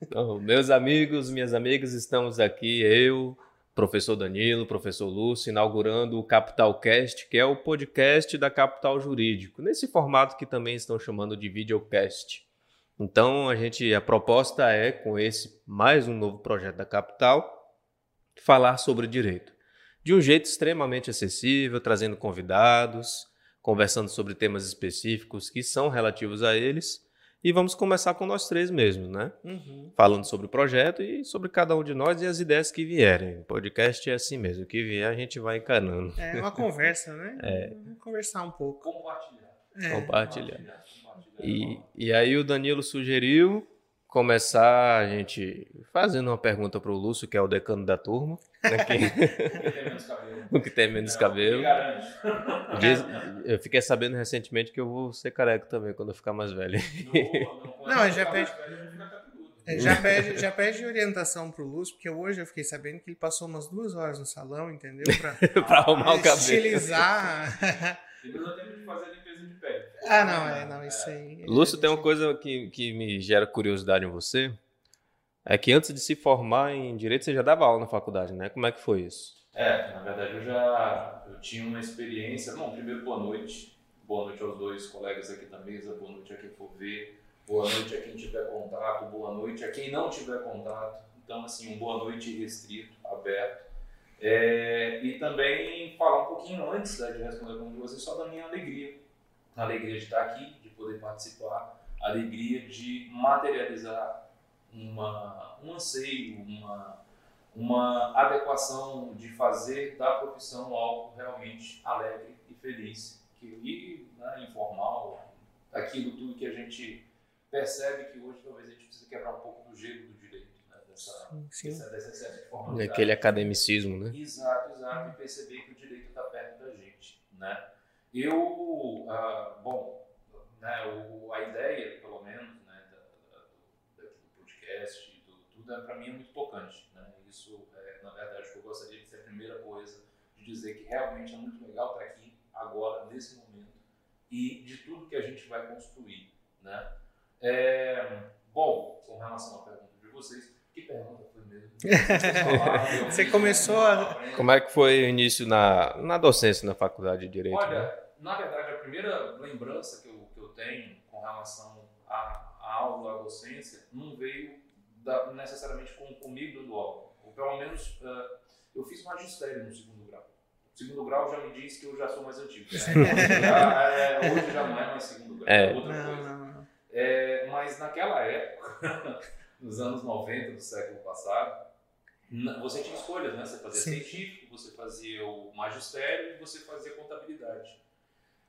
Então, meus amigos, minhas amigas, estamos aqui, eu, professor Danilo, professor Lúcio, inaugurando o Capital Cast, que é o podcast da Capital Jurídico, nesse formato que também estão chamando de videocast. Então, a gente a proposta é com esse mais um novo projeto da Capital falar sobre direito, de um jeito extremamente acessível, trazendo convidados, conversando sobre temas específicos que são relativos a eles e vamos começar com nós três mesmo, né? Uhum. Falando sobre o projeto e sobre cada um de nós e as ideias que vierem. O podcast é assim mesmo, o que vier a gente vai encanando. É uma conversa, né? É. Vamos conversar um pouco. Compartilhar. É. Compartilhar. E, e aí o Danilo sugeriu começar a gente fazendo uma pergunta para o Lúcio, que é o decano da turma. O que tem menos cabelo. Diz, eu fiquei sabendo recentemente que eu vou ser careca também quando eu ficar mais velho. Não, já pede, já pede, já pede orientação pro Lúcio, porque hoje eu fiquei sabendo que ele passou umas duas horas no salão, entendeu? Pra, pra arrumar o cabelo. Estilizar. Depois eu tenho que fazer a limpeza de pele. Ah, não, é, não, isso aí. Lúcio, tem uma coisa que, que me gera curiosidade em você. É que antes de se formar em Direito, você já dava aula na faculdade, né? Como é que foi isso? É, na verdade eu já eu tinha uma experiência. Bom, primeiro, boa noite. Boa noite aos dois colegas aqui da mesa, boa noite a quem for ver, boa noite a quem tiver contato, boa noite a quem não tiver contato. Então, assim, um boa noite restrito, aberto. É, e também falar um pouquinho antes né, de responder pergunta de vocês, só da minha alegria. A alegria de estar aqui, de poder participar, a alegria de materializar uma, um anseio, uma, uma adequação de fazer da profissão algo realmente alegre e feliz. Que, e né, informal, aquilo tudo que a gente percebe que hoje talvez a gente precisa quebrar um pouco do gelo do direito, né, dessa, sim, sim. dessa, dessa excesso de formalidade. Aquele academicismo, né? Exato, exato, e perceber que o direito está perto da gente, né? Eu, ah, bom, né, o, a ideia, pelo menos, podcast tudo, tudo é, para mim é muito tocante. Né? Isso, é, na verdade, eu gostaria de ser a primeira coisa, de dizer que realmente é muito legal estar aqui, agora, nesse momento, e de tudo que a gente vai construir. Né? É, bom, com relação à pergunta de vocês, que pergunta foi mesmo? Você começou a. Como é que foi o início na, na docência na faculdade de Direito? Olha, né? na verdade, a primeira lembrança que eu, que eu tenho com relação à, aula, à docência, não veio da, necessariamente com, comigo do aula. Ou pelo menos uh, eu fiz magistério no segundo grau. O segundo grau já me diz que eu já sou mais antigo. Né? já, é, hoje já não é mais segundo grau, é, outra não, coisa. Não, não. É, mas naquela época, nos anos 90 do século passado, você tinha escolhas, né? Você fazia Sim. científico, você fazia o magistério e você fazia contabilidade.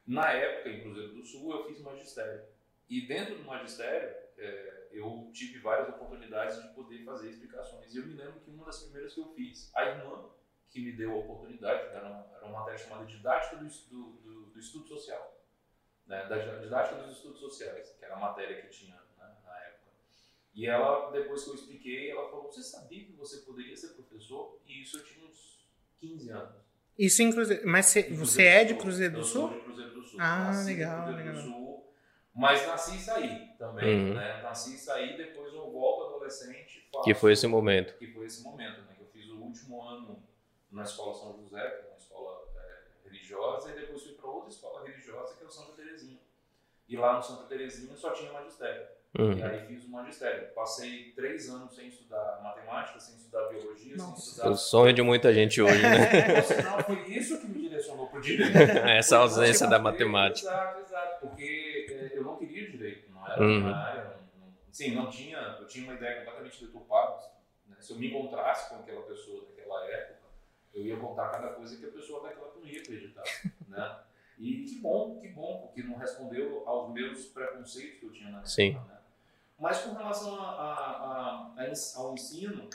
Na época, em Cruzeiro do Sul, eu fiz magistério. E dentro do magistério, é, eu tive várias oportunidades de poder fazer explicações. E eu me lembro que uma das primeiras que eu fiz, a irmã que me deu a oportunidade, era uma, era uma matéria chamada Didática do, do, do Estudo Social. Né? Da Didática dos Estudos Sociais, que era a matéria que tinha né, na época. E ela, depois que eu expliquei, ela falou: Você sabia que você poderia ser professor? E isso eu tinha uns 15 anos. Isso em Cruzeiro. Mas você, você é de Cruzeiro do eu Sul? Sou de Cruzeiro do Sul. Ah, nasci legal, Cruzeiro legal. Mas nasci e saí também, Uhum. né? Nasci e saí, depois eu volto adolescente. Faço, Que foi esse momento. Que foi esse momento, né? Que eu fiz o último ano na Escola São José, que é uma escola é, religiosa, e depois fui para outra escola religiosa, que é o Santa Terezinha. E lá no Santa Terezinha só tinha magistério. E Uhum. aí fiz o magistério. Passei três anos sem estudar matemática, sem estudar biologia, Nossa. sem estudar... O sonho de muita gente hoje, né? Sinal, foi isso que me direcionou para o direito. Essa ausência da matemática. Exato, exato. Porque é, eu não queria Uhum. área. Sim, não tinha, eu tinha uma ideia completamente deturpada. Né? Se eu me encontrasse com aquela pessoa daquela época, eu ia contar cada coisa que a pessoa daquela época não ia acreditar. né? E que bom, que bom, porque não respondeu aos meus preconceitos que eu tinha na época. Sim. Né? Mas com relação a, a, a, ao ensino,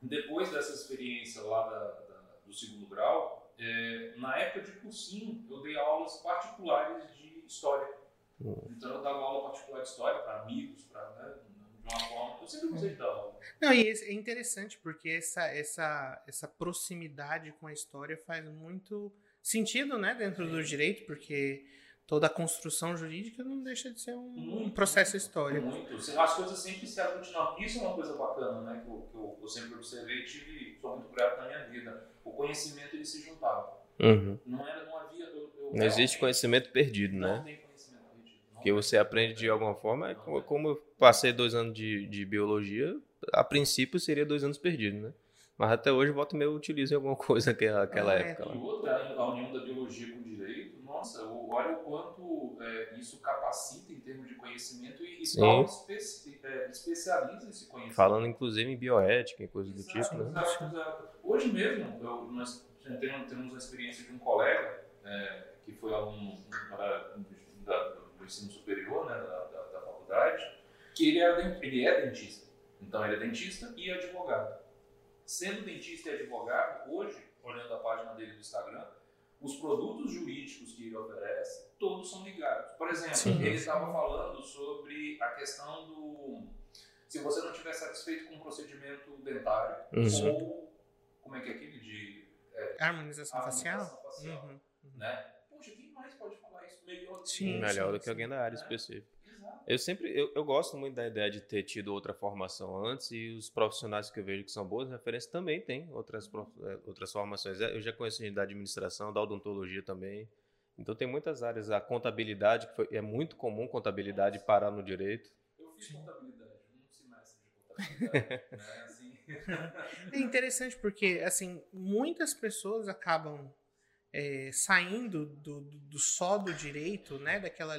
depois dessa experiência lá da, da- do segundo grau, é, na época de cursinho, eu dei aulas particulares de história. Então eu dava aula particular de história para amigos, para né, de uma forma. Eu sempre gostei de dar aula. Não, e é interessante porque essa, essa, essa proximidade com a história faz muito sentido, né, dentro do direito, porque toda a construção jurídica não deixa de ser um, muito, processo histórico. Muito. As coisas sempre se aglutinam. Isso é uma coisa bacana, né? Que eu, que eu, eu sempre observei e tive, sou muito grato na minha vida. O conhecimento ele se juntava. Uhum. Não, era, não havia. Eu, eu não existe conhecimento perdido, não né? Tem conhecimento perdido. Não que você aprende de alguma forma. Como eu passei dois anos de, de biologia, a princípio seria dois anos perdidos, né? Mas até hoje, volta e eu utilizo em alguma coisa naquela, naquela Ah, é. época. E Lá. outra, a união da biologia com o direito, nossa, olha o quanto é, isso capacita em termos de conhecimento e, e especi- é, especializa esse conhecimento. Falando, inclusive, em bioética e coisas do tipo, né? exato, exato. Hoje mesmo, eu, nós temos, temos uma experiência de um colega é, que foi aluno da- do ensino superior, né, da, da- da faculdade, que ele é, den- ele é dentista. Então, ele é dentista e advogado. Sendo dentista e advogado, hoje, olhando a página dele do Instagram, os produtos jurídicos que ele oferece, todos são ligados. Por exemplo, Sim. ele estava falando sobre a questão do. Se você não estiver satisfeito com o procedimento dentário, Uhum. ou. Como é que é aquele de. Harmonização facial? harmonização facial, Uhum. Né? Poxa, quem mais pode falar isso melhor do que Sim? Melhor do que sim. alguém da área É. específica. Eu sempre, eu, eu gosto muito da ideia de ter tido outra formação antes e os profissionais que eu vejo que são boas referências também têm outras, prof- eh, outras formações. Eh, Eu já conheço gente da administração, da odontologia também. Então tem muitas áreas. A contabilidade, que foi- é muito comum contabilidade parar no direito. Eu fiz contabilidade, um semestre de contabilidade. né? assim. É interessante porque, assim, muitas pessoas acabam é, saindo do, do, do só do direito, né, daquela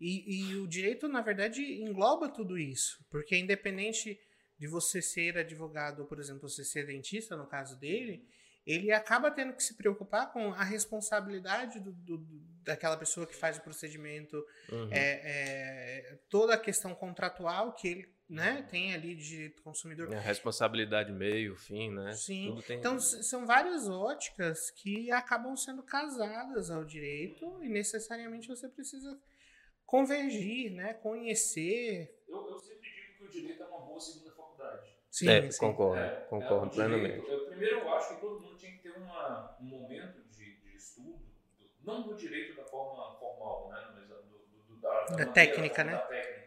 e, e o direito, na verdade, engloba tudo isso, porque independente de você ser advogado ou, por exemplo, você ser dentista, no caso dele, ele acaba tendo que se preocupar com a responsabilidade do, do- do- daquela pessoa que faz o procedimento, Uhum. é, é, toda a questão contratual que ele né, tem ali de consumidor. É, responsabilidade meio, fim, né? Sim. Tudo tem. Então, são várias óticas que acabam sendo casadas ao direito e necessariamente você precisa convergir, né? Conhecer. Eu, eu sempre digo que o direito é uma boa segunda faculdade. Sim, é, sim. concordo, É, concordo é, plenamente. direito- eu- primeiro, eu acho que todo mundo tinha que ter uma, um momento de, de estudo, do- não do direito da forma formal, né, mas do, do- do- da, Da maneira, técnica, da né? técnica,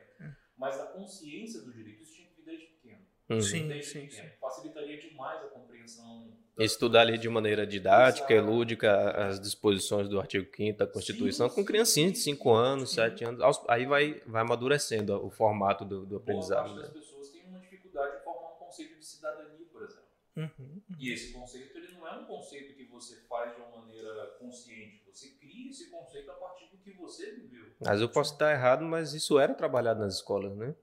mas da consciência do direito. Isso tinha que vir desde pequeno. Uhum. Sim. Desde sim, pequeno. Facilitaria demais a compreensão. Estudar ali de maneira didática e lúdica as disposições do artigo 5 da Constituição Sim, com criancinhas de sim, 5 sim, anos, sim. 7 anos. Aí vai, vai amadurecendo o formato do, do Boa aprendizado. parte das né? pessoas tem uma dificuldade em formar um conceito de cidadania, por exemplo. Uhum. E esse conceito ele não é um conceito que você faz de uma maneira consciente. Você cria esse conceito a partir que você viveu. Mas eu posso estar errado, mas isso era trabalhado nas escolas, né?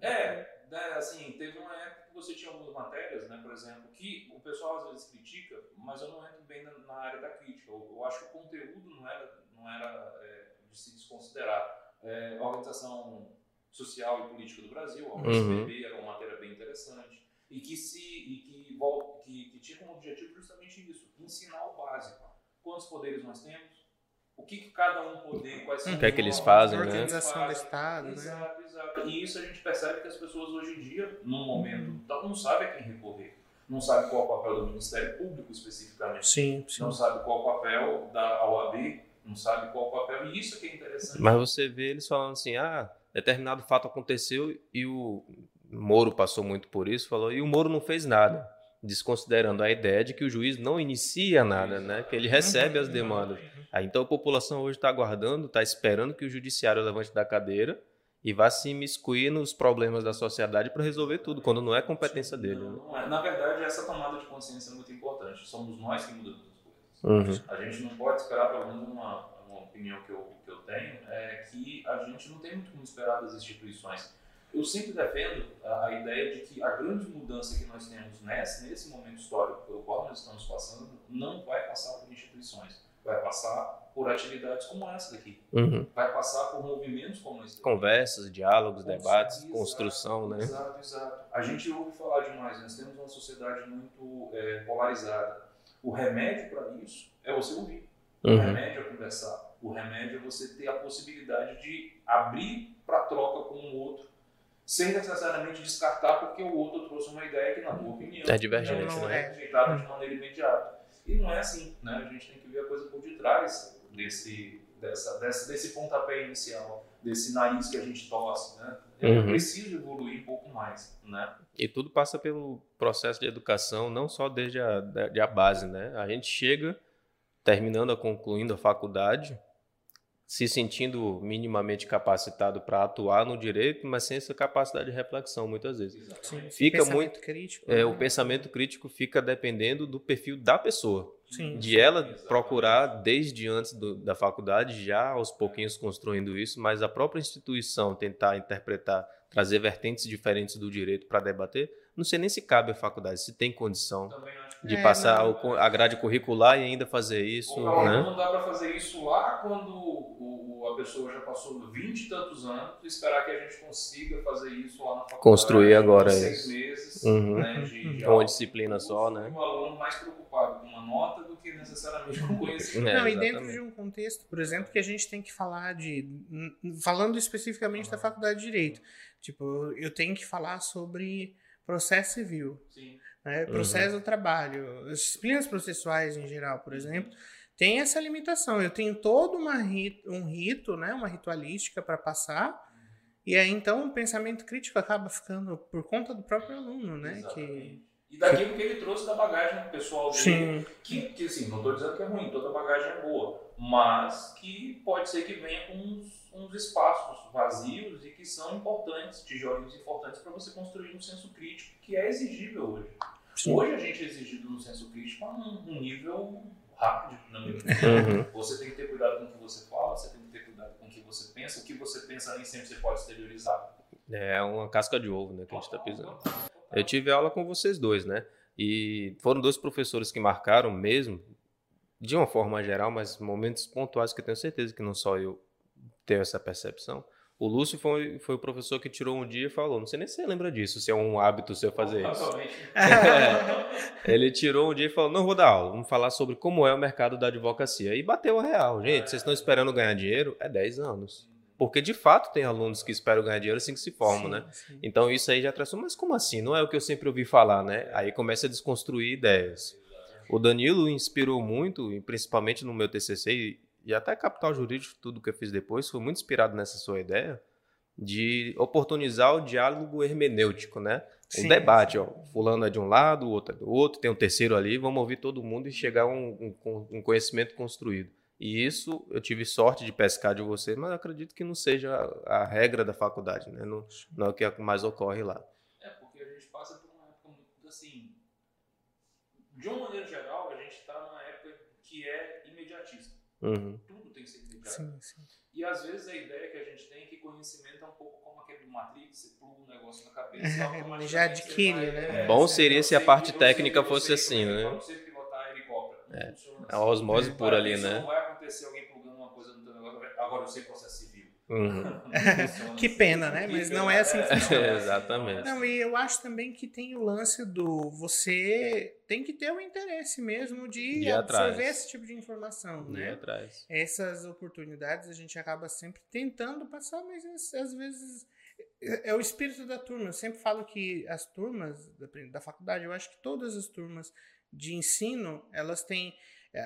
É, né, assim, teve uma época que você tinha algumas matérias, né, por exemplo, que o pessoal às vezes critica, mas eu não entro bem na, na área da crítica. Eu, eu acho que o conteúdo não era, não era é, de se desconsiderar. É, a Organização Social e Política do Brasil, a Uhum. OSPB, era uma matéria bem interessante. E que, se, e que, que, que tinha como objetivo justamente isso, ensinar o básico. Quantos poderes nós temos? O que, que cada um poder, quais são O os que é que eles fazem, o né? Organização do. Estado, né? Exato, exato. E isso a gente percebe que as pessoas hoje em dia, num momento, tá- não sabem a quem recorrer. Não sabe qual é o papel do Ministério Público especificamente. Sim, sim. Não sabe qual é o papel da OAB, não sabe qual é o papel. E isso que é interessante. Mas você vê eles falando assim: ah, determinado fato aconteceu e o Moro passou muito por isso, falou, e o Moro não fez nada. Desconsiderando a ideia de que o juiz não inicia nada, né? Que ele recebe as demandas. Aí, então a população hoje está aguardando, está esperando que o judiciário levante da cadeira e vá se imiscuir nos problemas da sociedade para resolver tudo, quando não é competência dele. Não, Né? não é. Na verdade, essa tomada de consciência é muito importante. Somos nós que mudamos as coisas. Uhum. A gente não pode esperar, pelo menos uma, uma opinião que eu, que eu tenho, é que a gente não tem muito como esperar das instituições. Eu sempre defendo a, a ideia de que a grande mudança que nós temos nesse, nesse momento histórico pelo qual nós estamos passando não vai passar por instituições, vai passar por atividades como essa daqui, Uhum. vai passar por movimentos como esse. daqui. Conversas, diálogos, debates, Exato, construção, né? Exato, exato. A gente ouve falar demais, nós temos uma sociedade muito é, polarizada. O remédio para isso é você ouvir. O Uhum. remédio é conversar. O remédio é você ter a possibilidade de abrir para troca com o outro, sem necessariamente descartar porque o outro trouxe uma ideia que, na tua opinião, É divergente, não né? é rejeitada de maneira imediata. E não é assim, né? A gente tem que ver a coisa por detrás desse, dessa, dessa, desse pontapé inicial, desse nariz que a gente tosse, né? Eu Uhum. preciso evoluir um pouco mais, né? E tudo passa pelo processo de educação, não só desde a, de a base, né? A gente chega terminando, a concluindo a faculdade, se sentindo minimamente capacitado para atuar no direito, mas sem essa capacidade de reflexão, muitas vezes. Exatamente. Fica Pensamento muito- crítico. É, né? o pensamento crítico fica dependendo do perfil da pessoa. Sim. de ela Exatamente. procurar desde antes do- da faculdade já aos pouquinhos construindo isso, mas a própria instituição tentar interpretar, trazer vertentes diferentes do direito para debater, não sei nem se cabe à faculdade, se tem condição Também de É, passar não. o co- a grade curricular e ainda fazer isso, Ou, né? Não dá para fazer isso lá quando o, a pessoa já passou 20 e tantos anos e esperar que a gente consiga fazer isso lá na faculdade. Construir agora seis isso. meses, Uhum. né, de, de Uma disciplina só, né? O aluno mais preocupado com uma nota do que necessariamente com conhecimento. É, Não, e dentro de um contexto, por exemplo, que a gente tem que falar de. Falando especificamente da faculdade de Direito. Tipo, eu tenho que falar sobre processo civil, Sim. Né? Uhum. processo do trabalho, as disciplinas processuais em geral, por exemplo, tem essa limitação. Eu tenho todo uma um rito, né? uma ritualística para passar. E aí, então, o pensamento crítico acaba ficando por conta do próprio aluno, né? Que... E daquilo que ele trouxe da bagagem pessoal dele. Sim, Que, que assim, não estou dizendo que é ruim, toda bagagem é boa, mas que pode ser que venha com uns, uns espaços vazios e que são importantes, tijolinhos importantes para você construir um senso crítico que é exigível hoje. Sim. Hoje a gente é exigido no senso crítico a um, um nível rápido, na minha opinião. Uhum. Você tem que ter cuidado com o que você fala, você tem que ter cuidado com o que você pensa, o que você pensa nem sempre você pode exteriorizar. É uma casca de ovo, né, que a gente está pisando. Eu tive aula com vocês dois, né? E foram dois professores que marcaram mesmo, de uma forma geral, mas momentos pontuais que eu tenho certeza que não só eu tenho essa percepção. O Lúcio foi, foi o professor que tirou um dia e falou: Não sei nem se você lembra disso, se é um hábito seu fazer isso. Provavelmente. Ele tirou um dia e falou: Não vou dar aula, vamos falar sobre como é o mercado da advocacia. E bateu a real. Gente, vocês estão esperando ganhar dinheiro? É 10 anos. Porque de fato tem alunos que esperam ganhar dinheiro assim que se formam, Sim, né? sim. Então isso aí já traz, mas como assim? Não é o que eu sempre ouvi falar, né? Aí começa a desconstruir ideias. O Danilo inspirou muito, e principalmente no meu TCC e, até Capital Jurídico, tudo que eu fiz depois, foi muito inspirado nessa sua ideia de oportunizar o diálogo hermenêutico, né? Sim, debate, sim. ó. Fulano é de um lado, o outro é do outro, tem um terceiro ali, vamos ouvir todo mundo e chegar a um, um- um conhecimento construído. E isso eu tive sorte de pescar de vocês, mas eu acredito que não seja a, a regra da faculdade, né? Não, não é o que mais ocorre lá. É, porque a gente passa por uma época muito assim. De uma maneira geral, a gente está numa época que é imediatista. Uhum. Tudo tem que ser imediato. Sim, sim. E às vezes a ideia que a gente tem é que conhecimento é um pouco como aquele do Matrix, você pluga um negócio na cabeça. e Já adquire, vai- né? É, Bom seria se a parte técnica você- fosse você- assim, é né? pilotar helicóptero. Não É. A assim. osmose Para pura ali, né? Não vai acontecer alguém plugando uma coisa no teu negócio. Agora eu sei. Uhum. Que assim. pena, né? Mas não é assim que funciona. Exatamente. Não, e eu acho também que tem o lance do você tem que ter o interesse mesmo de De ir absorver atrás. esse tipo de informação, E né? atrás. Essas oportunidades a gente acaba sempre tentando passar, mas às- vezes é é o espírito da turma. Eu sempre falo que as turmas da, da faculdade, eu acho que todas as turmas de ensino, elas têm.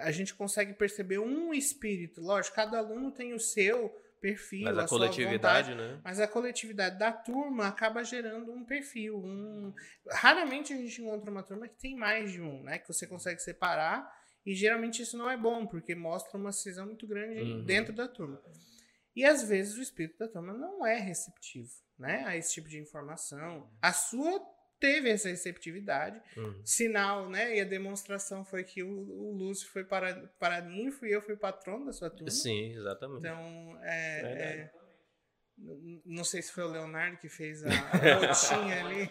A gente consegue perceber um espírito. Lógico, cada aluno tem o seu perfil, Mas a sua coletividade, vontade, né? mas a coletividade da turma acaba gerando um perfil. Um... Raramente a gente encontra uma turma que tem mais de um, né? Que você consegue separar. E geralmente isso não é bom, porque mostra uma cisão muito grande Uhum. dentro da turma. E às vezes o espírito da turma não é receptivo, né? A esse tipo de informação. A sua teve essa receptividade. Uhum. Sinal, né? E a demonstração foi que o, o Lúcio foi para, para ninfo e eu fui patrono da sua turma. Sim, exatamente. Então, é, é, não sei se foi o Leonardo que fez a, a botinha ali.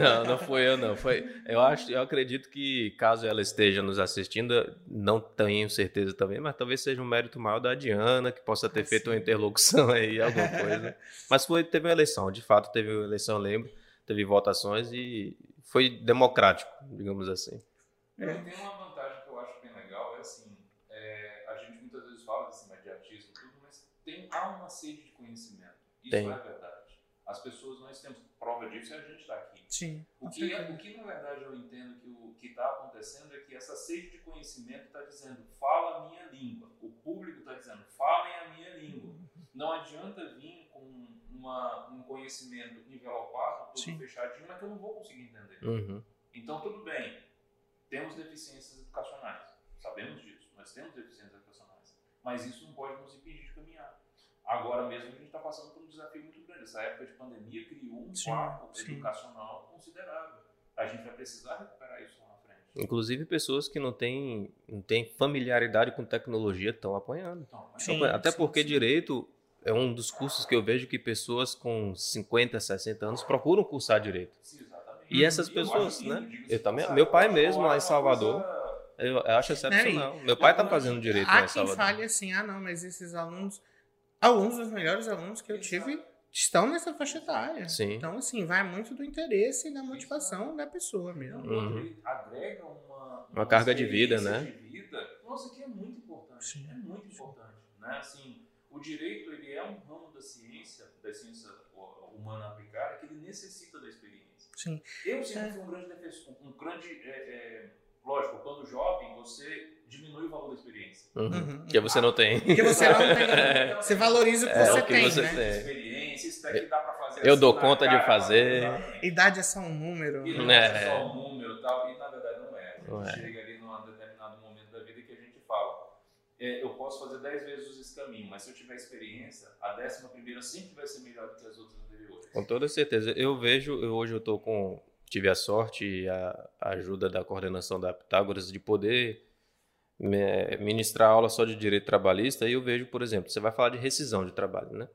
Não, não foi eu, não. Foi. Eu acho, eu acredito que caso ela esteja nos assistindo, não tenho certeza também, mas talvez seja um mérito maior da Diana, que possa ter Ah, feito sim. uma interlocução aí, alguma coisa. Mas foi, teve uma eleição, de fato teve uma eleição, eu lembro, teve votações e foi democrático, digamos assim. É. Tem uma vantagem que eu acho bem legal, é assim, é, a gente muitas vezes fala desse imediatismo e tudo, mas tem, há uma sede de conhecimento. Isso Tem. é verdade. as pessoas, nós temos prova disso e a gente está aqui. Sim. O que, é, o que, na verdade, eu entendo que o que está acontecendo é que essa sede de conhecimento está dizendo, fala a minha língua. O público está dizendo, falem a minha língua. Não adianta vir com uma, um conhecimento envelopado, tudo Sim. fechadinho, mas que eu não vou conseguir entender. Uhum. Então, tudo bem, temos deficiências educacionais, sabemos disso, nós temos deficiências educacionais, mas isso não pode nos impedir de caminhar. Agora mesmo a gente está passando por um desafio muito grande. Essa época de pandemia criou um vácuo educacional considerável. A gente vai precisar recuperar isso lá na frente. Inclusive pessoas que não têm, não têm familiaridade com tecnologia estão apanhando. Sim, Até sim, porque sim. direito é um dos cursos que eu vejo que pessoas com 50, 60 anos procuram cursar direito. Sim, exatamente. E essas pessoas, eu né? Eu também, meu pai mesmo lá em Salvador, eu acho excepcional. Meu pai está fazendo direito lá em Salvador. Há quem fale assim, ah não, mas esses alunos alguns dos melhores alunos que eu tive estão nessa faixa etária. Sim. Então, assim, vai muito do interesse e da motivação da pessoa mesmo. Uhum. Agrega uma, uma, uma carga de vida, né? De vida. Nossa, que é muito importante. Sim. É muito importante. Né? Assim, o direito ele é um ramo da ciência, da ciência humana aplicada, que ele necessita da experiência. Sim. Eu sempre é. fui um grande defensor, um grande. É, é, lógico, quando jovem, você diminui o valor da experiência. Uhum. Uhum. Porque você não tem. Porque você não tem. Você valoriza o que é, você o que tem, você né? Tem. Experiência, isso daqui dá pra fazer. Eu assim, dou conta cara, de fazer. Idade é só um número. Idade é. é só um número e tal. E na verdade não é. A gente é. chega ali num determinado momento da vida que a gente fala. É, eu posso fazer 10 vezes esse caminho, mas se eu tiver experiência, a décima primeira sempre vai ser melhor do que as outras anteriores. Com toda certeza. Eu vejo, eu, hoje eu tô com. Tive a sorte e a, ajuda da coordenação da Pitágoras de poder ministrar aula só de direito trabalhista e eu vejo, por exemplo, você vai falar de rescisão de trabalho, né?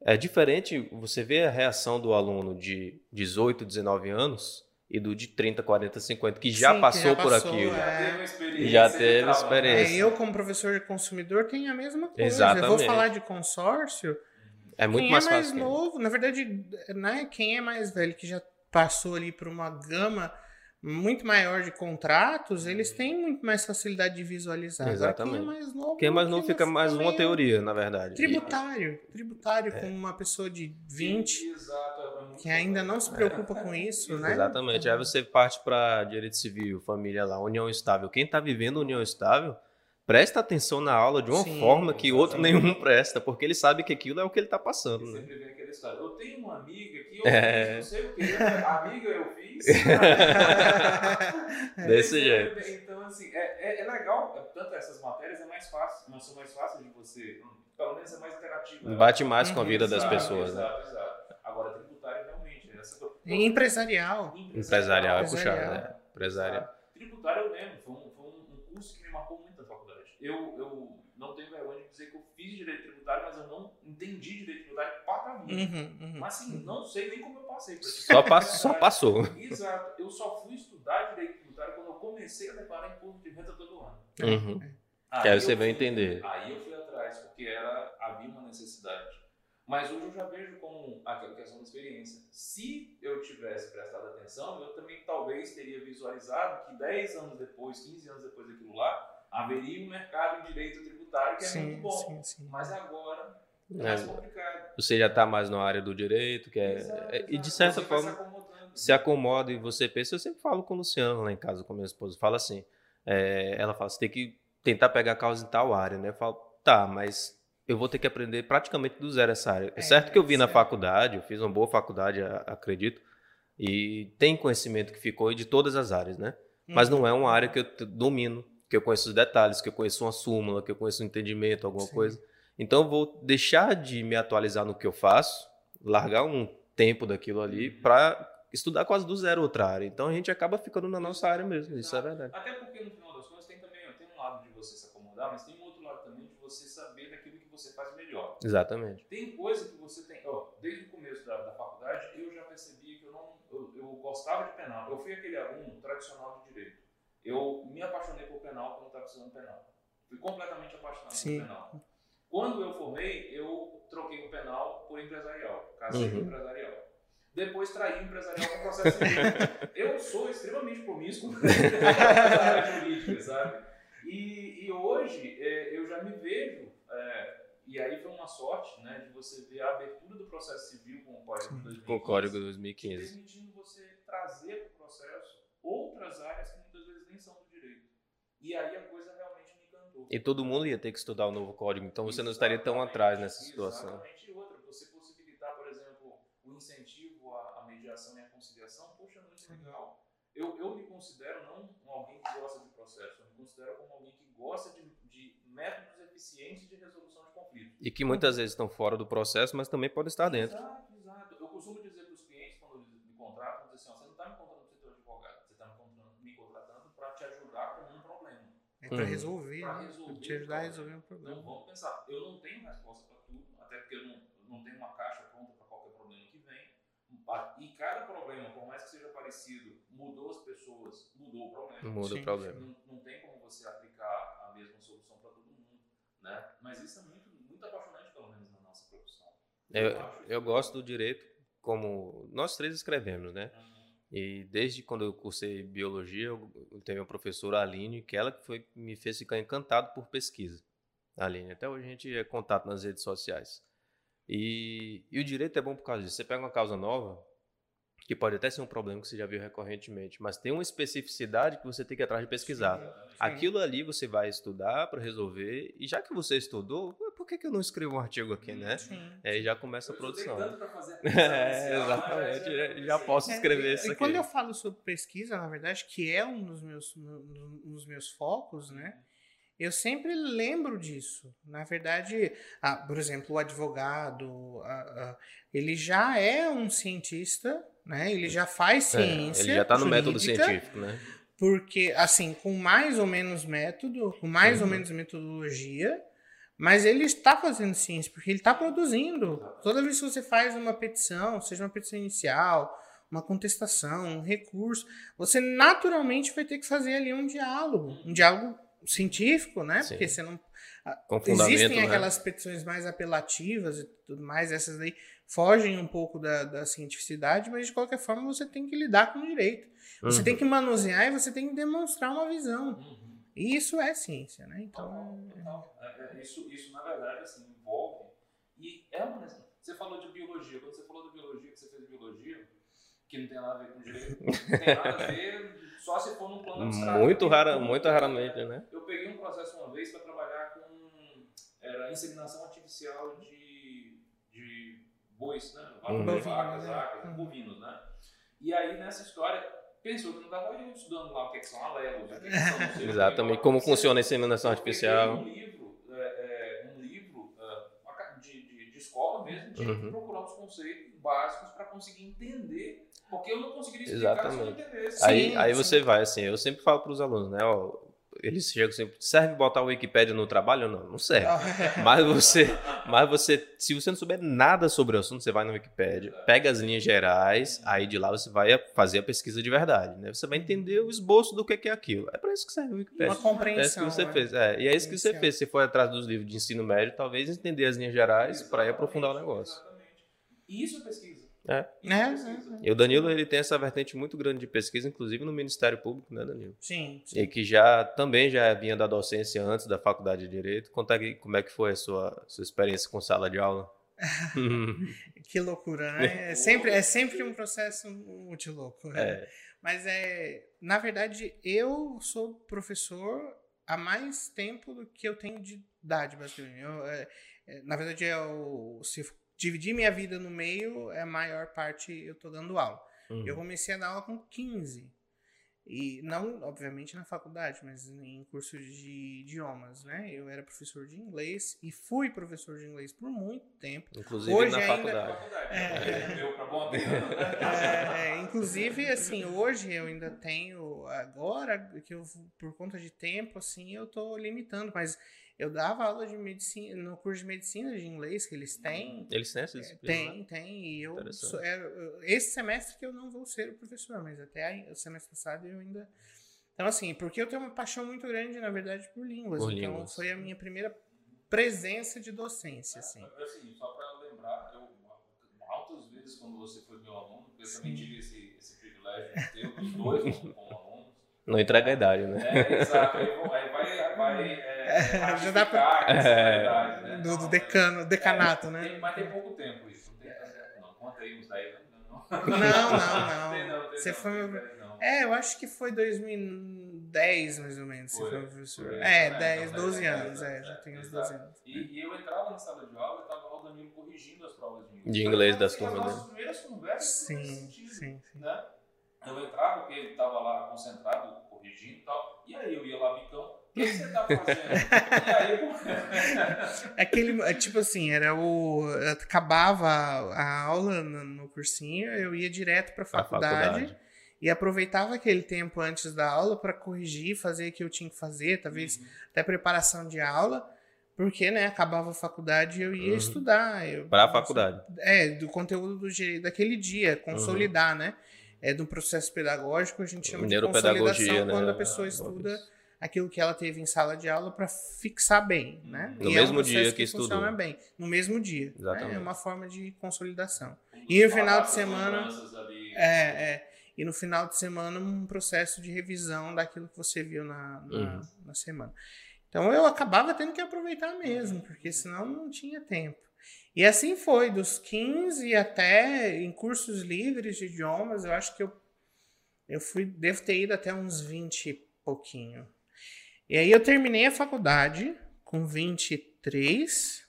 É diferente você ver a reação do aluno de 18, 19 anos e do de 30, 40, 50 que já, Sim, passou, que já por passou, aquilo. É... Já teve experiência. É, eu, como professor de consumidor, tenho a mesma coisa. Exatamente. Eu vou falar de consórcio. É muito quem mais é mais fácil. novo, na verdade, né, quem é mais velho, que já passou ali por uma gama muito maior de contratos, eles têm muito mais facilidade de visualizar. Exatamente. quem é mais novo, quem é mais novo fica mais uma teoria, na verdade. Tributário. Tributário é. com uma pessoa de 20 que ainda não se preocupa com isso, né? Exatamente. Aí você parte para direito civil, família lá, união estável. Quem está vivendo união estável presta atenção na aula de uma Sim, forma que exatamente. outro nenhum presta, porque ele sabe que aquilo é o que ele está passando. Né? Sempre vem aquela história. Eu tenho uma amiga que eu é... não sei o que, amiga eu fiz. Desse jeito. Então, assim, é, é, é, legal, tanto essas matérias é mais fácil, não são mais fáceis de você, pelo menos é mais interativo. Né? Bate mais com a vida das pessoas. Exato, né? exato. Agora, tributário realmente. Essa... Empresarial. Empresarial, Empresarial é puxado, né? Empresarial. Tributário eu lembro, foi um, foi um curso que me marcou muito. Eu, eu não tenho vergonha de dizer que eu fiz direito tributário, mas eu não entendi direito tributário para vida. Uhum, uhum, mas assim, uhum. não sei nem como eu passei. Só, pass só passou. Exato. Eu só fui estudar direito tributário quando eu comecei a declarar imposto de renda todo ano. Uhum. Aí que aí você vai entender. Aí eu fui atrás, porque era, havia uma necessidade. Mas hoje eu já vejo como aquela questão da experiência. Se eu tivesse prestado atenção, eu também talvez teria visualizado que 10 anos depois, 15 anos depois daquilo lá, haveria um mercado em direito tributário que é sim, muito bom. Sim, sim. Mas agora é mais complicado. Você já está mais na área do direito, que é, exato, é, e de certa você forma se, se acomoda e você pensa. Eu sempre falo com o Luciano lá em casa, com minha esposa, fala assim. É, ela fala, você tem que tentar pegar a causa em tal área, né? Eu falo, tá, mas eu vou ter que aprender praticamente do zero essa área. É, é certo que eu vi na faculdade, eu fiz uma boa faculdade, acredito, e tem conhecimento que ficou de todas as áreas, né? Mas uhum. não é uma área que eu domino, que eu conheço os detalhes, que eu conheço uma súmula, que eu conheço um entendimento, alguma Sim. coisa. Então eu vou deixar de me atualizar no que eu faço, largar um tempo daquilo ali uhum. para estudar quase do zero outra área. Então a gente acaba ficando na nossa área mesmo, isso é verdade. Até porque no final das contas tem também tem um lado de você se acomodar, mas tem um outro lado também de você saber daquilo você faz melhor. Exatamente. Tem coisa que você tem, ó, desde o começo da, da faculdade, eu já percebi que eu não, eu, eu, gostava de penal. Eu fui aquele aluno tradicional de direito. Eu me apaixonei por penal quando estava estudando penal. Fui completamente apaixonado Sim. por penal. Quando eu formei, eu troquei o penal por empresarial. Casei uhum. com empresarial. Depois traí o empresarial com processo civil. eu sou extremamente promíscuo na área jurídica, sabe? E, e hoje é, eu já me vejo é, E aí foi uma sorte né, de você ver a abertura do processo civil com o Código de 2015. Com o Código 2015. Permitindo você trazer para o processo outras áreas que muitas vezes nem são do direito. E aí a coisa realmente me encantou. E todo mundo ia ter que estudar o novo código, então você não estaria tão atrás nessa situação. Exatamente. E outra, você possibilitar, por exemplo, o incentivo à, à mediação e à conciliação, poxa, muito legal. Eu, eu me considero não alguém que gosta de processo, eu me considero como alguém que gosta de, de métodos eficientes de resolução de conflitos. E que muitas vezes estão fora do processo, mas também podem estar dentro. Exato, exato. Eu costumo dizer para os clientes, quando eles me contratam, dizer assim, ó, você não está me contratando para ser teu advogado, você está me contratando, me contratando para te ajudar com um problema. É para Uhum. resolver, Pra né? resolver Pra te ajudar a o resolver um Então problema. vamos pensar, eu não tenho resposta para tudo, até porque eu não, eu não tenho uma caixa pronta para qualquer problema que vem. Ah, E cada problema, por mais que seja parecido, mudou as pessoas, mudou o problema. Muda Sim, o problema. Não, não tem como você aplicar a mesma solução para todo mundo, né? Mas isso é muito, muito apaixonante, pelo menos na nossa profissão. Eu, isso eu gosto do direito como nós três escrevemos, né? Uhum. E desde quando eu cursei biologia, eu tenho uma professora Aline, que ela que foi me fez ficar encantado por pesquisa. Aline, até hoje a gente é contato nas redes sociais. E, e o direito é bom por causa disso. Você pega uma causa nova, que pode até ser um problema que você já viu recorrentemente, mas tem uma especificidade que você tem que ir atrás de pesquisar. Exatamente. Aquilo ali você vai estudar para resolver, e já que você estudou, que, que eu não escrevo um artigo aqui, né? Sim. Aí já começa a produção. tanto pra fazer a É, inicial, exatamente. mas Já, já posso escrever É, isso e aqui. quando eu falo sobre pesquisa, na verdade, que é um dos meus, um dos meus focos, né? Eu sempre lembro disso. Na verdade, ah, por exemplo, o advogado, ah, ah, ele já é um cientista, né? Ele já faz É, ciência. ele já está no método científico, né? Porque, assim, com mais ou menos método, com mais ou Uhum. menos metodologia, mas ele está fazendo ciência, porque ele está produzindo. Toda vez que você faz uma petição, seja uma petição inicial, uma contestação, um recurso, você naturalmente vai ter que fazer ali um diálogo, um diálogo científico, né? Sim. Porque você não. Com fundamento, Existem né? aquelas petições mais apelativas e tudo mais, essas daí fogem um pouco da, da cientificidade, mas de qualquer forma você tem que lidar com o direito. Você Uhum. tem que manusear e você tem que demonstrar uma visão. Uhum. E isso é ciência, né? Total, Então, total. É, é, isso, isso, na verdade, assim, envolve. E é uma. Você falou de biologia. Quando você falou de biologia, que você fez biologia, que não tem nada a ver com direito, não tem nada a ver só se for num plano abstrato. Muito, rara, muito raramente, né? Eu peguei um processo uma vez para trabalhar com era inseminação artificial de, de bois, né? Vacas, Bovino, né? vacas, Uhum. bovinos, né? E aí, nessa história, pensou que não estava eu estudando lá o que, é que são alelos, o que, é que são não sei Exatamente. Como funciona a inseminação artificial. Um livro, é, é, um livro é, de, de, de escola mesmo, tinha Uhum. que procurar os conceitos básicos para conseguir entender, porque eu não conseguiria explicar se eu não Exatamente. entendesse. Aí, Sim, aí sim. você vai, assim, eu sempre falo para os alunos, né? Ó, eles chegam sempre, serve botar o Wikipédia no trabalho? Não, não serve. Mas você, mas você, se você não souber nada sobre o assunto, você vai no Wikipedia, pega as linhas gerais, aí de lá você vai fazer a pesquisa de verdade, né? Você vai entender o esboço do que é aquilo. É para isso que serve o Wikipedia. uma É isso compreensão. que você né? fez. É, e é isso que você Compreensão. fez. Você foi atrás dos livros de ensino médio, talvez entender as linhas gerais para aprofundar o negócio. Exatamente. E isso é pesquisa. É. É. E o Danilo, ele tem essa vertente muito grande de pesquisa, inclusive no Ministério Público, né, Danilo? Sim, sim. E que já também já vinha da docência antes da faculdade de Direito. Conta aqui como é que foi a sua, sua experiência com sala de aula. Que loucura, né? É sempre, é sempre um processo muito louco. né? É. Mas é, na verdade, eu sou professor há mais tempo do que eu tenho de idade, basicamente. Eu, é, é, na verdade, eu, se dividir minha vida no meio, é a maior parte eu tô dando aula. Uhum. Eu comecei a dar aula com 15. E não, obviamente, na faculdade, mas em curso de idiomas, né? Eu era professor de inglês e fui professor de inglês por muito tempo. Inclusive Hoje na ainda- faculdade. Faculdade. É. Amigo. É, é, inclusive, assim, hoje eu ainda tenho, agora que eu, por conta de tempo, assim, eu tô limitando, mas eu dava aula de medicina, no curso de medicina de inglês que eles têm, Eles têm essa disciplina? né? tem, tem, e eu, sou- é, eu- esse semestre que eu não vou ser o professor, mas até o semestre passado eu ainda... Então, assim, porque eu tenho uma paixão muito grande, na verdade, por línguas, Por então línguas. foi a minha primeira presença de docência, assim. Assim, só para lembrar, eu altas vezes quando você foi meu aluno, eu também tive esse, esse privilégio de ter os dois como, alunos. Não entrega a idade, né? É, exato. Aí, aí vai, vai é, Já dá pra- É. idade, né? Do, do decano, decanato, é, né? tem- mas tem pouco tempo isso. Não, tem, não conta aí uns 10 anos. Não, Não, não, Tem não. tem Você não, foi. não. É, eu acho que foi 2010, mais ou menos. Foi, for professor. foi. É, É, 10, então, 12 é, anos, é, é, já é, tem uns exato. 12 anos. E, e eu entrava na sala de aula e estava lá o Danilo corrigindo as provas de inglês. De inglês das Então, turmas As dele. nossas primeiras conversas Sim, sim, sim. Né? Eu entrava porque ele estava lá concentrado, corrigindo e tal. E aí eu ia lá, Bicão, o que você tá fazendo? e aí, Aquele, é tipo assim, era o. Acabava a a aula no, no cursinho, eu ia direto pra Pra faculdade, faculdade. e aproveitava aquele tempo antes da aula pra corrigir, fazer o que eu tinha que fazer, talvez até preparação de aula, porque, né, acabava a faculdade e eu ia Uhum. estudar. Eu, Pra faculdade. É, do conteúdo do, daquele dia, Uhum. consolidar, né? É do processo pedagógico, a gente chama de consolidação né? quando a pessoa estuda aquilo que ela teve em sala de aula para fixar bem, né? No E é um mesmo dia que estudou. funciona bem, no mesmo dia. né? Exatamente. É uma forma de consolidação. E no final de semana-. É, é. E no final de semana, um processo de revisão daquilo que você viu na, na, Uhum. na semana. Então eu acabava tendo que aproveitar mesmo, porque senão não tinha tempo. E assim foi, dos 15 até em cursos livres de idiomas, eu acho que eu, eu fui, devo ter ido até uns 20 e pouquinho. E aí eu terminei a faculdade com 23.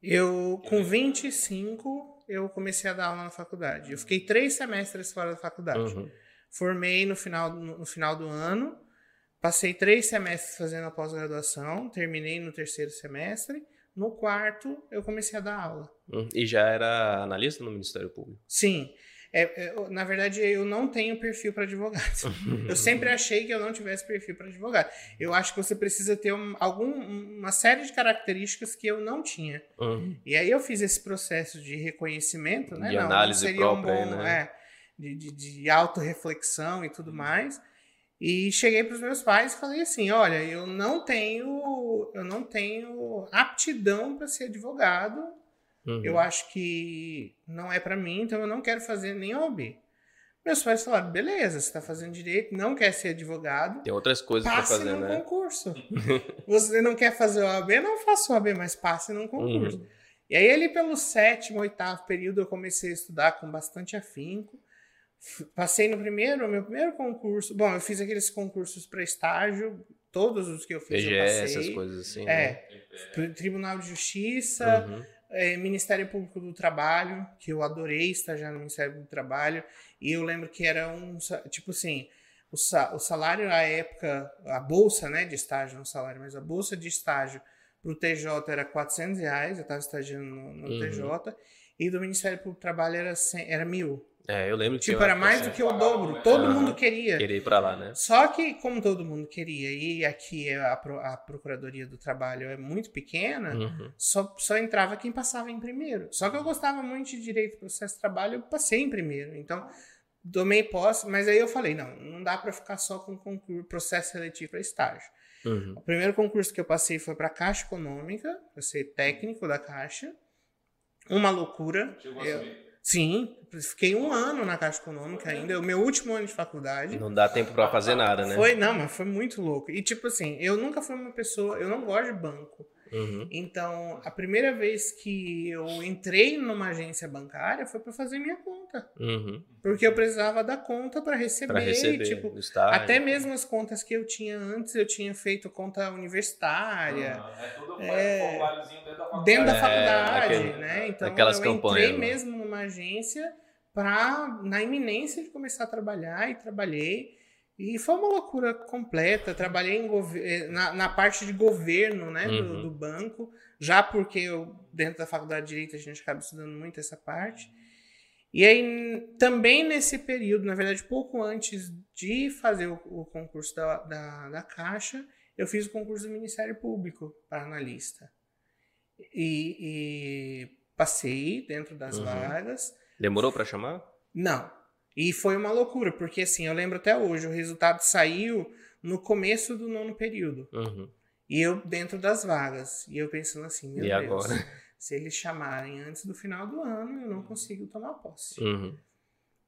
Eu, com 25, eu comecei a dar aula na faculdade. Eu fiquei três semestres fora da faculdade. Uhum. Formei no final, no, no final do ano, passei três semestres fazendo a pós-graduação, terminei no terceiro semestre. No quarto, eu comecei a dar aula. Uhum. E já era analista no Ministério Público. Sim. É, é, eu- na verdade, eu não tenho perfil para advogado. Eu sempre achei que eu não tivesse perfil para advogado. Eu acho que você precisa ter um- algum, uma série de características que eu não tinha. Uhum. E aí eu fiz esse processo de reconhecimento, né? De Não, análise seria própria, um bom, né? é, de, de, de autorreflexão e tudo mais. E cheguei para os meus pais e falei assim, olha, eu não tenho, eu não tenho aptidão para ser advogado. Uhum. Eu acho que não é para mim, então eu não quero fazer nem OAB. Meus pais falaram, beleza, você está fazendo direito, não quer ser advogado, Tem outras coisas para passe fazer, num né? concurso. Você não quer fazer OAB, não faça OAB, mas passe num concurso. Uhum. E aí, ali pelo sétimo, oitavo período, eu comecei a estudar com bastante afinco. Passei no primeiro, meu primeiro concurso. Bom, eu fiz aqueles concursos para estágio, todos os que eu fiz eu PGE, passei. essas coisas assim. né? É, Tri- Tribunal de Justiça, Uhum. é, Ministério Público do Trabalho, que eu adorei estagiar no Ministério Público do Trabalho. E eu lembro que era um, tipo assim, o salário à época, a bolsa né, de estágio, não salário, mas a bolsa de estágio para o TJ era 400 reais, eu estava estagiando no, no Uhum. TJ, e do Ministério Público do Trabalho era, 100, era mil. É, eu lembro que Tipo, eu era mais do que o dobro, todo mundo queria. queria ir pra lá, né? Só que, como todo mundo queria, e aqui a, Pro- a Procuradoria do Trabalho é muito pequena, Uhum. só, só entrava quem passava em primeiro. Só que eu gostava muito de direito processo de trabalho, eu passei em primeiro. Então, tomei posse, mas aí eu falei, não, não dá para ficar só com concurso, processo seletivo para estágio. Uhum. O primeiro concurso que eu passei foi para Caixa Econômica, para ser técnico da Caixa. Uma loucura. Chegou a Eu- subir. Sim, fiquei um ano na Caixa Econômica ainda, o meu último ano de faculdade. Não dá tempo pra fazer nada, né? Foi, não, mas foi muito louco. E tipo assim, eu nunca fui uma pessoa, eu não gosto de banco. Uhum. Então, a primeira vez que eu entrei numa agência bancária foi para fazer minha conta, Uhum. porque eu precisava da conta para receber, Pra receber tipo, estágio. até mesmo as contas que eu tinha antes, eu tinha feito conta universitária. Ah, é tudo É, um dentro da faculdade. dentro da É, faculdade, aquele- né? Então aquelas eu campanhas, entrei né? mesmo numa agência para na iminência de começar a trabalhar e trabalhei e foi uma loucura completa. Trabalhei em eh, na, na parte de governo, né, do, Uhum. do banco, já porque eu dentro da faculdade de direito a gente acaba estudando muito essa parte. E aí também nesse período, na verdade pouco antes de fazer o, o concurso da, da, da Caixa, eu fiz o concurso do Ministério Público para analista. E, e passei dentro das Uhum. vagas. Demorou pra chamar? Não. E foi uma loucura, porque assim, eu lembro até hoje, o resultado saiu no começo do nono período. Uhum. E eu dentro das vagas. E eu pensando assim, meu E Deus, agora? se eles chamarem antes do final do ano, eu não consigo tomar posse. Uhum.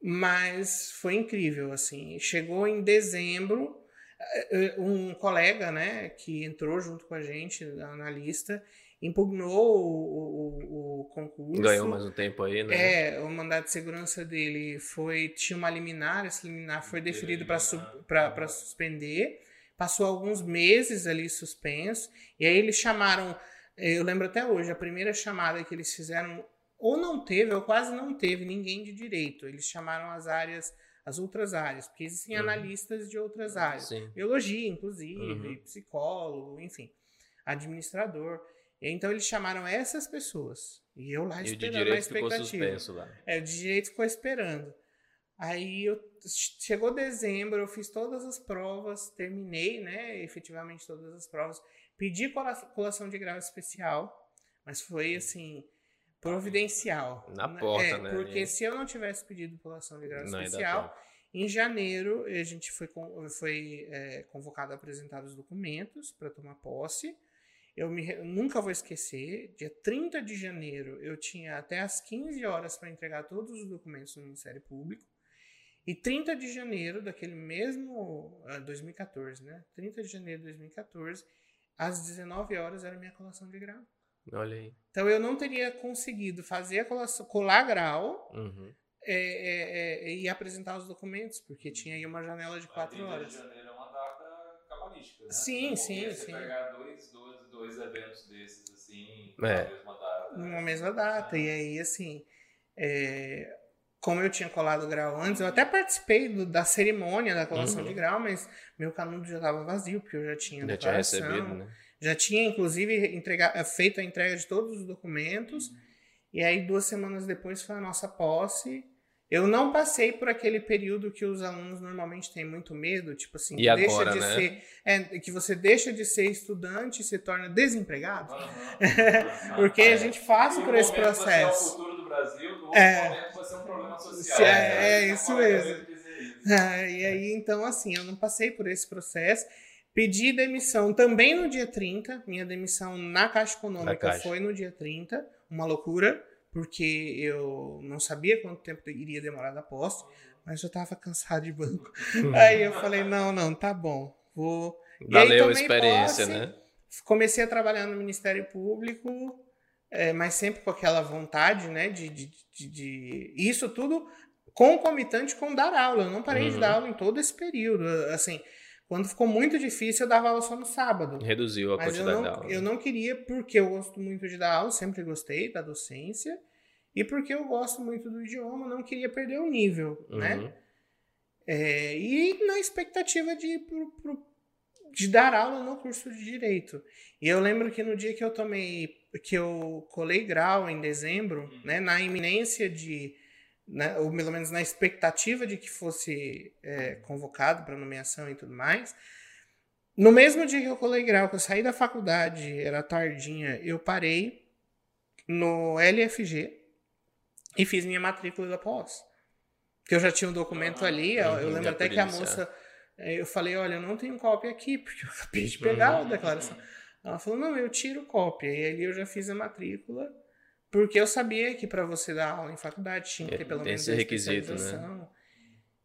Mas foi incrível, assim. Chegou em dezembro, eh, eh, um colega, né, que entrou junto com a gente na lista, impugnou o, o, o, concurso. Ganhou mais um tempo aí, né? É, o mandato de segurança dele foi tinha uma liminar, esse liminar foi deferido para suspender. Passou alguns meses ali suspenso, e aí eles chamaram, eu lembro até hoje, a primeira chamada que eles fizeram ou não teve, ou quase não teve ninguém de direito. Eles chamaram as áreas, as outras áreas, porque existem uhum. analistas de outras áreas. Sim. Biologia, inclusive, uhum. psicólogo, enfim, administrador. Então eles chamaram essas pessoas. E eu lá e esperando de direito ficou suspenso lá. É, o de direito ficou esperando. Aí eu, chegou dezembro, eu fiz todas as provas, terminei, né, efetivamente todas as provas. Pedi colação de grau especial, mas foi assim, providencial. Na porta, é, né? Porque se eu não tivesse pedido colação de grau não especial, em janeiro a gente foi, foi é, convocado a apresentar os documentos para tomar posse. Eu, me, eu nunca vou esquecer, dia 30 de janeiro eu tinha até as 15 horas para entregar todos os documentos no Ministério Público. E 30 de janeiro daquele mesmo. 2014, ah, né? 30 de janeiro de 2014, às 19 horas era minha colação de grau. Olha aí. Então eu não teria conseguido fazer a colação, colar grau uhum. é, é, é, e apresentar os documentos, porque tinha aí uma janela de 4 horas. 30 de janeiro é uma data cabalística, né? Sim, sim, você sim. pegar dois, dois, dois eventos desses assim, é. na mesma data. Numa mesma data. E aí, assim. É, como eu tinha colado grau antes, eu até participei do, da cerimônia da colação uhum. de grau, mas meu canudo já estava vazio, porque eu já tinha Já tinha recebido, né? Já tinha, inclusive, entregar, eh, feito a entrega de todos os documentos. Uhum. E aí, duas semanas depois, foi a nossa posse. Eu não passei por aquele período que os alunos normalmente têm muito medo, tipo assim, e agora, de né? ser, é, que você deixa de ser estudante e se torna desempregado. Uhum. Porque a gente passa por esse processo. Você é o futuro do Brasil, no é, momento você é um problema social. É, é, é isso mesmo. É, e aí, então, assim, eu não passei por esse processo. Pedi demissão também no dia 30. Minha demissão na Caixa Econômica na Caixa. foi no dia 30. Uma loucura, porque eu não sabia quanto tempo iria demorar da posse, mas eu estava cansado de banco. aí eu falei: não, não, tá bom, vou. Valeu a experiência, posse, né? Comecei a trabalhar no Ministério Público, é, mas sempre com aquela vontade, né, de, de, de, de... Isso tudo concomitante com dar aula. Eu não parei uhum. de dar aula em todo esse período. Assim, quando ficou muito difícil, eu dava aula só no sábado. Reduziu a Mas quantidade eu não, da aula. Eu não queria, porque eu gosto muito de dar aula, sempre gostei da docência, e porque eu gosto muito do idioma, não queria perder o nível, né? uhum. né? É, e na expectativa de pro, pro, de dar aula no curso de Direito. E eu lembro que no dia que eu tomei, que eu colei grau em dezembro, uhum. né, na iminência de né, ou pelo menos na expectativa de que fosse é, convocado para nomeação e tudo mais. No mesmo dia que eu colei grau, que eu saí da faculdade, era tardinha, eu parei no LFG e fiz minha matrícula da pós. Que eu já tinha um documento ali, eu, eu lembro até que a moça, é, eu falei, olha, eu não tenho cópia aqui, porque eu acabei de pegar a declaração. Ela falou, não, eu tiro cópia. E ali eu já fiz a matrícula porque eu sabia que para você dar aula em faculdade tinha que ter pelo menos esse requisito, né?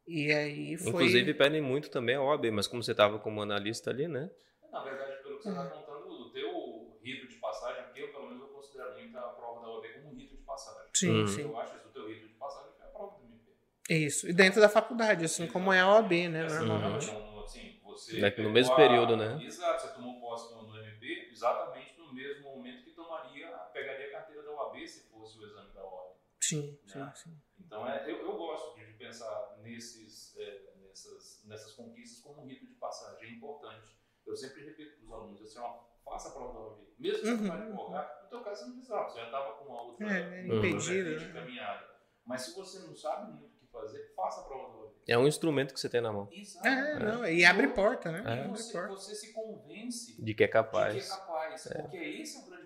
E aí foi... Inclusive pedem muito também a OAB, mas como você estava como analista ali, né? Na verdade, pelo que você está uhum. contando, o teu rito de passagem, eu pelo menos eu considero muito a prova da OAB como um rito de passagem. Sim, uhum. sim. Eu acho que o teu rito de passagem é a prova do MP. Isso, e dentro da faculdade, assim como é a OAB, né, assim, normalmente. Assim, você é no mesmo a... período, né? Exato, você tomou posse no, no MP exatamente no mesmo momento que tomaria, pegaria a carteira da OAB se fosse o exame da OAB. Sim, né? sim, sim. Então, é, eu, eu gosto de pensar nesses, é, nessas, nessas conquistas como um rito de passagem. É importante. Eu sempre repito para os alunos, assim, ó, faça a prova da OAB. Mesmo que uhum. você vai advogar, no teu caso você não precisava, você já estava com a outra é, é impedido, né? caminhada. Mas se você não sabe muito o que fazer, faça a prova da OAB. É um instrumento que você tem na mão. Exato. É, não, e abre porta, né? É. Abre você, você se convence de que é capaz. De que é capaz. É. Porque esse é o grande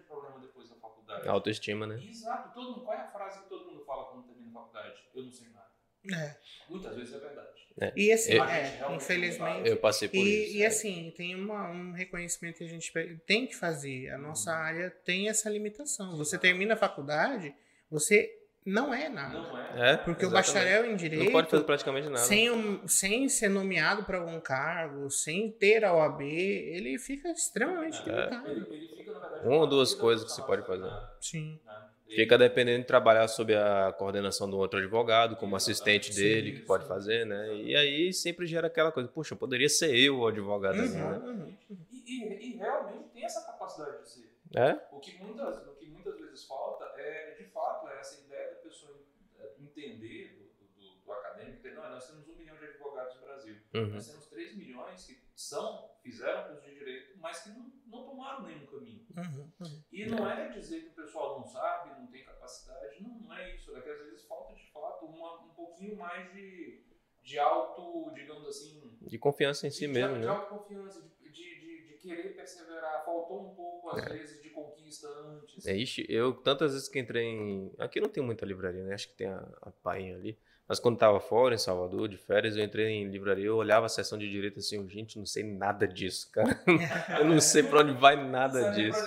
faculdade. A autoestima, né? Exato. Todo mundo, qual é a frase que todo mundo fala quando termina a faculdade? Eu não sei nada. É. Muitas vezes é verdade. É. E assim, eu, é, infelizmente. Eu passei por e, isso. E assim, tem uma, um reconhecimento que a gente tem que fazer. A nossa hum. área tem essa limitação. Você termina a faculdade, você não é nada. Não é. É, Porque o exatamente. bacharel em direito, Não pode fazer praticamente nada. sem, um- sem ser nomeado para algum cargo, sem ter a OAB, ele fica extremamente É. limitado. Ele, ele fica, na verdade, Uma ou duas coisas que trabalho, pode fazer. né? Sim. Né? Fica dependendo de trabalhar sob a coordenação do outro advogado, como assistente Sim, dele, que sim. pode fazer, né? E aí sempre gera aquela coisa, puxa, poderia ser eu o advogado ali, né? Uhum, uhum. E, e- e realmente tem essa capacidade de ser. É? O que muitas, o que muitas vezes falta é, de fato, é essa ideia da pessoa eh, entender do, do, do acadêmico, entender, não, nós temos um milhão de advogados no Brasil. Uhum. Nós temos 3 milhões que são, fizeram curso de direito, mas que não, não tomaram nenhum caminho. Uhum, uhum. E não é dizer que o pessoal não sabe, não tem capacidade, não, não é isso. É que às vezes falta de fato uma, um pouquinho mais de, de auto, digamos assim. De confiança em si de, mesmo, de né? autoconfiança, de, de, de, de querer perseverar. Faltou um pouco, às vezes, de conquista antes. É, ixi, eu tantas vezes que entrei em. Aqui não tem muita livraria, né? Acho que tem a, a Painha ali. Mas quando tava fora, em Salvador, de férias, eu entrei em livraria, eu olhava a seção de direito assim, gente, não sei nada disso, cara. eu não sei pra onde vai nada disso.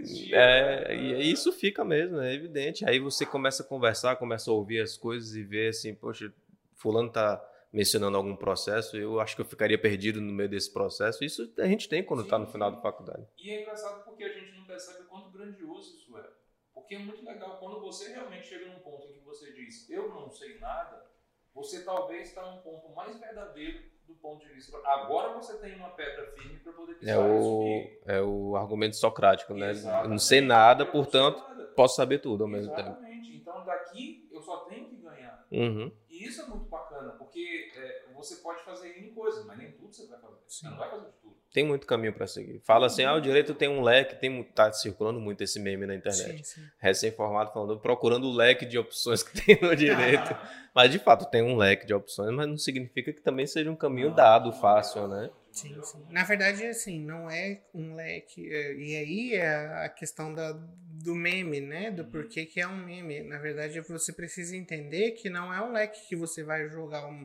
existia, É, né? e aí isso fica mesmo, é evidente. Aí você começa a conversar, começa a ouvir as coisas e ver assim, poxa, fulano tá mencionando algum processo, eu acho que eu ficaria perdido no meio desse processo. Isso a gente tem quando tá no final da faculdade. E é engraçado porque a gente não percebe o quanto grandioso isso é. Porque é muito legal quando você realmente chega num ponto em que você diz, eu não sei nada, você talvez está num ponto mais verdadeiro do ponto de vista. Agora você tem uma pedra firme para poder pisar É o, é o argumento socrático, né? Eu Exatamente. não sei nada, não sei portanto, nada. posso saber tudo ao mesmo tempo. Exatamente. Então daqui eu só tenho que ganhar. Uhum. E isso é muito bacana, porque é, você pode fazer N coisas, mas nem tudo você vai fazer. Você Sim. não vai fazer tudo. Tem muito caminho para seguir. Fala assim, ah, o direito tem um leque, tem, tá circulando muito esse meme na internet. Recém-formado falando, procurando o leque de opções que tem no direito. Mas de fato tem um leque de opções, mas não significa que também seja um caminho dado, fácil, né? Sim, sim. Na verdade, assim, não é um leque. é, E aí é a questão da, do meme, né? Do porquê que é um meme. Na verdade, você precisa entender que não é um leque que você vai jogar um.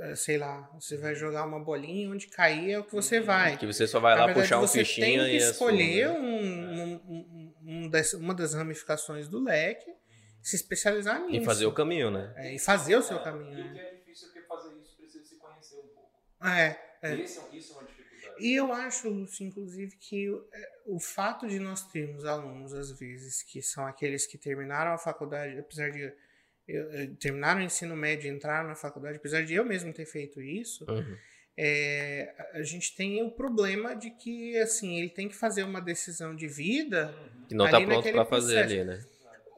Eh, Sei lá, você vai jogar uma bolinha onde cair é o que você vai. Que você só vai Na lá verdade, puxar um você fichinha tem que e escolher assumir. um, um- um- um das- uma das ramificações do leque, se especializar nisso. E fazer o caminho, né? É, e fazer o seu caminho. E o né? que é difícil é porque fazer isso precisa se conhecer um pouco. É, é. Esse é, isso é uma dificuldade. E eu acho, Lúcio, inclusive, que o- é, o fato de nós termos alunos, às vezes, que são aqueles que terminaram a faculdade, apesar de. Eu- eu- terminaram o ensino médio e entraram na faculdade, apesar de eu mesmo ter feito isso, Uhum. é, a- gente tem o problema de que, assim, ele tem que fazer uma decisão de vida. Que não tá Ali pronto naquele para fazer processo. ali, né?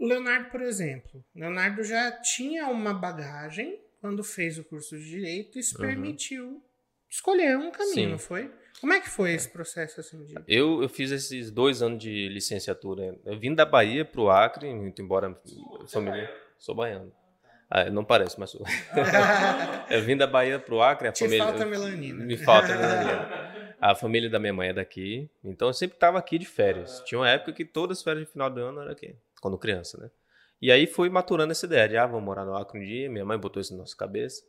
O Leonardo, por exemplo, Leonardo já tinha uma bagagem quando fez o curso de Direito e se Uhum. permitiu escolher um caminho, Sim. não foi? Como é que foi esse processo, assim, de... Eu, eu fiz esses dois anos de licenciatura. Eu vim da Bahia pro Acre, muito embora a Você família. Sou baiano. Ah, não parece, mas sou. Eu vim da Bahia pro Acre, a Te família. falta melanina. Me falta melanina. A família da minha mãe é daqui, então eu sempre estava aqui de férias. Tinha uma época que todas as férias de final do ano era aqui, quando criança, né? E aí fui maturando essa ideia de, ah, vamos morar no Acre um dia. Minha mãe botou isso na nossa cabeça.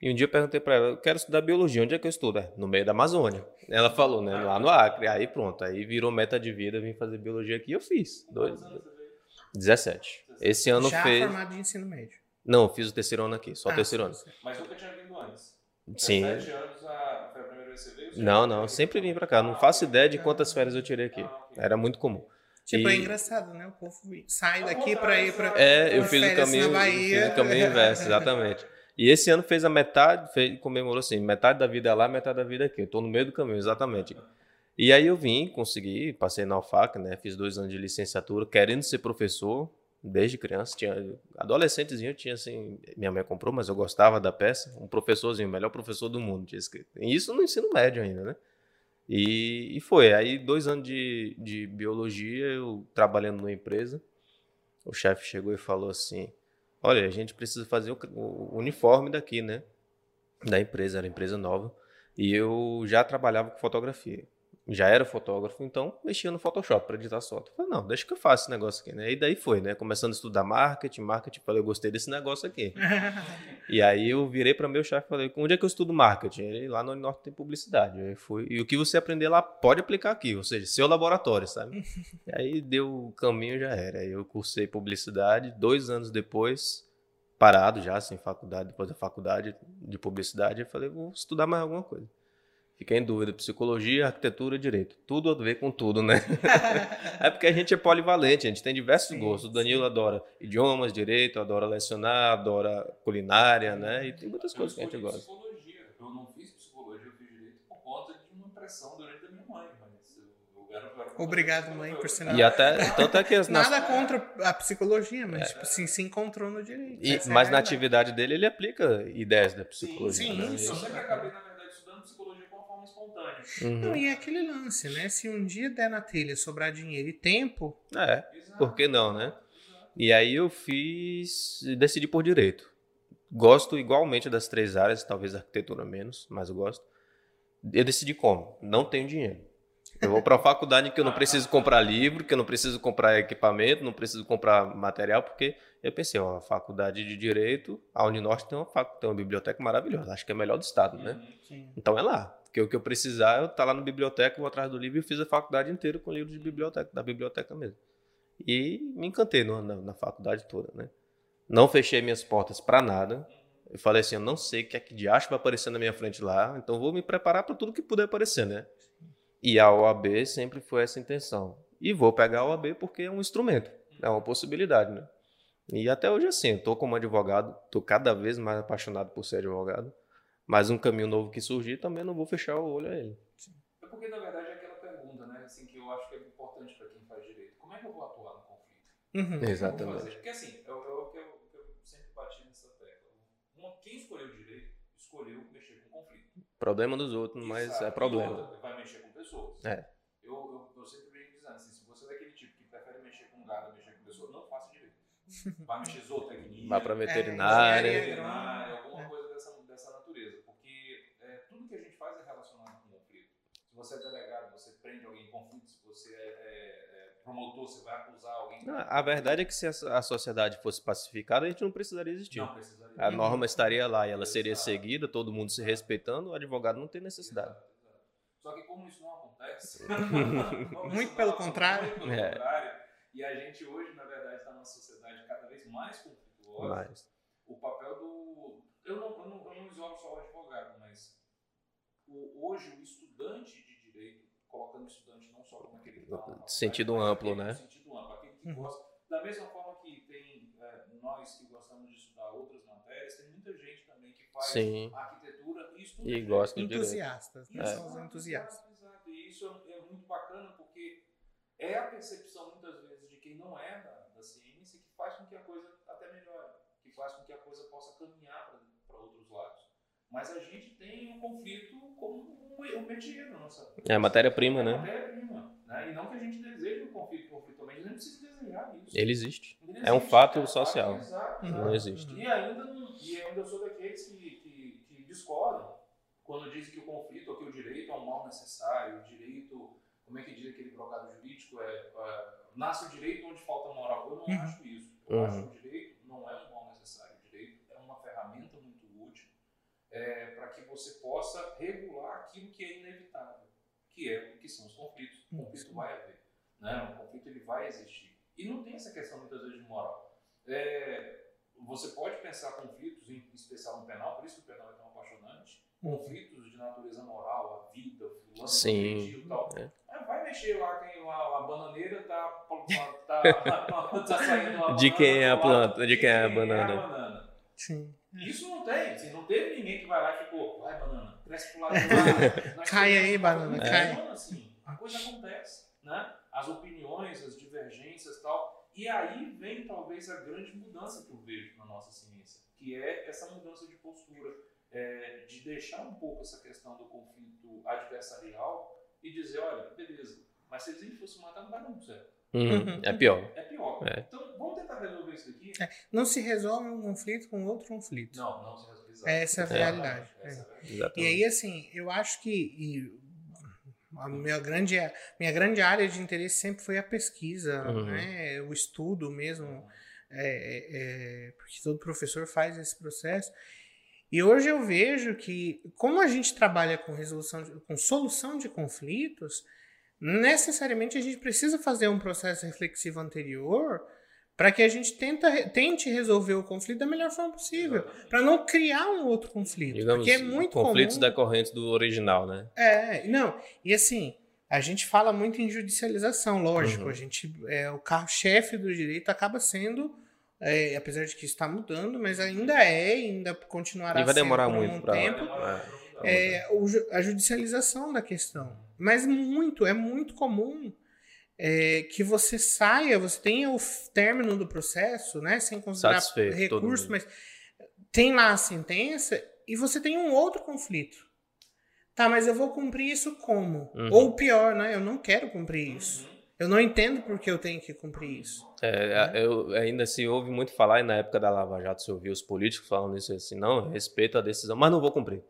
E um dia eu perguntei para ela, eu quero estudar biologia, onde é que eu estudo? "É, no meio da Amazônia. Ela falou, né, lá no Acre. Aí pronto, aí virou meta de vida, vim fazer biologia aqui e eu fiz. Dois, Quantos anos você veio? 17. Esse ano Já fez... formado em ensino médio. Não, eu fiz o terceiro ano aqui, só o Ah, terceiro ano. Mas nunca tinha vindo antes. Sim. 17 anos a... foi a primeira vez que você veio? Você Não, não, sempre vim pra cá. Não faço ideia de quantas férias eu tirei aqui. Ah. Era muito comum. Tipo, é E- engraçado, né? O povo sai daqui pra ir pra... É, eu fiz o caminho, fiz o caminho inverso, exatamente. E esse ano fez a metade, fez, comemorou assim, metade da vida lá, metade da vida aqui. Eu tô no meio do caminho, exatamente. E aí eu vim, consegui, passei na UFAC, né? Fiz dois anos de licenciatura, querendo ser professor desde criança. Tinha adolescentezinho, tinha assim, minha mãe comprou, mas eu gostava da peça. Um professorzinho, o melhor professor do mundo, tinha escrito. E isso no ensino médio ainda, né? E, e foi. Aí dois anos de, de biologia, eu trabalhando numa empresa. O chefe chegou e falou assim: Olha, a gente precisa fazer o, o uniforme daqui, né? Da empresa, era empresa nova. E eu já trabalhava com fotografia. Já era fotógrafo, então mexia no Photoshop para editar as fotos. Falei, não, deixa que eu faça esse negócio aqui, né? E daí foi, né? Começando a estudar marketing, marketing, falei, eu gostei desse negócio aqui. e aí eu virei para meu chefe e falei, onde é que eu estudo marketing? Ele, lá no Norte tem publicidade. Aí fui, e o que você aprender lá pode aplicar aqui, ou seja, seu laboratório, sabe? e aí deu o caminho, já era. Aí eu cursei publicidade, dois anos depois, parado já, sem faculdade, depois da faculdade de publicidade, eu falei, vou estudar mais alguma coisa. Fiquei em dúvida, psicologia, arquitetura, direito. Tudo a ver com tudo, né? é porque a gente é polivalente, a gente tem diversos sim, gostos. O Danilo sim. adora idiomas, direito, adora lecionar, adora culinária, né? E tem muitas eu coisas que a gente gosta. psicologia. Eu não fiz psicologia, eu fiz direito por conta de uma pressão durante a minha mãe. Obrigado, mãe, por sinal. E até, tanto é que as Nada contra a psicologia, mas é. tipo, sim, se encontrou no direito. E, mas é na atividade dele, ele aplica ideias da psicologia. Sim, né? sim. Eu sempre acabei, na verdade, estudando psicologia com uma forma espontânea. Uhum. Não, e é aquele lance, né? Se um dia der na telha sobrar dinheiro e tempo. É, por que não, né? E aí eu fiz. decidi por direito. Gosto igualmente das três áreas, talvez arquitetura menos, mas eu gosto. Eu decidi como? Não tenho dinheiro. Eu vou para uma faculdade que eu não preciso comprar livro, que eu não preciso comprar equipamento, não preciso comprar material, porque eu pensei, ó, a faculdade de Direito, a Uninorte tem uma, tem uma biblioteca maravilhosa, acho que é a melhor do estado, né? Então é lá. Porque o que eu precisar, eu tá lá na biblioteca, vou atrás do livro e fiz a faculdade inteira com livro de biblioteca, da biblioteca mesmo. E me encantei no, na, na, faculdade toda, né? Não fechei minhas portas para nada. Eu falei assim, eu não sei o que é que de acho vai aparecer na minha frente lá, então vou me preparar para tudo que puder aparecer, né? E a OAB sempre foi essa intenção. E vou pegar a OAB porque é um instrumento, é uma possibilidade, né? E até hoje assim, estou como advogado, estou cada vez mais apaixonado por ser advogado, mas um caminho novo que surgir também não vou fechar o olho a ele. É porque na verdade é aquela pergunta, né, assim que eu acho que é importante para quem faz direito. Como é que eu vou atuar no conflito? Uhum. Exatamente. Porque assim, é o que eu, eu, sempre bati nessa tecla. Uma, quem escolheu direito escolheu mexer com conflito. Problema dos outros, Exato. mas é problema. Outra, vai mexer com pessoas. É. Eu, eu, eu sempre venho dizendo assim, se você é daquele tipo que prefere mexer com gado, mexer com pessoas, não faça direito. Vai mexer zootecnia. Vai para veterinária. É, veterinária, alguma é. coisa dessa, dessa natureza. Porque é, tudo que a gente faz é relacionado com conflito. Se você é delegado, você prende alguém em conflito. Se você é, é, é promotor, você vai acusar alguém. Não, a verdade é que se a, sociedade fosse pacificada, a gente não precisaria existir. Não precisaria. A norma estaria lá e ela seria seguida, todo mundo se respeitando, o advogado não tem necessidade. Exato. Só que como isso não acontece, muito pelo contrário. Muito pelo é. contrário. E a gente hoje, na verdade, está numa sociedade cada vez mais conflituosa. Mais. O papel do. Eu não, eu não, eu não isolo só o advogado, mas o, hoje o estudante colocando o estudante não só como aquele que está. Sentido amplo, né? Sentido amplo, aquele que uhum. gosta. Da mesma forma que tem é, nós que gostamos de estudar outras matérias, tem muita gente também que faz Sim. arquitetura e estuda. E gosta de entusiastas, né? São os entusiastas. Exato, exato. E isso é muito bacana porque é a percepção muitas vezes de quem não é da, da ciência que faz com que a coisa até melhore, que faz com que a coisa possa caminhar para outros lados. Mas a gente tem um conflito como um, métier na nossa. É matéria-prima, é né? Matéria-prima. Né? E não que a gente deseje um conflito, conflito, mas a gente não precisa desejar isso. Ele existe. Ele é um fato social. Exato, exato. Não existe. E ainda, não, e ainda sou daqueles que, que, que discordam quando dizem que o conflito ou que o direito é um mal necessário, o direito como é que diz aquele brocado jurídico, é, é, nasce o direito onde falta moral. Eu não uhum. acho isso. Eu uhum. acho que o direito não é um mal necessário. O direito é uma ferramenta muito útil é, para que você possa regular aquilo que é inevitável, que é que são os conflitos. O conflito vai haver, né? O conflito ele vai existir. E não tem essa questão muitas vezes de moral. É, você pode pensar conflitos, em especial no penal, por isso que o penal é tão apaixonante, conflitos de natureza moral, a vida, o fulano, Sim. o tal. É. vai mexer lá quem a, a bananeira tá, tá, tá, tá saindo uma De quem é a planta, de quem é a banana. É a banana. Sim. Isso não tem, assim, não teve ninguém que vai lá e ficou, vai banana, cresce pro lado do lado. cai aí, banana, é. cai. Assim, a coisa acontece, né? As opiniões, as divergências e tal. E aí vem talvez a grande mudança que eu vejo na nossa ciência, que é essa mudança de postura é, de deixar um pouco essa questão do conflito adversarial e dizer, olha, beleza, mas se a gente fosse matar, não vai dar muito certo. Uhum, é pior. É pior. É. Então, vamos tentar resolver isso aqui. É, não se resolve um conflito com outro conflito. Não, não se resolve. Essa é a realidade. É. E aí, assim, eu acho que, e, A minha grande, minha grande área de interesse sempre foi a pesquisa, Uhum. né? o estudo mesmo, é, é, é, porque todo professor faz esse processo. E hoje eu vejo que, como a gente trabalha com resolução, de- com solução de conflitos, necessariamente a gente precisa fazer um processo reflexivo anterior para que a gente tenta, tente resolver o conflito da melhor forma possível, para não criar um outro conflito. Digamos, porque é muito conflitos comum. decorrentes do original, né? É, não. E assim, a gente fala muito em judicialização, lógico. Uhum. A gente, é, o carro-chefe do direito acaba sendo, é, apesar de que está mudando, mas ainda é, ainda continuará E vai demorar muito um pra- tempo. É, ju- a judicialização da questão. Mas muito, é muito comum é, que você saia, você tenha o término do processo, né? Sem considerar Satisfeito, recurso, mas tem lá a sentença e você tem um outro conflito. Tá, mas eu vou cumprir isso como? Uhum. Ou pior, né? Eu não quero cumprir isso. Eu não entendo por que eu tenho que cumprir isso. É, eu, ainda se ouve muito falar, e na época da Lava Jato se ouvia os políticos falando isso assim, não, eu respeito a decisão, mas não vou cumprir.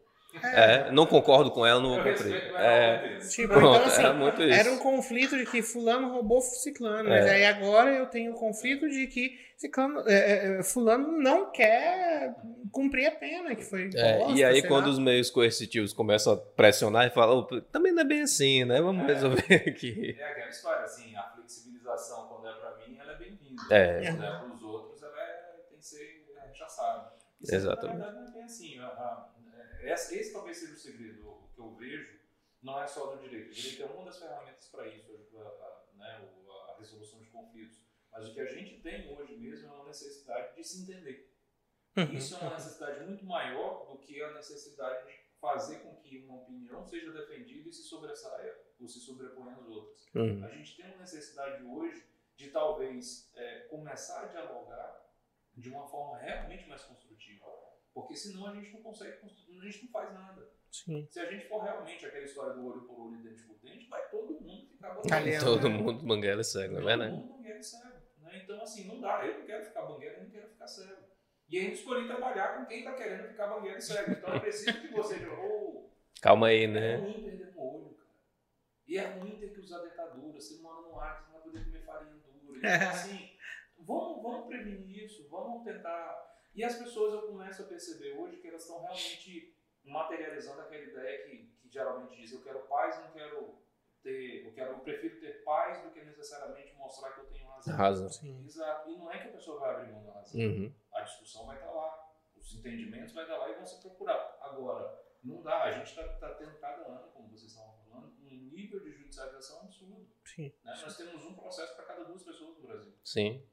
É, não concordo com ela, não vou cumprir. É, vou Tipo, Pronto, então, assim, era muito isso. Era um conflito de que fulano roubou ciclano, mas É. aí agora eu tenho o conflito de que ciclano, é, é, é, fulano não quer cumprir a pena que foi É, imposta, e aí, quando lá. os meios coercitivos começam a pressionar e falam, "Ô, também não é bem assim, né? Vamos resolver aqui. É aquela história, assim, a flexibilização, quando é pra mim, ela é bem-vinda. É. Quando é pros outros, ela é- tem que ser rechaçada. Isso, Exatamente. Na verdade, não é bem assim. A- a- é- esse, talvez seja o segredo o que eu vejo, não é só do direito. O direito é uma das ferramentas para isso, a, a- né, a resolução de conflitos. Mas o que a gente tem hoje mesmo é uma necessidade de se entender. Uhum. Isso é uma necessidade muito maior do que a necessidade de fazer com que uma opinião seja defendida e se sobressaia ou se sobreponha às outras. Hum, A gente tem uma necessidade hoje de talvez é, começar a dialogar de uma forma realmente mais construtiva. Porque senão a gente não consegue, constru- a gente não faz nada. Sim. Se a gente for realmente aquela história do olho por olho e dente por dente, vai todo mundo ficar banguela. Todo né? mundo banguela é cego, não é Todo verdade? mundo banguela e cego. Né? Então, assim, não dá. Eu não quero ficar banguela, eu não quero ficar cego. E a gente escolhi trabalhar com quem está querendo ficar banguela e cego. Então é preciso que você "Ô, Calma aí, é né? ruim perder um olho, cara. E é ruim ter que usar dentadura. Você mora no ar, você não vai poder comer farinha dura. Então, assim, vamos, vamos prevenir isso, vamos tentar. E as pessoas eu começo a perceber hoje que elas estão realmente materializando aquela ideia que, que geralmente diz: eu quero paz, não quero ter. Eu, quero, eu prefiro ter paz do que necessariamente mostrar que eu tenho razão. Razão. Sim. Exato. E não é que a pessoa vai abrir mão da razão Uhum. a discussão vai estar lá, os entendimentos vai estar lá e vão ser procurados. Agora, não dá, a gente está tendo cada ano, como vocês estavam falando, um nível de judicialização absurdo. Sim. né? Nós temos um processo para cada duas pessoas no Brasil. Sim.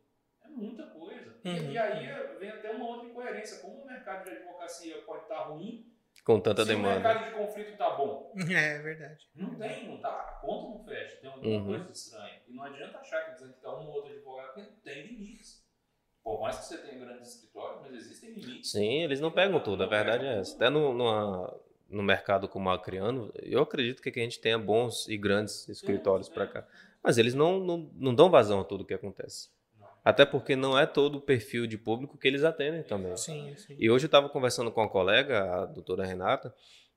Muita coisa. E- Uhum. E, aí vem até uma outra incoerência. Como o mercado de advocacia pode estar ruim Com tanta se o demanda. mercado de conflito está bom? É verdade. Não tem, não dá. A conta não fecha. Tem alguma Uhum. coisa estranha. E não adianta achar que dizendo que está um ou outro advogado, porque tem limites. Por mais que você tenha grandes escritórios, mas existem limites. Sim, eles não pegam tudo, a verdade é essa. Até no, numa- no mercado como acriano, eu acredito que a gente tenha bons e grandes escritórios para cá. Mas eles não, não, não dão vazão a tudo que acontece. Até porque não é todo o perfil de público que eles atendem também. Sim, sim. E hoje eu estava conversando com uma colega, a doutora Renata,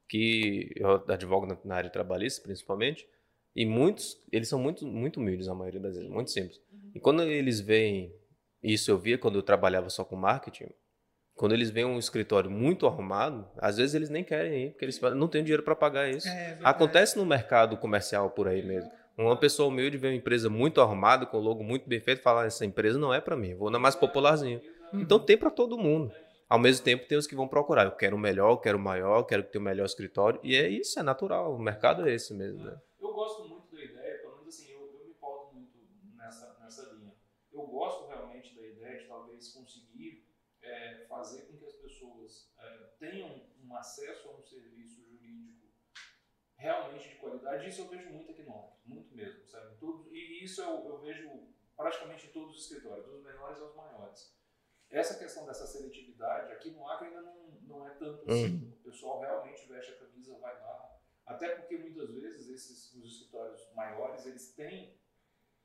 que eu advogo na, área trabalhista, principalmente, e muitos, eles são muito, muito humildes, a maioria das vezes, muito simples. E quando eles veem, isso eu via quando eu trabalhava só com marketing, quando eles veem um escritório muito arrumado, às vezes eles nem querem ir, porque eles falam, não tem dinheiro para pagar isso. É verdade. Acontece no mercado comercial por aí mesmo. Uma pessoa humilde vê uma empresa muito arrumada, com logo muito bem feito, e fala: essa empresa não é para mim, vou na mais popularzinha. Uhum. Então tem para todo mundo. Ao mesmo tempo, tem os que vão procurar. Eu quero o melhor, eu quero o maior, eu quero que tenha o melhor escritório. E é isso, é natural. O mercado é esse mesmo. Né? Eu gosto muito da ideia, pelo menos assim, eu, eu me pauto muito nessa, nessa linha. Eu gosto realmente da ideia de talvez conseguir é, fazer com que as pessoas é, tenham um acesso a um serviço jurídico realmente de qualidade. Isso eu vejo muito aqui no Acre, muito mesmo, sabe? Tudo, e isso eu, eu vejo praticamente em todos os escritórios, dos menores aos maiores. Essa questão dessa seletividade aqui no Acre ainda não, não é tanto assim. O pessoal realmente veste a camisa, vai lá. Até porque muitas vezes esses os escritórios maiores eles têm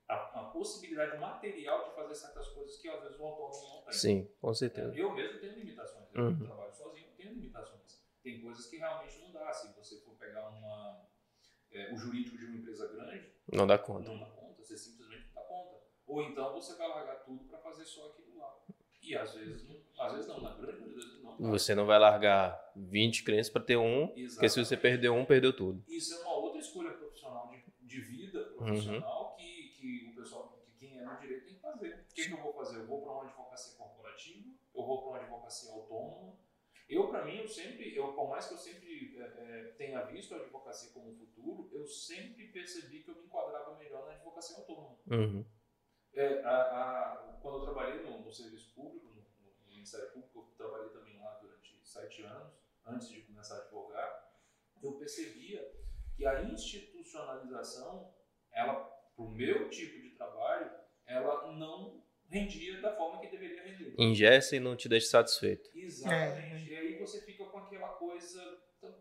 a, a possibilidade material de fazer certas coisas que às vezes o autônomo não tem. Sim, com certeza. Eu mesmo tenho limitações. Eu Uhum. trabalho sozinho, tenho limitações. Tem coisas que realmente não dá. Se você for pegar uma. é, o jurídico de uma empresa grande, Não dá conta. não dá conta, você simplesmente não dá conta. Ou então você vai largar tudo para fazer só aquilo lá. E às vezes, não, às vezes não, na grande maioria das vezes não. Você não vai largar 20 clientes para ter um, porque se você Exatamente. perdeu um, perdeu tudo. Isso é uma outra escolha profissional de, de vida profissional que, que o pessoal, que quem é no direito tem que fazer. O que, que eu vou fazer? Eu vou para uma advocacia corporativa, eu vou para uma advocacia autônoma. Eu, para mim, eu sempre, eu, por mais que eu sempre é, é, tenha visto a advocacia como um futuro, eu sempre percebi que eu me enquadrava melhor na advocacia autônoma. Uhum. É, a- a- quando eu trabalhei no, no serviço público, no, no Ministério Público, eu trabalhei também lá durante sete anos, antes de começar a advogar, eu percebia que a institucionalização, ela, para o meu tipo de trabalho, ela não rendia da forma que deveria render. Ingessa e não te deixa satisfeito. Exatamente. E aí você fica com aquela coisa,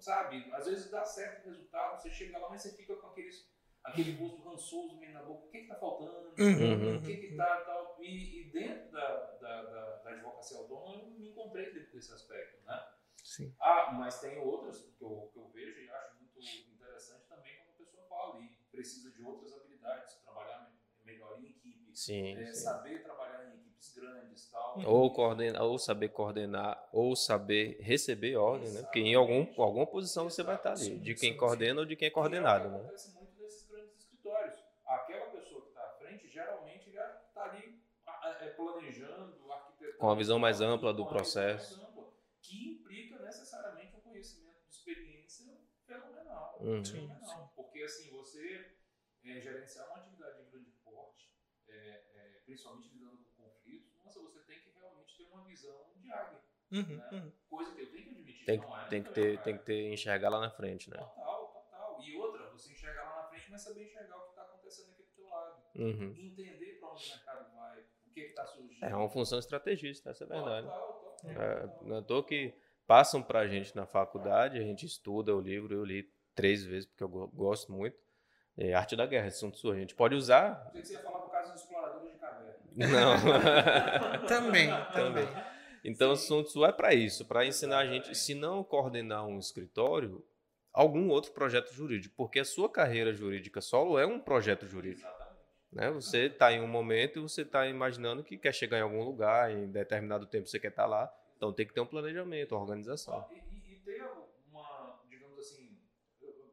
sabe? Às vezes dá certo o resultado, você chega lá, mas você fica com aqueles, aquele gosto rançoso meio na boca. O que está faltando? Uhum. O que que tá tal? E, e dentro da, da, da, da advocacia autônoma, eu me encontrei dentro desse aspecto, né? Sim. Ah, mas tem outras que eu, que eu vejo e acho muito interessante também quando a pessoa fala e precisa de outras habilidades, trabalhar me- melhor em equipe, Sim. é, sim. saber trabalhar em equipes grandes tal. Ou coordenar, ou saber coordenar, ou saber receber ordem, né? Porque em algum, alguma posição você vai estar ali, Sim, de quem sim, coordena ou de quem é é o coordenado, né? acontece muito nesses grandes escritórios. Aquela pessoa que está à frente, geralmente já está ali é, planejando, arquitetando. Com a visão mais ampla do processo. ampla, que implica necessariamente um conhecimento de experiência fenomenal. Uhum. Sim, fenomenal. Porque assim, você é, gerenciar uma atividade de grande porte, é, é, principalmente lidando com conflitos, nossa, você tem que realmente ter uma visão de águia. Uhum, uhum. Coisa que eu tenho que admitir. Tem, não é tem que ter, tem que ter, enxergar lá na frente, né? Total, total. E outra, você enxergar lá na frente, mas saber enxergar o que está acontecendo aqui do teu lado. Uhum. Entender para onde o mercado vai, o que está surgindo. É uma função estrategista, essa é a verdade. Total, total, É, total. não é toa que passam pra gente na faculdade, a gente estuda o livro, eu li três vezes porque eu go- gosto muito. É Arte da Guerra, Sun Tzu. A gente pode usar. Pensei que você ia falar do caso dos exploradores de. Não. Também, também. Então, Sun Tzu é para isso, para ensinar a gente, se não coordenar um escritório, algum outro projeto jurídico, porque a sua carreira jurídica solo é um projeto jurídico. Exatamente. Né? Você está em um momento e você está imaginando que quer chegar em algum lugar, em determinado tempo você quer estar lá, então tem que ter um planejamento, uma organização. E, e, e ter uma, digamos assim,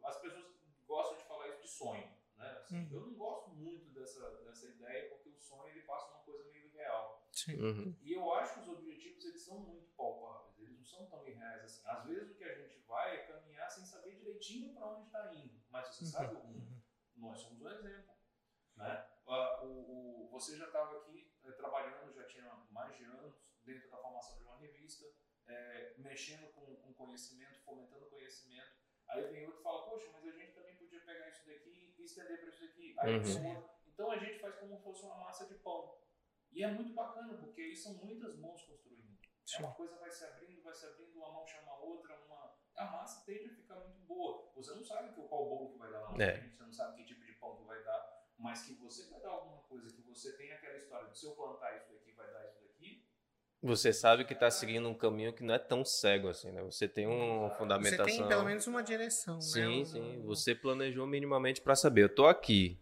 as pessoas gostam de falar isso de sonho, né? Assim, Uhum. Eu não gosto muito dessa, dessa ideia, porque o sonho ele passa uma coisa meio irreal. Sim. Uhum. E eu acho que os objetivos eles são muito palpáveis, eles não são tão irreais assim. Às vezes o que a gente vai é caminhar sem saber direitinho para onde está indo, mas você sabe o rumo. Uhum. Nós somos um exemplo. Né? O, o- você já estava aqui eh, trabalhando, já tinha mais de anos dentro da formação de uma revista, eh, mexendo com, com conhecimento, fomentando conhecimento. Aí vem outro e fala, poxa, mas a gente também podia pegar isso daqui e estender para isso daqui. Aí Uhum. Então a gente faz como se fosse uma massa de pão. E é muito bacana, porque aí são muitas mãos construindo. É Sim. uma coisa vai se abrindo, vai se abrindo, uma mão chama a outra, uma... a massa tende a ficar muito boa. Você não sabe que- qual bolo que vai dar lá na É. frente, você não sabe que tipo de pão que vai dar, mas que você vai dar alguma coisa, que você tem aquela história de se eu plantar isso daqui, vai dar isso daqui. Você sabe que está seguindo um caminho que não é tão cego assim, né? Você tem uma Você fundamentação. tem pelo menos uma direção, né? Sim, sim. Você planejou minimamente para saber. Eu tô aqui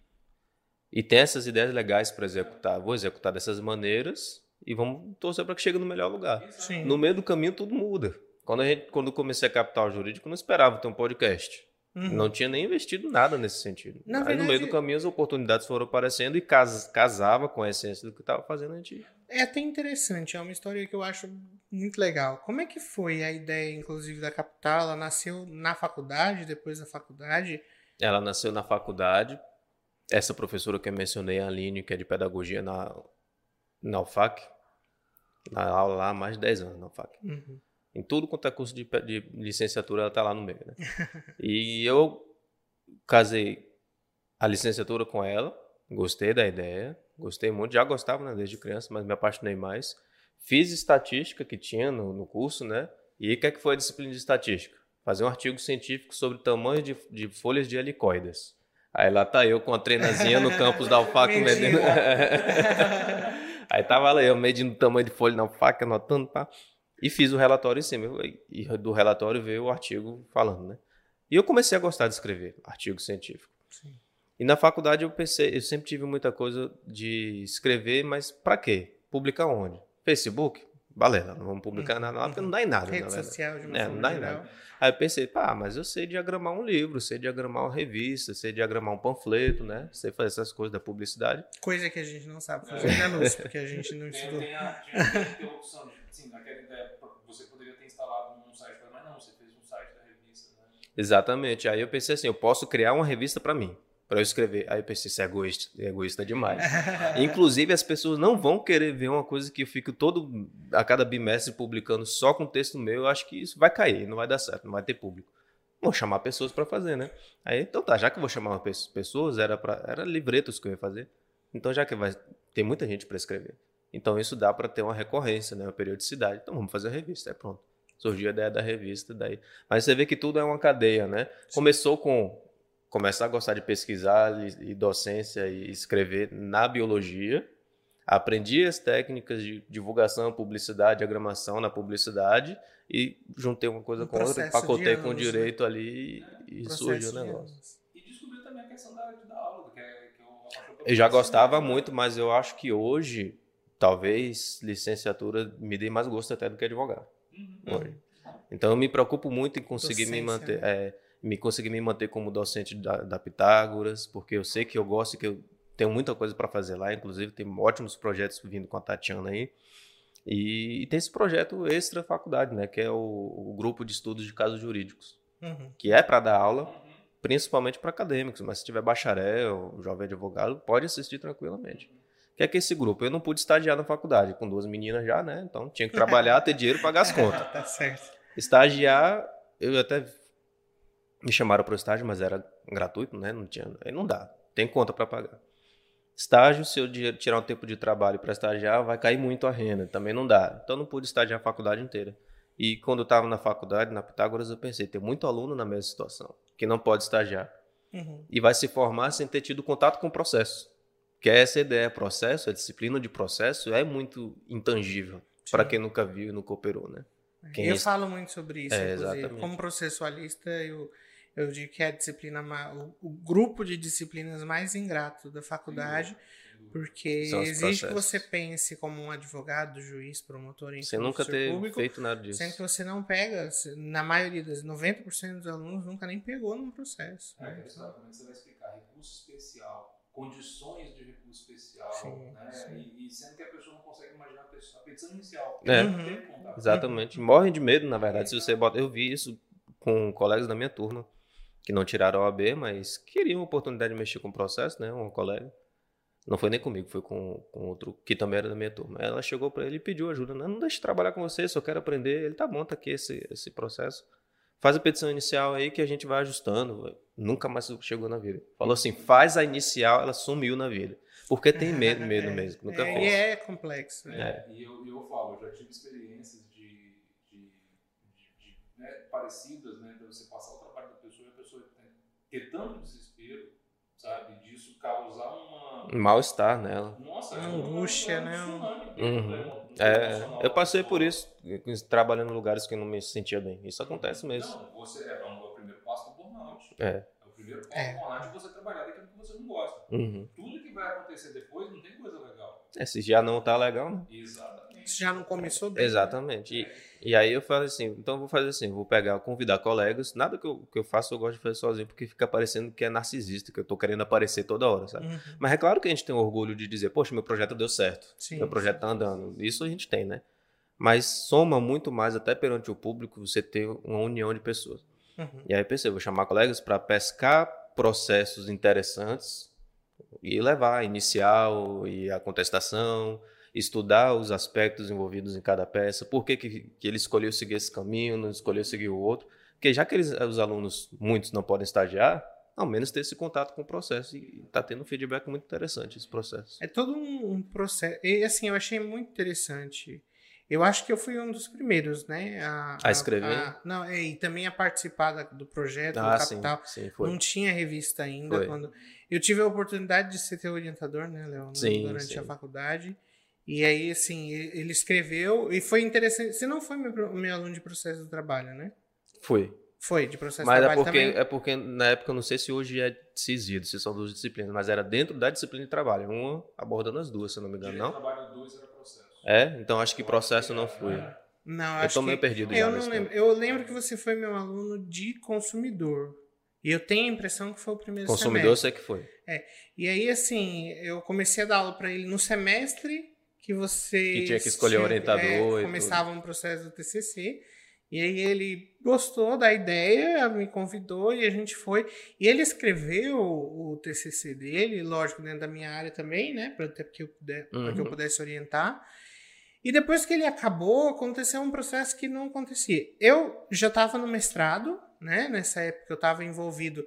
e tem essas ideias legais para executar. Vou executar dessas maneiras e vamos torcer para que chegue no melhor lugar. Sim. No meio do caminho tudo muda. Quando a gente, quando eu comecei a capital jurídico, não esperava ter um podcast. Uhum. Não tinha nem investido nada nesse sentido. Na Aí no verdade- meio do caminho as oportunidades foram aparecendo e cas- casava com a essência do que estava fazendo a gente. É até interessante, é uma história que eu acho muito legal. Como é que foi a ideia, inclusive, da capital? Ela nasceu na faculdade, depois da faculdade? Ela nasceu na faculdade. Essa professora que eu mencionei, a Aline, que é de pedagogia na, na UFAC, na aula lá há mais de 10 anos na UFAC. Uhum. Em tudo quanto é curso de, de licenciatura, ela está lá no meio. Né? e eu casei a licenciatura com ela, gostei da ideia, gostei muito, já gostava né, desde criança, mas me apaixonei mais. Fiz estatística que tinha no, no curso, né? E o que, é que foi a disciplina de estatística? Fazer um artigo científico sobre tamanho de, de folhas de helicóides. Aí lá tá eu com a treinazinha no campus da UFAC Medindo. medendo. Aí tava lá eu medindo o tamanho de folha na UFAC, anotando, pá. E fiz o relatório em cima. E do relatório veio o artigo falando, né? E eu comecei a gostar de escrever artigo científico. Sim. E na faculdade eu pensei, eu sempre tive muita coisa de escrever, mas para quê? Publicar onde? Facebook? Balela, não vamos publicar nada lá porque não dá em nada. Rede na social de uma É, forma não dá em geral. nada. Aí eu pensei, pá, mas eu sei diagramar um livro, sei diagramar uma revista, sei diagramar um panfleto, né? Sei fazer essas coisas da publicidade. Coisa que a gente não sabe fazer na luz, porque a gente não Tem, estudou. tem, a, tem, tem, tem a opção de, sim, naquela ideia, você poderia ter instalado num site, mas não, você fez um site da revista, né? Exatamente. Aí eu pensei assim, eu posso criar uma revista para mim, para eu escrever. Aí eu pensei, isso é egoísta, é egoísta demais. Inclusive, as pessoas não vão querer ver uma coisa que eu fico todo, a cada bimestre, publicando só com texto meu. Eu acho que isso vai cair, não vai dar certo, não vai ter público. Vou chamar pessoas para fazer, né? Aí, então tá, já que eu vou chamar pessoas, era, pra, era livretos que eu ia fazer. Então, já que vai ter muita gente para escrever. Então, isso dá para ter uma recorrência, né? Uma periodicidade. Então, vamos fazer a revista, é pronto. Surgiu a ideia da revista, daí. Mas você vê que tudo é uma cadeia, né? Começou com começar a gostar de pesquisar e docência e escrever na biologia. Aprendi as técnicas de divulgação, publicidade, diagramação na publicidade e juntei uma coisa Um com outra, empacotei de com anos, direito ali e Processo surgiu o negócio. anos. E descobri também a questão da, da aula, que, é, que eu acho que Eu já gostava né? muito, mas eu acho que hoje, talvez, licenciatura me dê mais gosto até do que advogar. Uhum. Hoje. Então eu me preocupo muito em conseguir me Docência, manter, né? é, me conseguir me manter como docente da, da Pitágoras, porque eu sei que eu gosto e que eu tenho muita coisa para fazer lá, inclusive tem ótimos projetos vindo com a Tatiana aí. E, e tem esse projeto extra faculdade, né, que é o, o grupo de estudos de casos jurídicos, Uhum. que é para dar aula, principalmente para acadêmicos, mas se tiver bacharel, jovem advogado, pode assistir tranquilamente. O que é que esse grupo? Eu não pude estagiar na faculdade, com duas meninas já, né? Então tinha que trabalhar, ter dinheiro pagar as contas. tá certo. Estagiar, eu até me chamaram para o estágio, mas era gratuito, né? Não tinha, aí não dá, tem conta para pagar. Estágio, se eu tirar um tempo de trabalho para estagiar, vai cair muito a renda, também não dá. Então não pude estagiar a faculdade inteira. E quando eu estava na faculdade, na Pitágoras, eu pensei, tem muito aluno na mesma situação, que não pode estagiar Uhum. e vai se formar sem ter tido contato com o processo. Que é essa ideia, processo, a disciplina de processo é muito intangível para quem nunca viu e nunca operou, né? Quem eu é- falo muito sobre isso, É, inclusive. exatamente. Como processualista, eu, eu digo que é a disciplina, o, o grupo de disciplinas mais ingrato da faculdade, porque exige que você pense como um advogado, juiz, promotor, enfim, Sem nunca ter público, feito nada disso. sendo que você não pega, na maioria das 90% dos alunos nunca nem pegou num processo. É, né? exatamente, você vai explicar recurso especial, condições de recurso especial, Sim, né? sim. E, e sendo que a pessoa não consegue imaginar a, pessoa, a petição inicial. É. Contato. Exatamente. Morrem de medo, na verdade. Se você bota. Eu vi isso com colegas da minha turma, que não tiraram a OAB, mas queriam a oportunidade de mexer com o processo, né? Um colega. Não foi nem comigo, foi com, com outro que também era da minha turma. Ela chegou para ele e pediu ajuda. Não, não deixe de trabalhar com você, só quero aprender. Ele, tá bom, tá aqui esse, esse processo. Faz a petição inicial aí que a gente vai ajustando. Nunca mais chegou na vida. Falou assim, faz a inicial, ela sumiu na vida. Porque tem medo, medo mesmo. Nunca é, fez. E é complexo. né? É, E eu, eu falo, eu já tive experiências né, parecidas, né? De você passar o trabalho da pessoa e a pessoa ter, ter tanto desespero, sabe? Disso causar uma. Mal-estar nela. Nossa, é uma- angústia, é um né? dentro Uhum. do É, eu passei pessoa. por isso, trabalhando em lugares que eu não me sentia bem. Isso acontece mesmo. Não, você é, é o primeiro passo do burnout. É. o primeiro passo É. do burnout é você trabalhar daquilo que você não gosta. Uhum. Tudo que vai acontecer depois não tem coisa legal. É, se já não tá legal, né? Exatamente. Já não começou bem. Exatamente. E, e aí eu falei assim, então eu vou fazer assim, vou pegar, convidar colegas. Nada que eu, que eu faço eu gosto de fazer sozinho, porque fica parecendo que é narcisista, que eu tô querendo aparecer toda hora, sabe? Uhum. Mas é claro que a gente tem orgulho de dizer, poxa, meu projeto deu certo. Sim. meu projeto tá andando. Isso a gente tem, né? Mas soma muito mais, até perante o público, você ter uma união de pessoas. Uhum. E aí eu pensei, vou chamar colegas para pescar processos interessantes e levar a inicial e a contestação, estudar os aspectos envolvidos em cada peça, por que, que, que ele escolheu seguir esse caminho, não escolheu seguir o outro. Porque já que eles, os alunos, muitos não podem estagiar, ao menos ter esse contato com o processo. E está tendo um feedback muito interessante esse processo. É todo um, um processo. E assim, eu achei muito interessante. Eu acho que eu fui um dos primeiros, né? A escrever? a- não, é, e também a participar da- do projeto Ah, do sim, Capital. sim, foi. Não tinha revista ainda. Foi. Quando... Eu tive a oportunidade de ser teu orientador, né, Léo? Sim, Durante sim. a faculdade. E aí, assim, ele escreveu e foi interessante. Você não foi meu, meu aluno de processo do trabalho, né? Foi. Foi, de processo Mas de é trabalho porque, também. é porque na época, eu não sei se hoje é CISID, se são duas disciplinas, mas era dentro da disciplina de trabalho. Uma abordando as duas, se eu não me engano, Direito não? trabalho 2 era processo. É? Então acho que processo não fui. Não, Eu acho tô meio que... perdido É, já eu não lembro. Eu lembro que você foi meu aluno de consumidor. E eu tenho a impressão que foi o primeiro Consumidor, eu semestre. sei que foi. E aí, assim, eu comecei a dar aula para ele no semestre que você. Que tinha que escolher o orientador e começava um processo do TCC. E aí ele gostou da ideia, me convidou e a gente foi. E ele escreveu o TCC dele, lógico, dentro da minha área também, né? Para que, eu puder- pra que eu Uhum. pudesse orientar. E depois que ele acabou, aconteceu um processo que não acontecia. Eu já estava no mestrado, né? Nessa época eu estava envolvido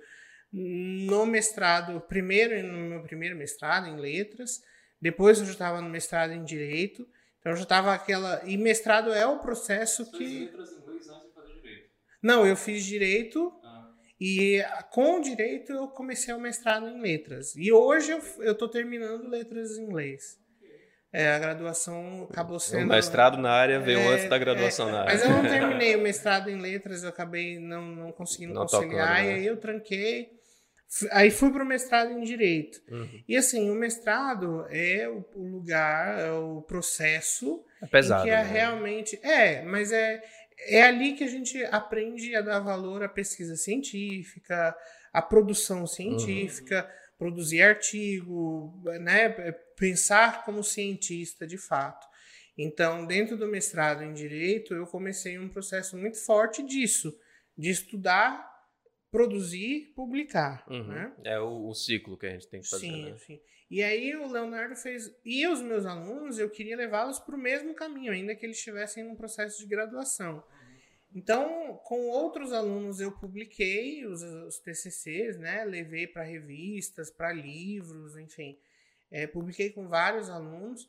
no mestrado, primeiro no meu primeiro mestrado em letras, depois eu já estava no mestrado em direito. Então eu já estava aquela e mestrado é o processo Fez que letras em inglês antes de fazer direito. não, eu fiz direito Ah, e com o direito eu comecei o mestrado em letras. E hoje eu, tô terminando letras em inglês. É, a graduação acabou O sendo. mestrado na área veio É, antes da graduação é, na área. Mas eu não terminei o mestrado em letras, eu acabei não, não conseguindo Não conciliar, tocando, né? e aí eu tranquei. Aí fui para o mestrado em direito. Uhum. E assim, o mestrado é o, o lugar, é o processo É pesado. que é né? realmente. É, mas é, é ali que a gente aprende a dar valor à pesquisa científica, à produção científica, produzir artigo, né? Pensar como cientista de fato. Então, dentro do mestrado em Direito, eu comecei um processo muito forte disso, de estudar, produzir, publicar. Uhum. Né? É o, o ciclo que a gente tem que fazer. Sim, né? sim. E aí o Leonardo fez. E os meus alunos, eu queria levá-los para o mesmo caminho, ainda que eles estivessem num processo de graduação. Então, com outros alunos, eu publiquei os, os TCCs, né? Levei para revistas, para livros, enfim. É, publiquei com vários alunos.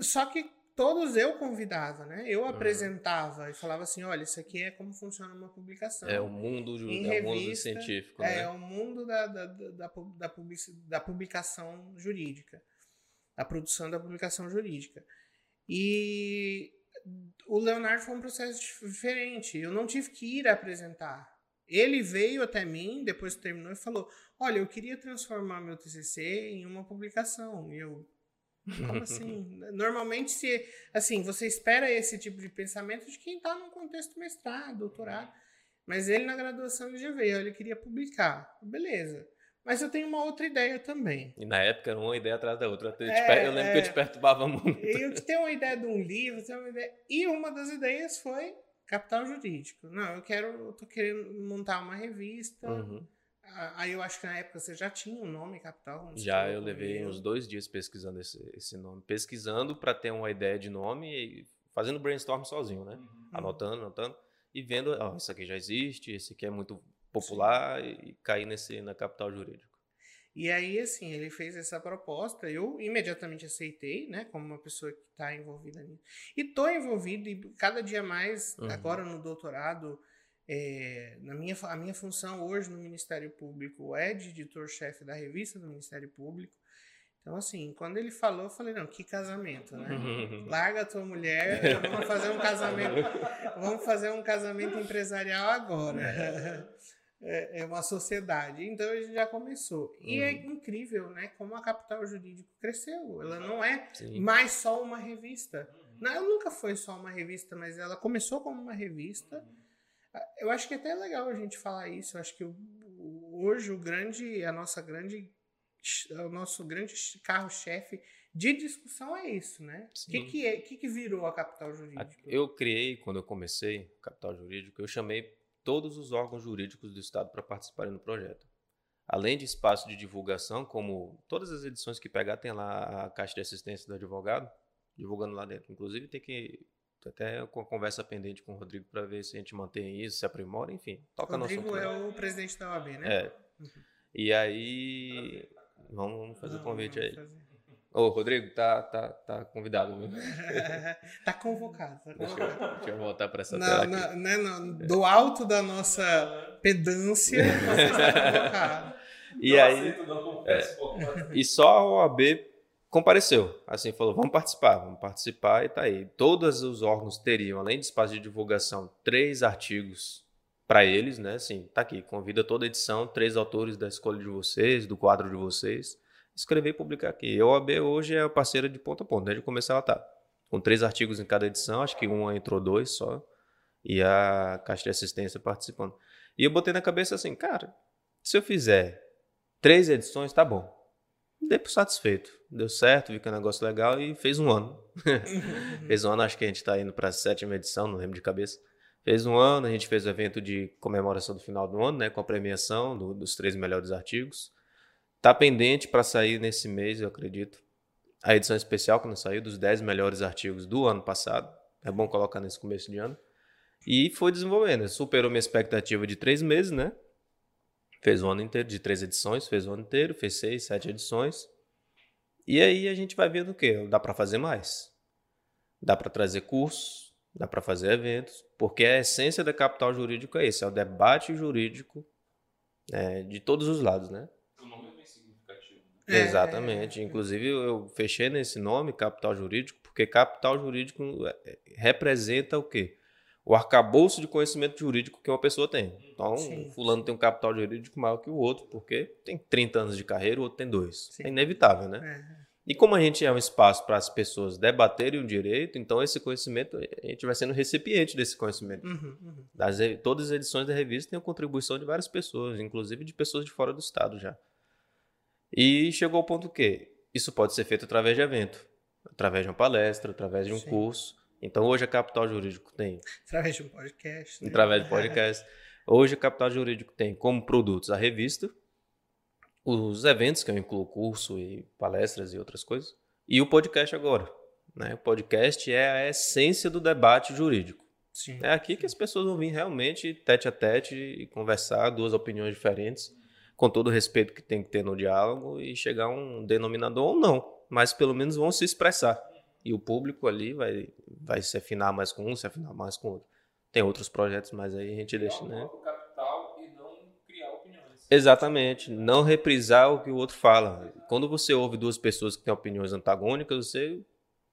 Só que todos eu convidava, né? Eu Uhum. apresentava e falava assim: olha, isso aqui é como funciona uma publicação. É o mundo, ju- é o mundo revista, científico, É, né? o mundo da, da, da, da, da publici- da publicação jurídica. A produção da publicação jurídica. E o Leonardo foi um processo dif- diferente. Eu não tive que ir apresentar. Ele veio até mim, depois que terminou, e falou: Olha, eu queria transformar meu TCC em uma publicação. E eu. Como assim? Normalmente, se assim, você espera esse tipo de pensamento de quem está num contexto mestrado, doutorado. Mas ele na graduação ele já veio, ele queria publicar. Beleza. Mas eu tenho uma outra ideia também. E na época era uma ideia atrás da outra. Eu, te É, per- eu lembro que eu é. te perturbava muito. Eu que tenho uma ideia de um livro, tenho uma ideia. E uma das ideias foi capital jurídico. Não, eu quero, eu tô querendo montar uma revista. Uhum. Aí eu acho que na época você já tinha um nome capital. Já eu levei uns dois dias pesquisando esse, esse nome. Pesquisando para ter uma ideia de nome e fazendo brainstorm sozinho, né? uhum. Anotando, anotando. E vendo, ó, isso aqui já existe, esse aqui é muito popular e, e cair nesse, na capital jurídico. E aí, assim, ele fez essa proposta, eu imediatamente aceitei, né, como uma pessoa que está envolvida nisso. E tô envolvido, e cada dia mais, Uhum. agora no doutorado, é, na minha, a minha função hoje no Ministério Público é de editor-chefe da revista do Ministério Público. Então, assim, quando ele falou, eu falei, não, que casamento, né? Larga a tua mulher, vamos fazer um casamento, vamos fazer um casamento empresarial agora. É, é uma sociedade. Então a gente já começou. E é Uhum. incrível, né? Como a Capital Jurídico cresceu. Ela não é Sim. mais só uma revista. Não, ela nunca foi só uma revista, mas ela começou como uma revista. Eu acho que é até legal a gente falar isso. Eu acho que hoje o grande, a nossa grande, o nosso grande carro-chefe de discussão é isso, né? O que que, é, que que virou a Capital A- Jurídico? Eu criei, quando eu comecei Capital Jurídico, eu chamei todos os órgãos jurídicos do Estado para participarem do projeto. Além de espaço de divulgação, como todas as edições que pegar, tem lá a caixa de assistência do advogado, divulgando lá dentro. Inclusive, tem que até com a conversa pendente com o Rodrigo para ver se a gente mantém isso, se aprimora, enfim. Toca no Rodrigo assunto. é o presidente da OAB, né? É. E aí, vamos, vamos fazer o Não, convite não, aí. fazer. Ô, Rodrigo, tá, tá, tá convidado. Viu? tá convocado. Tá Deixa convocado. eu, deixa eu voltar para essa Na- tela aqui. na- né, no- do alto da nossa pedância, você está convocado. E não aí, não resposta. E só a OAB compareceu. Assim, falou: vamos participar, vamos participar e tá aí. Todos os órgãos teriam, além de espaço de divulgação, três artigos para eles, né? Assim, tá aqui, convida toda a edição, três autores da escolha de vocês, do quadro de vocês, escrever e publicar aqui. A OAB hoje é parceira de ponta a ponta, desde começar ela tá. Com três artigos em cada edição, acho que uma entrou dois só, e a Caixa de Assistência participando. E eu botei na cabeça assim, cara, se eu fizer três edições, tá bom. Dei por satisfeito. Deu certo, vi que é um negócio legal e fez um ano. fez um ano, acho que a gente está indo para a sétima edição, não lembro de cabeça. Fez um ano, a gente fez o evento de comemoração do final do ano, né, com a premiação do, dos três melhores artigos. Tá pendente para sair nesse mês, eu acredito. A edição especial que não saiu dos 10 melhores artigos do ano passado. É bom colocar nesse começo de ano. E foi desenvolvendo. Superou minha expectativa de três meses, né? Fez o ano inteiro, de três edições, fez o ano inteiro, fez seis, sete edições. E aí a gente vai vendo o quê? Dá para fazer mais. Dá para trazer cursos, dá para fazer eventos, porque a essência da capital jurídico é esse, é o debate jurídico é, de todos os lados, né? O nome é bem significativo. Né? É, Exatamente. Inclusive eu fechei nesse nome, capital jurídico, porque capital jurídico é, representa o quê? O arcabouço de conhecimento jurídico que uma pessoa tem. Então, Sim. fulano tem um capital jurídico maior que o outro, porque tem 30 anos de carreira, o outro tem dois. Sim. É inevitável, né? É. E como a gente é um espaço para as pessoas debaterem o direito, então esse conhecimento, a gente vai sendo recipiente desse conhecimento. Uhum, uhum. Das, todas as edições da revista têm a contribuição de várias pessoas, inclusive de pessoas de fora do estado já. E chegou ao ponto que isso pode ser feito através de evento, através de uma palestra, através de um Sim. curso. Então hoje a Capital Jurídico tem. Através de um podcast. Né? Através de podcast. Hoje a Capital Jurídico tem como produtos a revista, os eventos, que eu incluo curso e palestras e outras coisas, e o podcast agora. Né? O podcast é a essência do debate jurídico. Sim. É aqui que as pessoas vão vir realmente tete a tete e conversar, duas opiniões diferentes, com todo o respeito que tem que ter no diálogo e chegar a um denominador ou não, mas pelo menos vão se expressar e o público ali vai, vai se afinar mais com um, se afinar mais com outro. Tem outros projetos, mas aí a gente deixa, né? capital e não criar opiniões. Exatamente, não reprisar o que o outro fala. Quando você ouve duas pessoas que têm opiniões antagônicas, você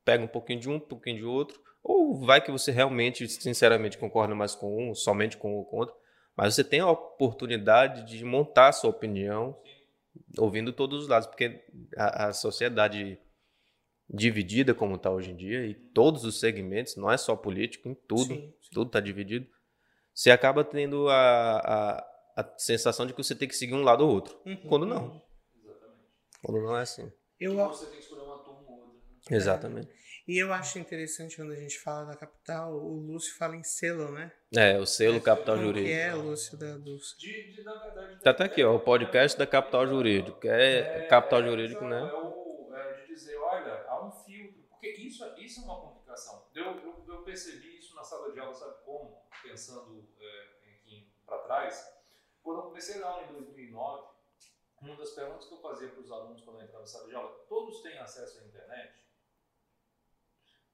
pega um pouquinho de um, um pouquinho de outro, ou vai que você realmente, sinceramente, concorda mais com um, somente com o com outro, mas você tem a oportunidade de montar a sua opinião, Sim. ouvindo todos os lados, porque a, a sociedade dividida como está hoje em dia, e todos os segmentos, não é só político, em tudo, sim, sim. tudo está dividido, você acaba tendo a, a, a, sensação de que você tem que seguir um lado ou outro. Uhum, quando não. Uhum. Exatamente. Quando não é assim. Eu... Você tem que escolher uma turma ou outra. Né? Exatamente. É. E eu acho interessante quando a gente fala da capital, o Lúcio fala em selo, né? É, o selo é, Capital Jurídico. que é, Lúcio, da Lúcio? De, de, na verdade, tá até aqui, ó, o podcast da Capital Jurídico. É, é Capital Jurídico, né? É o, é de dizer, olha, um filtro, porque isso, é, isso é uma complicação. Eu, eu, eu percebi isso na sala de aula, sabe como? Pensando é, aqui para trás. Quando eu comecei a aula em 2009, uma das perguntas que eu fazia para os alunos quando eu entrava na sala de aula, todos têm acesso à internet?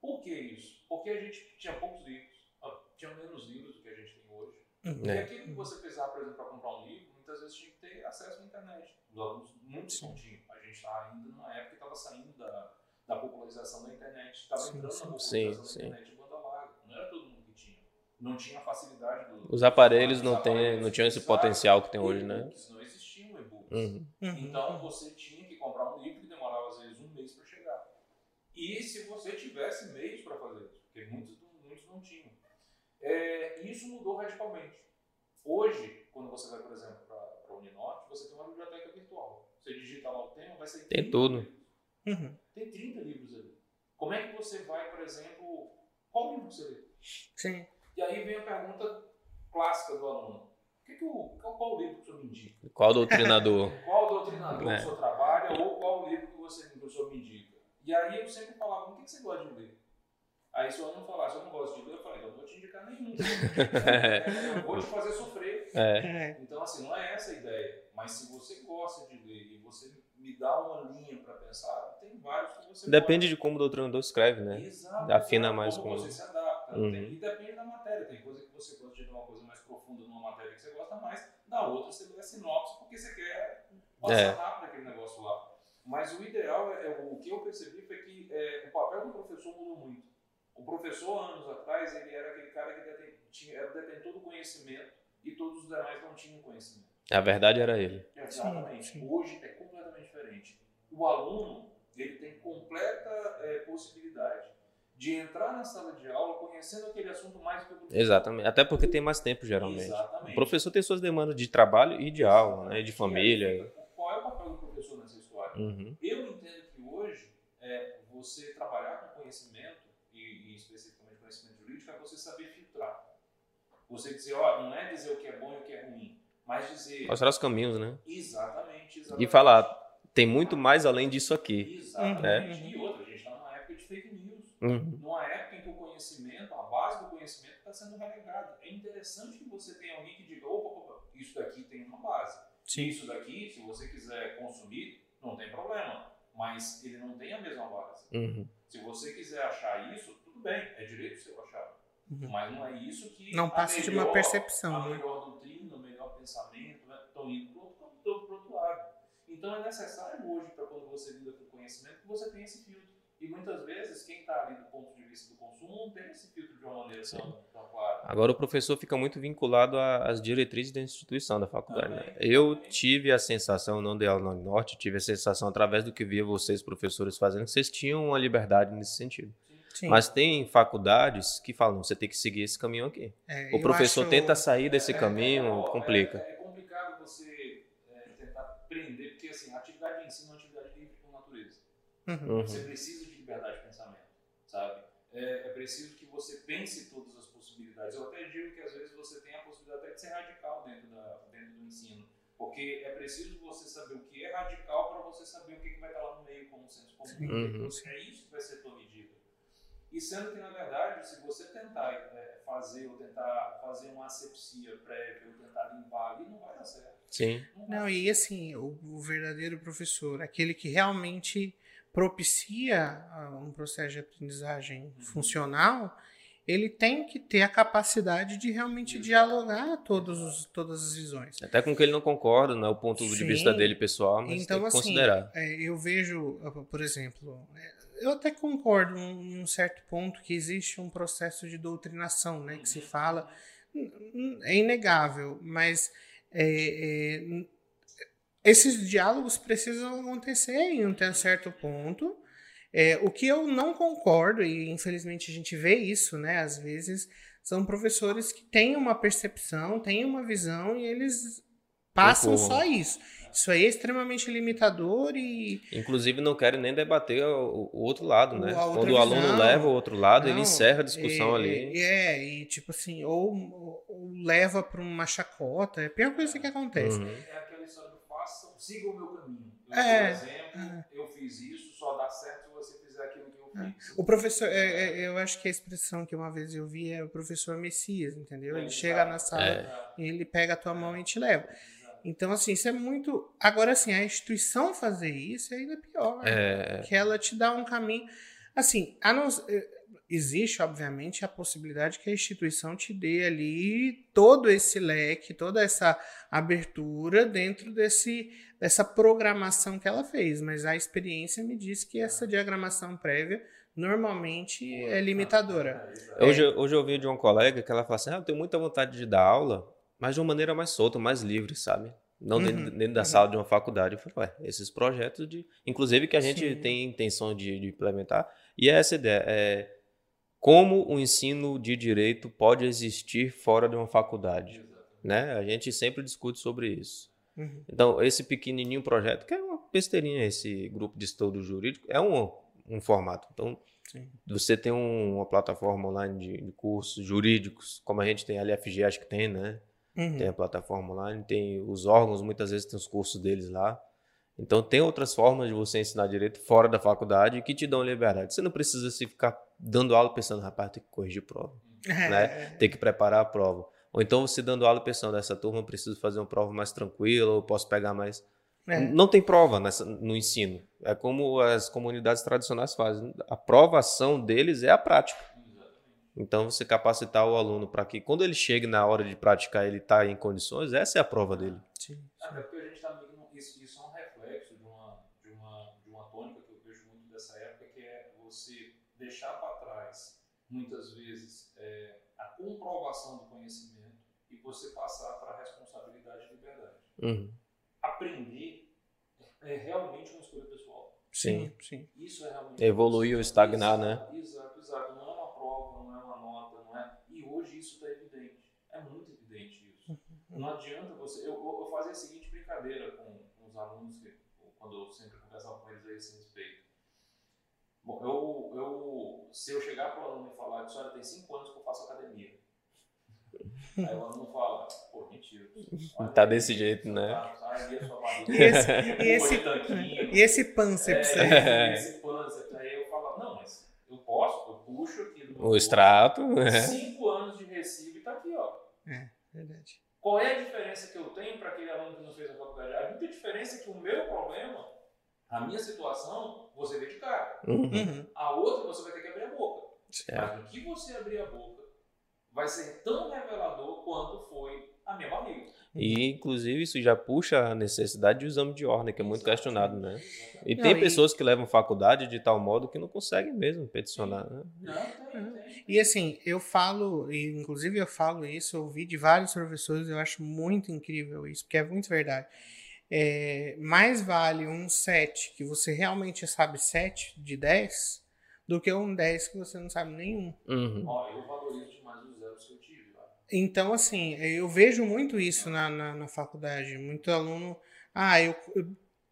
Por que isso? Porque a gente tinha poucos livros, tinha menos livros do que a gente tem hoje. Uhum. E aquilo que você precisava, por exemplo, para comprar um livro, muitas vezes tinha que ter acesso à internet. Os alunos, muitos não. A gente está ainda numa época que estava saindo da, da popularização da internet. Estava entrando sim, na popularização sim, da internet banda larga. Não era todo mundo que tinha. Não tinha a facilidade do. Os aparelhos não, tem, não tinham esse potencial que tem hoje, né? Não existiam e-books. Uhum. uhum. Então você tinha que comprar um livro que demorava às vezes um mês para chegar. E se você tivesse meios para fazer isso, porque muitos, muitos não tinham. É, isso mudou radicalmente. Hoje, quando você vai, por exemplo, para a Uninorte, você tem uma biblioteca virtual. Você digita lá o tema, vai sair. Tem tudo. Uhum. Tem 30 livros ali. Como é que você vai, por exemplo, qual livro você lê? Sim. E aí vem a pergunta clássica do aluno. Que que o, qual, livro que o senhor me indica? Qual doutrinador? qual doutrinador é. que o senhor trabalha ou qual livro que, você, que o senhor me indica? E aí eu sempre falava, o que, que você gosta de ler? Aí se o aluno falasse, eu não gosto de ler, eu falei, eu não vou te indicar nenhum. eu vou te fazer sofrer. É. Então, assim, não é essa a ideia. Mas se você gosta de ler e você me dá uma linha para pensar, tem vários que você Depende pode... de como o doutrinador escreve, né? Exato. Afina mais como com... você se adapta. Uhum. Tem, e depende da matéria. Tem coisa que você gosta de uma coisa mais profunda numa matéria que você gosta mais, da outra você lê sinopse porque você quer passar é. rápido aquele negócio lá. Mas o ideal, é, é, o que eu percebi foi que é, o papel do professor mudou muito. O professor, anos atrás, ele era aquele cara que deten, tinha, era detentor do conhecimento e todos os demais não tinham conhecimento. A verdade era ele. Exatamente. Sim, sim. Hoje é completamente diferente. O aluno ele tem completa é, possibilidade de entrar na sala de aula conhecendo aquele assunto mais que o professor. Exatamente. Até porque tem mais tempo, geralmente. Exatamente. O professor tem suas demandas de trabalho e de aula, né? De E família. aí Qual é o papel do professor nessa história? Uhum. Eu entendo que hoje é, você trabalhar com conhecimento, e, e especificamente conhecimento jurídico, é você saber filtrar. Você dizer, ó, não é dizer o que é bom e o que é ruim, mas dizer Mostrar os caminhos, né? exatamente, exatamente. E falar, tem muito mais além disso aqui. Exatamente. E outra, a gente está numa época de fake news. Uhum. Numa época em que o conhecimento, a base do conhecimento está sendo relegado. É interessante que você tenha alguém que diga, opa, opa, isso daqui tem uma base. Sim. Isso daqui, se você quiser consumir, não tem problema. Mas ele não tem a mesma base. Uhum. Se você quiser achar isso, tudo bem, é direito seu achar. Uhum. Mas não é isso que. Não passa de uma melhor- percepção, A né? melhor doutrina, o melhor pensamento, né, estão indo para pro outro lado. Então é necessário hoje, para quando você lida com conhecimento, que você tenha esse filtro. E muitas vezes, quem está ali do ponto de vista do consumo não tem esse filtro de uma maneira tão, tão clara. Agora o professor fica muito vinculado às diretrizes da instituição da faculdade. Né? Também, Eu também. tive a sensação, não dei aula no Norte, tive a sensação através do que via vocês professores fazendo, que vocês tinham uma liberdade nesse sentido. Sim. Mas tem faculdades que falam, "Não, você tem que seguir esse caminho aqui. É, O professor acho- tenta sair desse É, caminho, é, é, complica. É, é complicado você é, tentar prender, porque assim, a atividade de ensino é uma atividade livre por natureza. Uhum. Você precisa de liberdade de pensamento, sabe? É, é preciso que você pense todas as possibilidades. Eu até digo que às vezes você tem a possibilidade até de ser radical dentro, da, dentro do ensino. Porque é preciso você saber o que é radical para você saber o que, que vai estar lá no meio como senso comum. Sim. Uhum. É isso que vai ser tua medida. E sendo que, na verdade, se você tentar é, fazer ou tentar fazer uma asepsia prévia ou tentar limpar ali, não vai dar certo. Sim. Não Não, e assim, o, o verdadeiro professor, aquele que realmente propicia ah, um processo de aprendizagem funcional, ele tem que ter a capacidade de realmente Isso. dialogar todos os, todas as visões. Até com que ele não concorda, não é o ponto de Sim. vista dele pessoal, mas Então, tem que assim, considerar. é, eu vejo, ah, por exemplo, é, eu até concordo em um certo ponto que existe um processo de doutrinação, né, que se fala, N- n- é inegável, mas é, é, esses diálogos precisam acontecer em um certo ponto. É, o que eu não concordo, e infelizmente a gente vê isso, né, às vezes, são professores que têm uma percepção, têm uma visão e eles passam só isso. Isso aí é extremamente limitador e Inclusive não querem nem debater o, o outro lado, né? Quando o aluno visão. leva o outro lado, ele Não, encerra a discussão é, ali. É, e tipo assim, ou, ou leva para uma chacota, é a pior coisa que acontece. Uhum. É aquela história do façam, siga o meu caminho. Eu É, sou exemplo, eu fiz isso, só dá certo se você fizer aquilo que eu fiz. O professor, é, é, eu acho que a expressão que uma vez eu vi é o professor Messias, entendeu? Ele chega na sala É. e ele pega a tua mão e te leva. Então, assim, isso é muito. Agora, assim, a instituição fazer isso é ainda pior. É, que ela te dá um caminho. Assim, não, eh, existe, obviamente, a possibilidade que a instituição te dê ali todo esse leque, toda essa abertura dentro desse, dessa programação que ela fez. Mas a experiência me diz que essa diagramação prévia normalmente é limitadora. Hoje, hoje eu ouvi de uma colega que ela fala assim: ah, eu tenho muita vontade de dar aula, mas de uma maneira mais solta, mais livre, sabe? Não Uhum, dentro, dentro da uhum. sala de uma faculdade. Eu falei, ué, esses projetos de. Inclusive que a gente Sim. tem intenção de, de implementar. E é essa ideia. É, como o ensino de direito pode existir fora de uma faculdade? Né? A gente sempre discute sobre isso. Uhum. Então, esse pequenininho projeto, que é uma besteirinha, esse grupo de estudo jurídico, é um, um formato. Então, Sim. você tem um- uma plataforma online de, de cursos jurídicos, como a gente tem a LFG, acho que tem, né? Uhum. Tem a plataforma online, tem os órgãos, muitas vezes tem os cursos deles lá. Então, tem outras formas de você ensinar direito fora da faculdade que te dão liberdade. Você não precisa se ficar dando aula pensando, rapaz, tem que corrigir prova É, né? Tem que preparar a prova. Ou então você dando aula pensando, essa turma eu preciso fazer uma prova mais tranquila, ou posso pegar mais. é. Não tem prova nessa, no ensino. É como as comunidades tradicionais fazem. A provação deles é a prática. Então você capacitar o aluno para que quando ele chegue na hora de praticar, ele está em condições, essa é a prova dele. Sim. Até porque a gente está que. Isso, isso é um reflexo de uma, de, uma, de uma tônica que eu vejo muito dessa época, que é você deixar para trás, muitas vezes, é, a comprovação do conhecimento e você passar para a responsabilidade e liberdade. Uhum. Aprender é realmente uma escolha pessoal. Sim. sim. Isso é realmente. Evoluir ou estagnar, né? Exato, exato. Não é uma prova, não é uma nota, não é. E hoje isso está evidente. É muito evidente isso. Não adianta você. Eu, eu, fazia a seguinte brincadeira com, com os alunos, que, quando eu sempre conversava com eles a esse respeito. Bom, eu, eu, se eu chegar para o aluno e falar que olha, tem cinco anos que eu faço academia. Aí o aluno fala, pô, mentira. Olha Tá aí, desse jeito, né? tá, a sua barriga, E esse, e esse, tanquinho. e esse pânceps aí? É, esse pânceps. Aí eu falo, não, mas eu posso, eu puxo aqui do meu O extrato, né? Cinco anos de recibo e tá aqui, ó. Verdade. Qual é a diferença que eu tenho para aquele aluno que não fez a faculdade? A única diferença é que o meu problema, a minha situação, você vê de cara. Uhum. Uhum. A outra você vai ter que abrir a boca. É. Mas no que você abrir a boca, vai ser tão revelador quanto foi a minha barriga. E, inclusive, isso já puxa a necessidade de exame de ordem, que é muito questionado, né? E Não, tem e- pessoas que levam faculdade de tal modo que não conseguem mesmo peticionar, né? Não, tem, tem. E assim, eu falo, e inclusive eu falo isso, eu ouvi de vários professores, eu acho muito incrível isso, porque é muito verdade. É, mais vale um 7 que você realmente sabe 7 de 10 do que um 10 que você não sabe nenhum. Uhum. Ó, eu valorizo demais os zeros que eu tive. Lá. Então, assim, eu vejo muito isso na, na, na faculdade. Muito aluno, ah, eu, eu-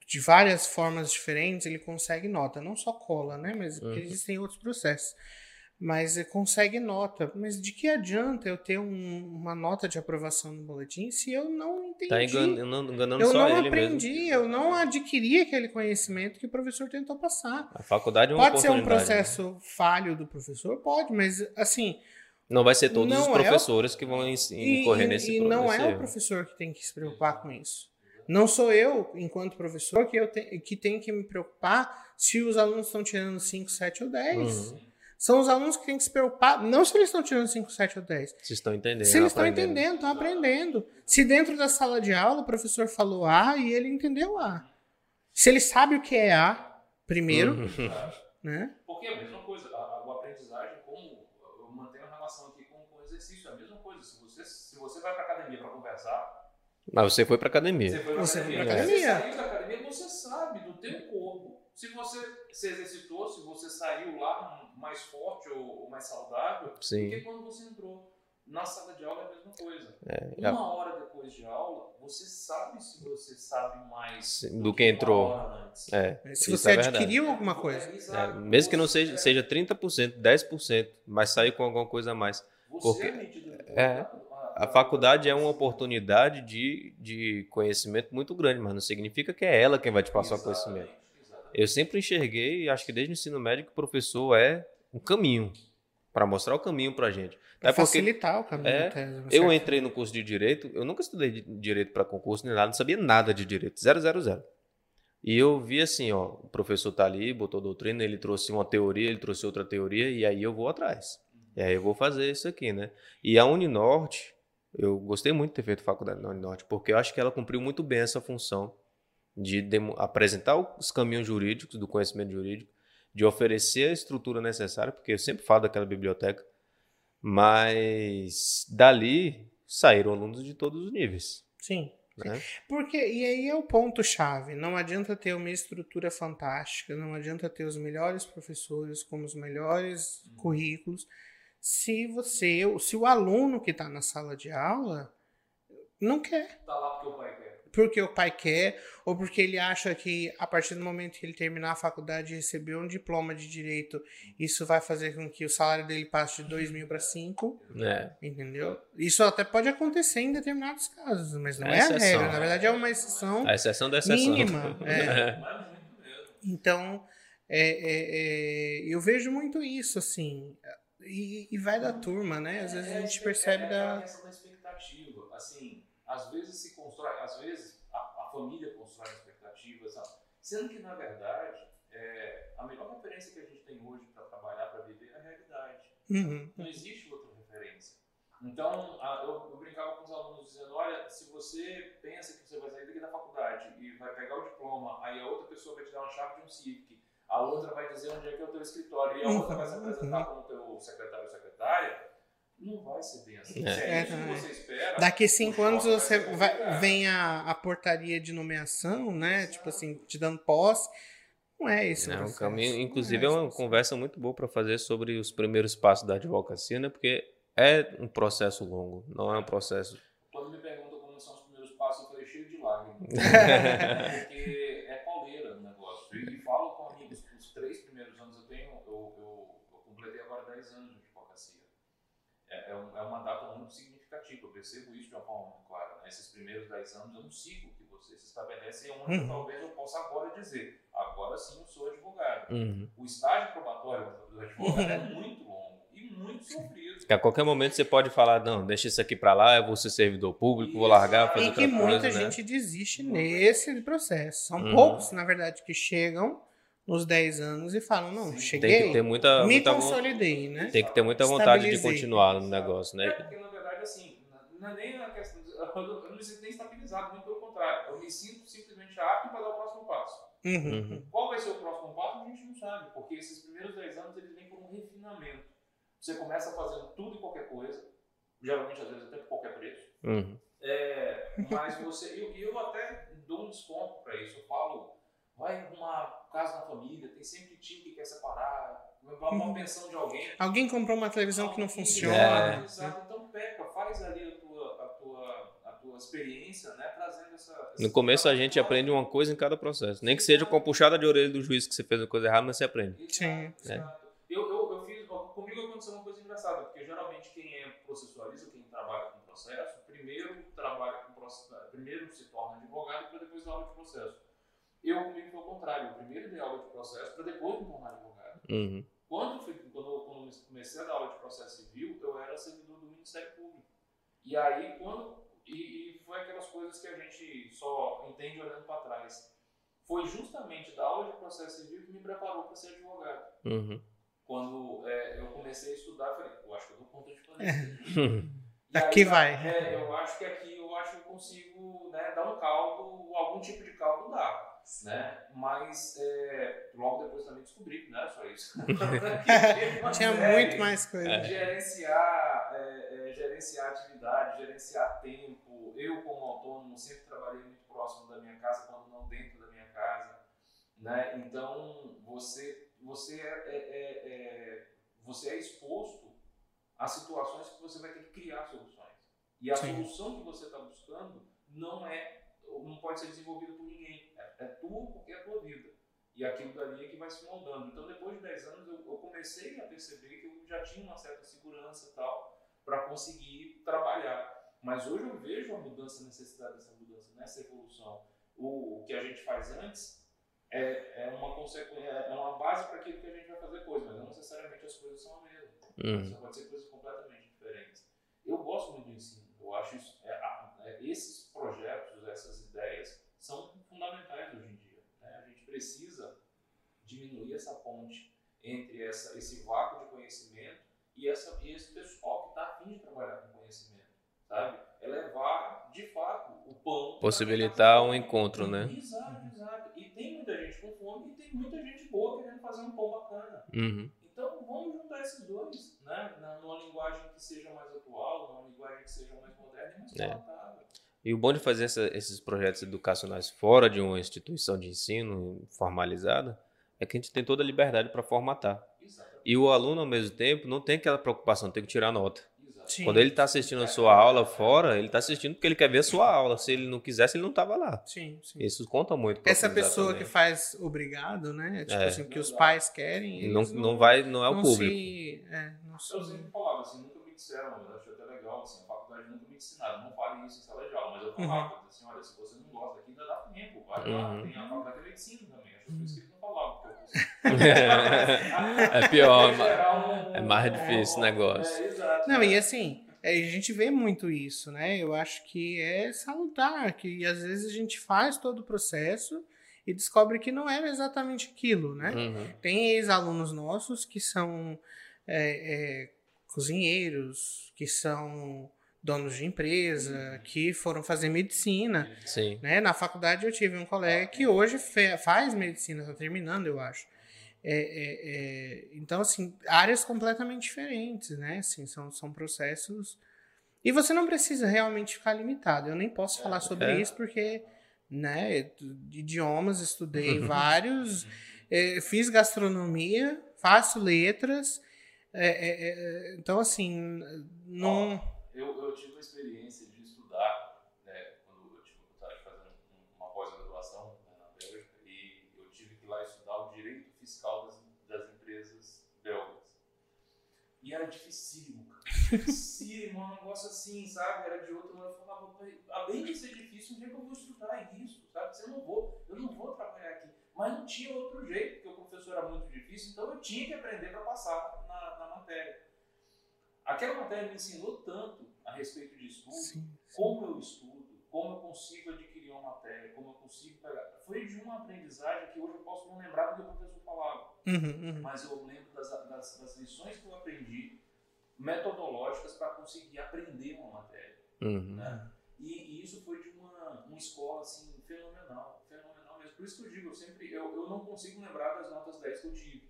de várias formas diferentes, ele consegue nota. Não só cola, né? Mas porque Uhum. existem outros processos. Mas ele consegue nota. Mas de que adianta eu ter um- uma nota de aprovação no boletim se eu não entendi? Tá enganando, enganando eu só não ele aprendi, mesmo. eu não adquiri aquele conhecimento que o professor tentou passar. A faculdade é uma Pode ser um né? processo falho do professor? Pode, mas assim, Não vai ser todos os Não é o- professores que vão incorrer e- nesse e não nesse é o erro. professor que tem que se preocupar com isso. Não sou eu, enquanto professor, que, eu te, que tenho que me preocupar se os alunos estão tirando 5, 7 ou 10. Uhum. São os alunos que têm que se preocupar, não se eles estão tirando 5, 7 ou 10. Vocês estão entendendo. Se eles estão entendendo, estão aprendendo. Se dentro da sala de aula o professor falou A e ele entendeu A. Se ele sabe o que é A, primeiro, Uhum. né? Porque é a mesma coisa, a, a, a aprendizagem, como eu mantenho a relação aqui com, com o exercício, é a mesma coisa. Se você, vai para academia para conversar, Mas você foi pra academia. Você foi foi academia. pra academia. Você saiu da academia, você sabe do teu corpo. Se você se exercitou, se você saiu lá mais forte ou, ou mais saudável, do que Sim. quando você entrou. Na sala de aula é a mesma coisa. É, Uma hora depois de aula, você sabe se você sabe mais Sim, do que entrou. uma hora antes. é, Se você é verdade. adquiriu alguma coisa. É, É, exato. mesmo que não seja, seja 30%, 10%, mas sair com alguma coisa a mais. você porque- é medida- é, A faculdade é uma oportunidade de, de conhecimento muito grande, mas não significa que é ela quem vai te passar o conhecimento. Eu sempre enxerguei, acho que desde o ensino médio, que o professor é um caminho, para mostrar o caminho pra gente. É facilitar o caminho é, eu entrei no curso de Direito, eu nunca estudei de- Direito para concurso nem nada, não sabia nada de Direito, zero, zero, zero. E eu vi assim, ó, o professor tá ali, botou doutrina, ele trouxe uma teoria, ele trouxe outra teoria, e aí eu vou atrás. E aí eu vou fazer isso aqui, né? E a Uninorte, eu gostei muito de ter feito faculdade na Uninorte, porque eu acho que ela cumpriu muito bem essa função de apresentar os caminhos jurídicos, do conhecimento jurídico, de oferecer a estrutura necessária, porque eu sempre falo daquela biblioteca, mas dali saíram alunos de todos os níveis. Sim. Né? Porque, e aí é o ponto-chave. Não adianta ter uma estrutura fantástica, não adianta ter os melhores professores com os melhores currículos, se você, se o aluno que está na sala de aula não quer. Tá lá porque o pai quer. Porque o pai quer, ou porque ele acha que a partir do momento que ele terminar a faculdade e receber um diploma de direito, isso vai fazer com que o salário dele passe de 2 mil para 5. É. Entendeu? Isso até pode acontecer em determinados casos, mas não É é, a regra. Na verdade, é uma exceção A exceção da exceção. mínima. é. Mesmo. Então, é, é, é, eu vejo muito isso, assim. E, e vai da turma, né? Às vezes a gente percebe é, é a da. questão da expectativa. Assim, às vezes se constrói, às vezes a, a família constrói expectativas, sabe? sendo que na verdade é, a melhor referência que a gente tem hoje para trabalhar, para viver é a realidade. Uhum. Não existe outra referência. Então, a- eu, eu brincava com os alunos dizendo: olha, se você pensa que você vai sair daqui da faculdade e vai pegar o diploma, aí a outra pessoa vai te dar uma chave de um Civic, a outra vai dizer onde é que é o teu escritório e a outra vai se Uhum, apresentar como teu secretário ou secretária, não vai ser bem assim. É. É, É, isso que você espera. Daqui cinco anos você vai, vem a, a portaria de nomeação, né? Tipo assim, te dando posse. Não é esse o É um caminho, Não inclusive, é esse o uma conversa muito boa para fazer sobre os primeiros passos da advocacia, né? Porque é um processo longo, não é um processo. Quando me perguntam como são os primeiros passos, eu falei cheio de lágrimas. Porque é pauleira o negócio. E, e falo com amigos, os três primeiros anos eu tenho, eu, eu, eu completei agora 10 anos de advocacia. É, é, um- é data muito significativa, eu percebo isso de uma forma muito clara. Né? Esses primeiros 10 anos é um ciclo que você se estabelece e é onde Uhum. talvez eu possa agora dizer, agora sim eu sou advogado. Uhum. O estágio probatório do advogado é muito longo e muito sofrido. Que a qualquer momento você pode falar, não, deixa isso aqui para lá, eu vou ser servidor público, vou largar, fazer E outra que coisa, muita né? gente desiste nesse processo. São Uhum. poucos, na verdade, que chegam nos 10 anos e falam, não, Sim. cheguei, Tem que ter muita, me muita consolidei, né? tem que ter muita vontade de continuar no negócio, É, né? porque na verdade, assim, não é nem a questão. Eu não me sinto nem estabilizado, muito pelo contrário. Eu me sinto simplesmente apto para dar o próximo passo. Uhum. Uhum. Qual vai ser o próximo passo, a gente não sabe, porque esses primeiros 10 anos eles vêm por um refinamento. Você começa fazendo tudo e qualquer coisa, geralmente às vezes até por qualquer preço. Uhum. É, mas você. E eu, eu até dou um desconto para isso. Eu falo, vai arrumar casa na família, tem sempre tio que quer separar, uma Uhum. pensão de alguém. Alguém comprou uma televisão que não funciona. É. Então pega, faz ali a tua, a tua, a tua experiência, né? Trazendo essa. No essa- começo a gente aprende uma coisa em cada processo. Nem que seja com a puxada de orelha do juiz que você fez uma coisa errada, mas você aprende. Exato, Sim. exato. Eu, eu, eu fiz, comigo aconteceu uma coisa engraçada, porque geralmente quem é processualista, quem trabalha com processo, primeiro trabalha com processo, primeiro se torna advogado para depois dar aula de processo. Eu comigo foi o contrário, eu primeiro dei aula de processo para depois me tornar advogado. Uhum. Quando, eu fui, quando, eu, quando eu comecei a dar aula de processo civil, eu era servidor do Ministério Público. E aí, quando. E, e foi aquelas coisas que a gente só entende olhando para trás. Foi justamente da aula de processo civil que me preparou para ser advogado. Uhum. Quando é, eu comecei a estudar, eu falei, eu acho que eu dou conta de fazer isso. Uhum. E aí, Aqui vai. É, eu acho que aqui eu acho que eu consigo né, dar um caldo, algum tipo de caldo dá. Né? Mas é, logo depois também descobri que não era só isso. Tinha muito mais coisa. É. Gerenciar, é, é, gerenciar atividade, gerenciar tempo. Eu, como autônomo, sempre trabalhei muito próximo da minha casa, quando não dentro da minha casa. Né? Então, você, você, é, é, é, é, você é exposto a situações que você vai ter que criar soluções. E a Sim. solução que você está buscando não é, não pode ser desenvolvida por ninguém. É, é tua porque é a tua vida. E aquilo dali é que vai se moldando. Então, depois de 10 anos, eu, eu comecei a perceber que eu já tinha uma certa segurança tal para conseguir trabalhar. Mas hoje eu vejo a mudança, a necessidade dessa mudança, nessa evolução. O, o que a gente faz antes é, é uma consequência, é uma base para aquilo que a gente vai fazer coisa, mas não necessariamente as coisas são a mesma. Uhum. Pode ser coisas completamente diferentes. Eu gosto muito do ensino. Eu acho isso, é, é, esses projetos, essas ideias são fundamentais hoje em dia. né? A gente precisa diminuir essa ponte entre essa, esse vácuo de conhecimento e, essa, e esse pessoal que está afim de trabalhar com conhecimento, sabe? É levar, de fato, o pão... Possibilitar um encontro, né? Exato, exato. E tem muita gente com fome e tem muita gente boa querendo fazer um pão bacana. Uhum. Então vamos juntar esses dois, né? Numa linguagem que seja mais atual, numa linguagem que seja mais moderna e mais É. palatável. E o bom de fazer essa- esses projetos educacionais fora de uma instituição de ensino formalizada é que a gente tem toda a liberdade para formatar. Exatamente. E o aluno, ao mesmo tempo, não tem aquela preocupação, tem que tirar nota. Sim. Quando ele está assistindo a sua aula fora, ele está assistindo porque ele quer ver a sua aula. Se ele não quisesse, ele não estava lá. Sim, sim. Isso conta muito. Essa pessoa que também. faz obrigado, né? Tipo É. assim, que os pais querem. não, eles não vai, não é o não público. Se, é, não se- Eu sempre falava assim, nunca disseram, eu acho até legal, assim, a faculdade nunca me ensinaram, não fale isso em sala de aula, mas eu falava, Uhum. assim, olha, se você não gosta daqui, ainda dá tempo, vai lá, Uhum. tem a faculdade de medicina também, acho que por isso que eles não falavam, porque eu É pior, um- é mais difícil o negócio. É, exato. Não, e assim, é, a gente vê muito isso, né? Eu acho que é salutar, que às vezes a gente faz todo o processo e descobre que não era exatamente aquilo, né? Uhum. Tem ex-alunos nossos que são é, é, cozinheiros, que são donos de empresa, que foram fazer medicina. Sim. Né? Na faculdade eu tive um colega que hoje faz medicina, está terminando, eu acho. É, é, é, então, assim, áreas completamente diferentes, né? Assim, são, são processos. E você não precisa realmente ficar limitado. Eu nem posso falar sobre É. isso porque, né, de idiomas, estudei vários, é, fiz gastronomia, faço letras. É, é, é, então, assim, não. Eu, eu tive uma experiência de estudar, né, quando eu tive a de fazer um- uma pós-graduação né, na Bélgica, e eu tive que ir lá estudar o direito fiscal das, das empresas belgas. E era dificílimo, cara. Dificílimo, um negócio assim, sabe? Era de outro. Eu falava, "Pai, além de ser difícil, um dia que eu vou estudar isso, sabe? Eu não vou, eu não vou trabalhar aqui. Mas não tinha outro jeito, porque o professor era muito difícil, então eu tinha que aprender para passar na, na matéria. Aquela matéria me ensinou tanto a respeito de estudo, Sim, como eu estudo, como eu consigo adquirir uma matéria, como eu consigo pegar. Foi de uma aprendizagem que hoje eu posso não lembrar do que o professor falava, Uhum, uhum. mas eu lembro das, das, das lições que eu aprendi, metodológicas para conseguir aprender uma matéria. Uhum. Né? E, e isso foi de uma, uma escola assim, fenomenal. Por isso que eu digo, eu sempre eu, eu não consigo lembrar das notas 10 que eu tive,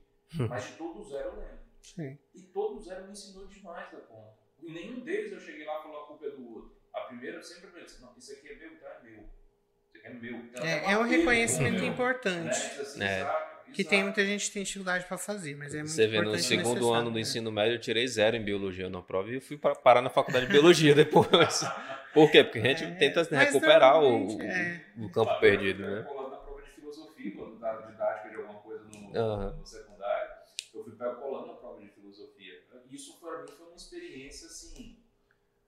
mas de todo zero eu lembro. Sim. E todo zero me ensinou demais da conta. E nenhum deles eu cheguei lá e falou a culpa é do outro. A primeira eu sempre pensei, não, isso aqui é meu, então é meu. Isso aqui é meu. Então É, é um reconhecimento importante. Né? Assim, É. sabe? Que Exato. tem muita gente que tem dificuldade para fazer, mas é muito Você vê, no segundo ano do né? ensino médio, eu tirei zero em biologia na prova e fui pra- parar na faculdade de biologia depois. Por quê? Porque a gente É, tenta né, recuperar o, é. o- campo perdido, né? fui colando na prova de filosofia, quando dava didática de alguma coisa no, Aham. no secundário. Eu fui pego colando na prova de filosofia. Isso para mim foi uma experiência assim,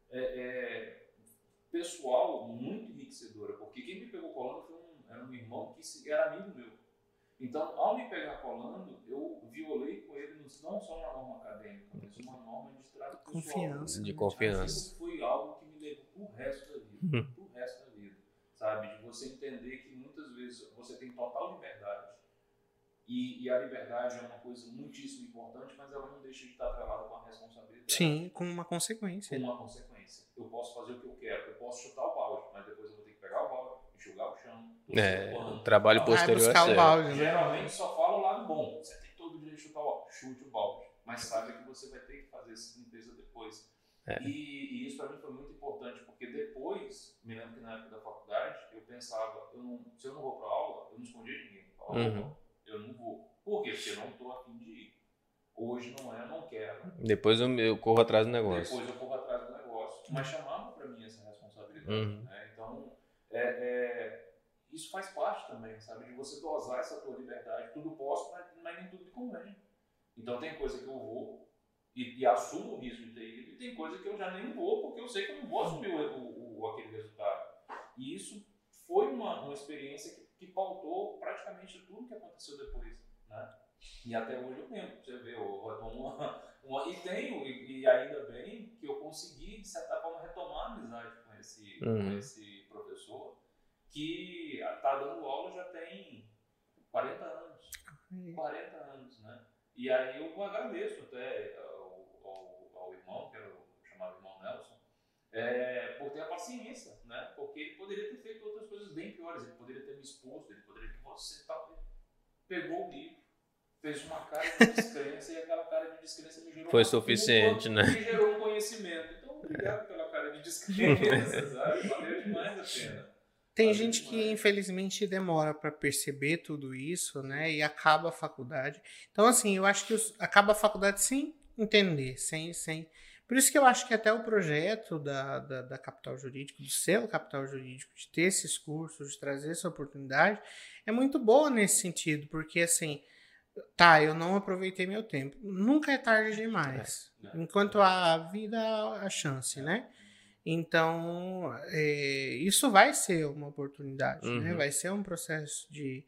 é, é, pessoal muito enriquecedora, porque quem me pegou colando foi um, era um irmão que era amigo meu. Então, ao me pegar colando, eu violei com ele não só uma norma acadêmica, mas uma norma de trato pessoal. Confiança. De né? confiança. Aquilo foi algo que me levou pro resto da vida. Uhum. pro resto da vida. Sabe? De você entender que vezes você tem total liberdade. E, e a liberdade é uma coisa muitíssimo importante, mas ela não deixa de estar atrelada com a responsabilidade. Sim, com uma Com consequência. uma consequência. Eu posso fazer o que eu quero. Eu posso chutar o balde, mas depois eu vou ter que pegar o balde, enxugar o chão. É, o trabalho posterior é o balde, né? Geralmente só fala o lado bom. Você tem todo o direito de chutar o balde. Chute o balde. Mas sabe que você vai ter que fazer essa limpeza depois. É. E, e isso para mim foi muito importante, porque depois, me lembro que na época da faculdade, eu pensava, eu não, se eu não vou para aula, eu não escondia ninguém. Eu falava, Uhum. "Opa, eu não vou. Por quê? Porque eu não estou afim de ir. Hoje não é, eu não quero. Depois eu, eu corro atrás do negócio. Depois eu corro atrás do negócio. Mas chamava para mim essa responsabilidade. Uhum. né? Então, é, é, isso faz parte também, sabe? De você dosar essa tua liberdade. Tudo posso, mas, mas nem tudo me convém. Então, tem coisa que eu vou e, e assumo o risco de ter ido, e tem coisa que eu já nem vou, porque eu sei que eu não vou assumir o, o- o- aquele resultado. E isso foi uma, uma experiência que, que pautou praticamente tudo que aconteceu depois. Né? E até hoje eu lembro, você vê, eu retomo uma, uma- e tenho, e, e ainda bem que eu consegui, de certa forma, retomar a amizade com esse, com Uhum. esse professor, que está dando aula já tem 40 anos. 40 anos, né? E aí eu agradeço até irmão, que era o chamado irmão Nelson, é, por ter a paciência, né? Porque ele poderia ter feito outras coisas bem piores, ele poderia ter me exposto, ele poderia ter você tal. Pegou o livro, fez uma cara de descrença e aquela cara de descrença me gerou Foi suficiente, culpa né? Me gerou um conhecimento. Então, obrigado pela cara de descrença, sabe? Valeu demais a pena. Tem Valeu gente que demais. infelizmente demora para perceber tudo isso, né? E acaba a faculdade. Então, assim, eu acho que os- acaba a faculdade sem entender, sem, sem. Por isso que eu acho que até o projeto da, da, da Capital Jurídico, do selo Capital Jurídico, de ter esses cursos, de trazer essa oportunidade, é muito boa nesse sentido, porque assim, tá, eu não aproveitei meu tempo. Nunca é tarde demais. É, é. Enquanto há vida, há chance, né? Então, é, isso vai ser uma oportunidade, né? Uhum. Vai ser um processo de,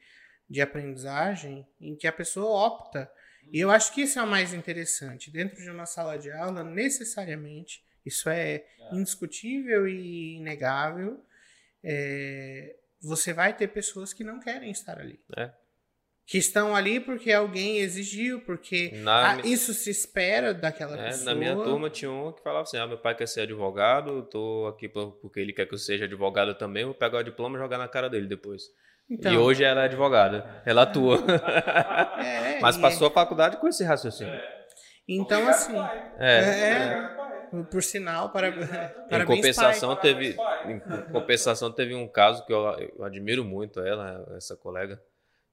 de aprendizagem em que a pessoa opta. E eu acho que isso é o mais interessante. Dentro de uma sala de aula, necessariamente, isso é É. indiscutível e inegável, é, você vai ter pessoas que não querem estar ali. É. Que estão ali porque alguém exigiu, porque ah, isso se espera daquela é, pessoa. na minha turma tinha um que falava assim: ah, meu pai quer ser advogado, tô aqui por- porque ele quer que eu seja advogado também, vou pegar o diploma e jogar na cara dele depois. Então, e hoje ela é advogada, ela atua. É, Mas passou é... a faculdade com esse raciocínio. Então, assim. É, é, por sinal, para, em compensação pai. teve Em compensação, teve um caso que eu, eu admiro muito ela, essa colega,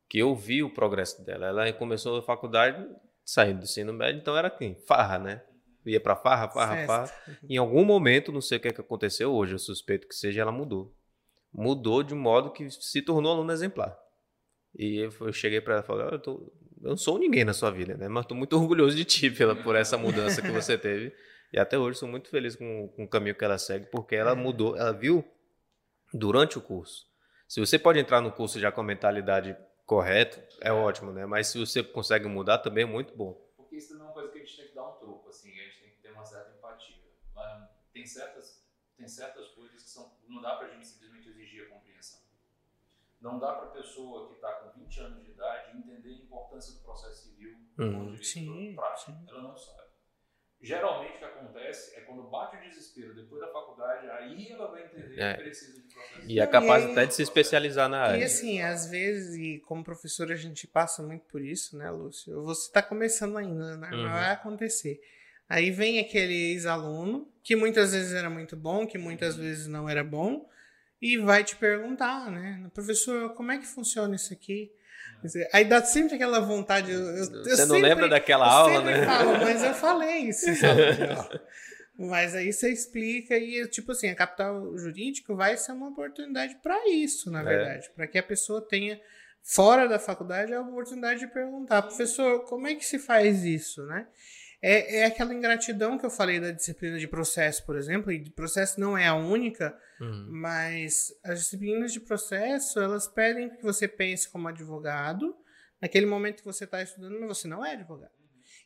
que eu vi o progresso dela. Ela começou a faculdade saindo do ensino médio, então era quem? Farra, né? Ia para farra, farra, Festa. farra. Em algum momento, não sei o que, é que aconteceu hoje, eu suspeito que seja, ela mudou mudou de um modo que se tornou aluno exemplar. E eu cheguei para ela e falei: eu, tô, eu não sou ninguém na sua vida, né? Mas estou muito orgulhoso de ti pela, por essa mudança que você teve. E até hoje sou muito feliz com, com o caminho que ela segue, porque ela mudou, ela viu durante o curso. Se você pode entrar no curso já com a mentalidade correta, é ótimo, né? Mas se você consegue mudar, também é muito bom. Porque isso também é uma coisa que a gente tem que dar um troco, assim, a gente tem que ter uma certa empatia. Tem certas, tem certas coisas que são, não dá pra gente simplesmente. Não dá para a pessoa que está com 20 anos de idade entender a importância do processo civil hum, sim, prático. Sim. Ela não sabe. Geralmente o que acontece é quando bate o desespero depois da faculdade, aí ela vai entender é. que precisa de processo. E é capaz até de se especializar na área. E assim, às vezes, e como professor a gente passa muito por isso, né, Lúcio? Você está começando ainda, né? Uhum. vai acontecer. Aí vem aquele ex-aluno, que muitas vezes era muito bom, que muitas uhum. vezes não era bom, e vai te perguntar, né? Professor, como é que funciona isso aqui? Aí dá sempre aquela vontade. Eu, eu, Você eu não sempre, lembra daquela aula, né? Falo, mas eu falei isso. mas aí você explica e, tipo assim, a capital jurídico vai ser uma oportunidade para isso, na é. verdade. É. Para que a pessoa tenha, fora da faculdade, a oportunidade de perguntar, professor, como é que se faz isso, né? É, é aquela ingratidão que eu falei da disciplina de processo, por exemplo, e processo não é a única, uhum. mas as disciplinas de processo, elas pedem que você pense como advogado, naquele momento que você está estudando, mas você não é advogado.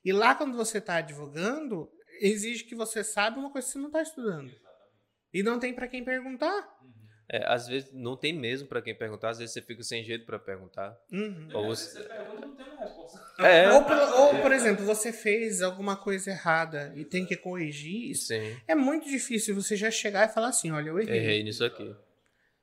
E lá, quando você está advogando, exige que você saiba uma coisa que você não está estudando. E não tem para quem perguntar. Uhum. É, às vezes não tem mesmo para quem perguntar, às vezes você fica sem jeito para perguntar. Uhum. Ou você... você pergunta e não tem uma resposta. É. Ou, por, ou, por exemplo, você fez alguma coisa errada e tem que corrigir isso. Sim. É muito difícil você já chegar e falar assim: olha, eu errei. Errei nisso aqui.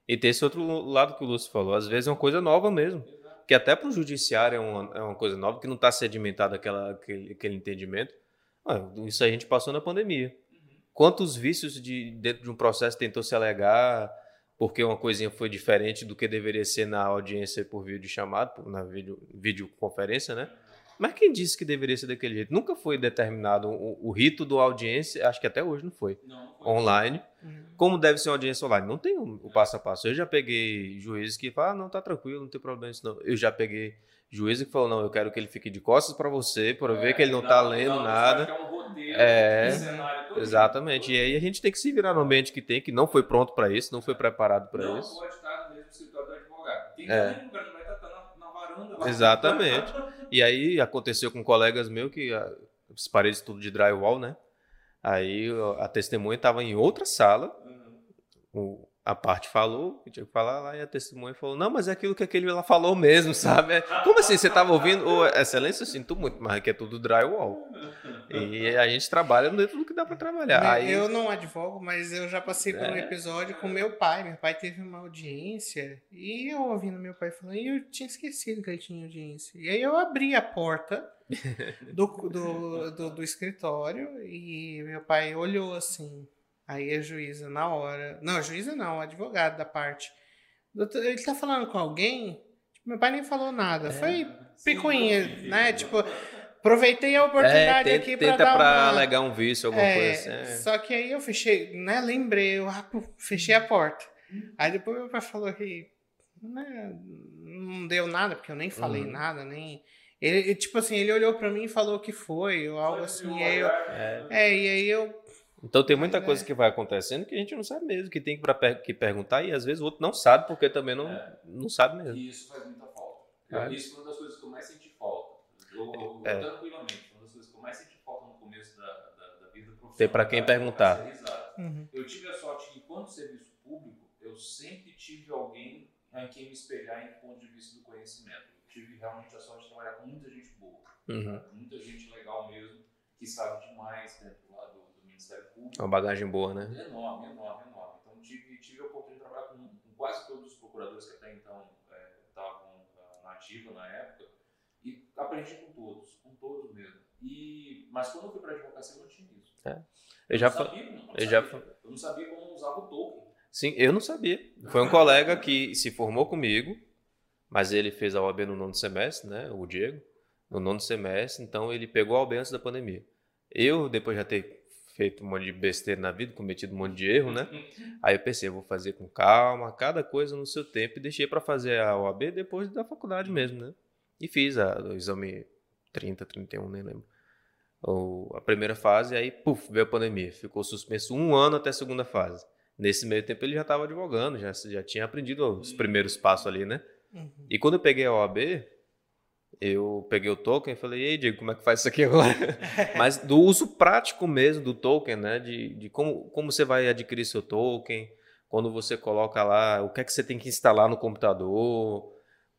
E tem esse outro lado que o Lúcio falou, às vezes é uma coisa nova mesmo. Que até para o judiciário é uma, é uma coisa nova, que não está sedimentado aquela, aquele, aquele entendimento. Ah, isso a gente passou na pandemia. Quantos vícios de, dentro de um processo tentou se alegar, porque uma coisinha foi diferente do que deveria ser na audiência por vídeo chamado, na vídeo, videoconferência, né? Mas quem disse que deveria ser daquele jeito? Nunca foi determinado o, o rito da audiência, acho que até hoje não foi. Não, foi. Online. Uhum. Como deve ser uma audiência online? Não tem o, o passo a passo. Eu já peguei juízes que falam, ah, não, tá tranquilo, não tem problema isso não. Eu já peguei juízes que falam, não, eu quero que ele fique de costas para você, para ver que ele não, não tá lendo não, nada. É, um roteiro, é exatamente. E aí a gente tem que se virar no ambiente que tem, que não foi pronto para isso, não foi preparado para isso. Não pode estar no mesmo escritório do advogado. Tem é. que lugar, não vai estar na, na varanda. Exatamente. E aí aconteceu com colegas meus que as paredes tudo de drywall, né? Aí a testemunha estava em outra sala. Uhum. A parte falou, que tinha que falar lá, e a testemunha falou: Não, mas é aquilo que aquele lá falou mesmo, sabe? Como assim? Você estava ouvindo? Excelência, eu sinto muito, mas aqui é tudo drywall. E a gente trabalha dentro do que dá para trabalhar. Aí... Eu não advogo, mas eu já passei por um é. episódio com meu pai. Meu pai teve uma audiência e eu ouvindo meu pai falando, e eu tinha esquecido que ele tinha audiência. E aí eu abri a porta do, do, do, do escritório e meu pai olhou assim. Aí a juíza, na hora. Não, a juíza não, o advogado da parte. Doutor, ele tá falando com alguém? Tipo, meu pai nem falou nada. É, Foi picuinha, né? Tipo, Aproveitei a oportunidade é, tenta, aqui para dar pra uma... alegar um vício, alguma é, coisa assim. É. Só que aí eu fechei, né? Lembrei, eu fechei a porta. Aí depois meu pai falou que né, não deu nada, porque eu nem falei uhum. nada, nem... Ele, tipo assim, ele olhou para mim e falou que foi, ou algo assim. E aí eu, é. é, e aí eu... Então tem muita coisa que vai acontecendo que a gente não sabe mesmo, que tem que, que perguntar e às vezes o outro não sabe, porque também não, é. não sabe mesmo. E isso faz muita falta. É. Isso é uma das coisas que eu mais senti falta eu, é. tranquilamente, uma das coisas que eu mais senti falta no começo da, da, da vida profissional. Ter para quem perguntar. Uhum. Eu tive a sorte que, enquanto serviço público, eu sempre tive alguém em quem me espelhar em ponto de vista do conhecimento. Eu tive realmente a sorte de trabalhar com muita gente boa, uhum. muita gente legal mesmo, que sabe demais dentro do Ministério Público. Uma bagagem boa, né? Enorme, enorme, enorme. Então tive, tive a oportunidade de trabalhar com, com quase todos os procuradores que até então é, ativa na época, e aprendi com todos, com todos mesmo. E, mas quando eu fui para advocacia, eu não tinha isso. É. Eu, já não sabia, não, não eu sabia. já eu não sabia como usava o token. Sim, eu não sabia. Foi um colega que se formou comigo, mas ele fez a OAB no nono semestre, né? O Diego, no nono semestre, então ele pegou a OAB antes da pandemia. Eu, depois de já ter feito um monte de besteira na vida, cometido um monte de erro, né? Aí eu pensei, eu vou fazer com calma, cada coisa no seu tempo, e deixei para fazer a OAB depois da faculdade mesmo, né? E fiz a, o exame 30, 31, nem lembro. O, a primeira fase, aí, puf, veio a pandemia. Ficou suspenso um ano até a segunda fase. Nesse meio tempo ele já estava advogando, já, já tinha aprendido os primeiros passos ali, né? Uhum. E quando eu peguei a OAB, eu peguei o token e falei, ei, Diego, como é que faz isso aqui agora? Mas do uso prático mesmo do token, né? De, de como, como você vai adquirir seu token, quando você coloca lá, o que é que você tem que instalar no computador,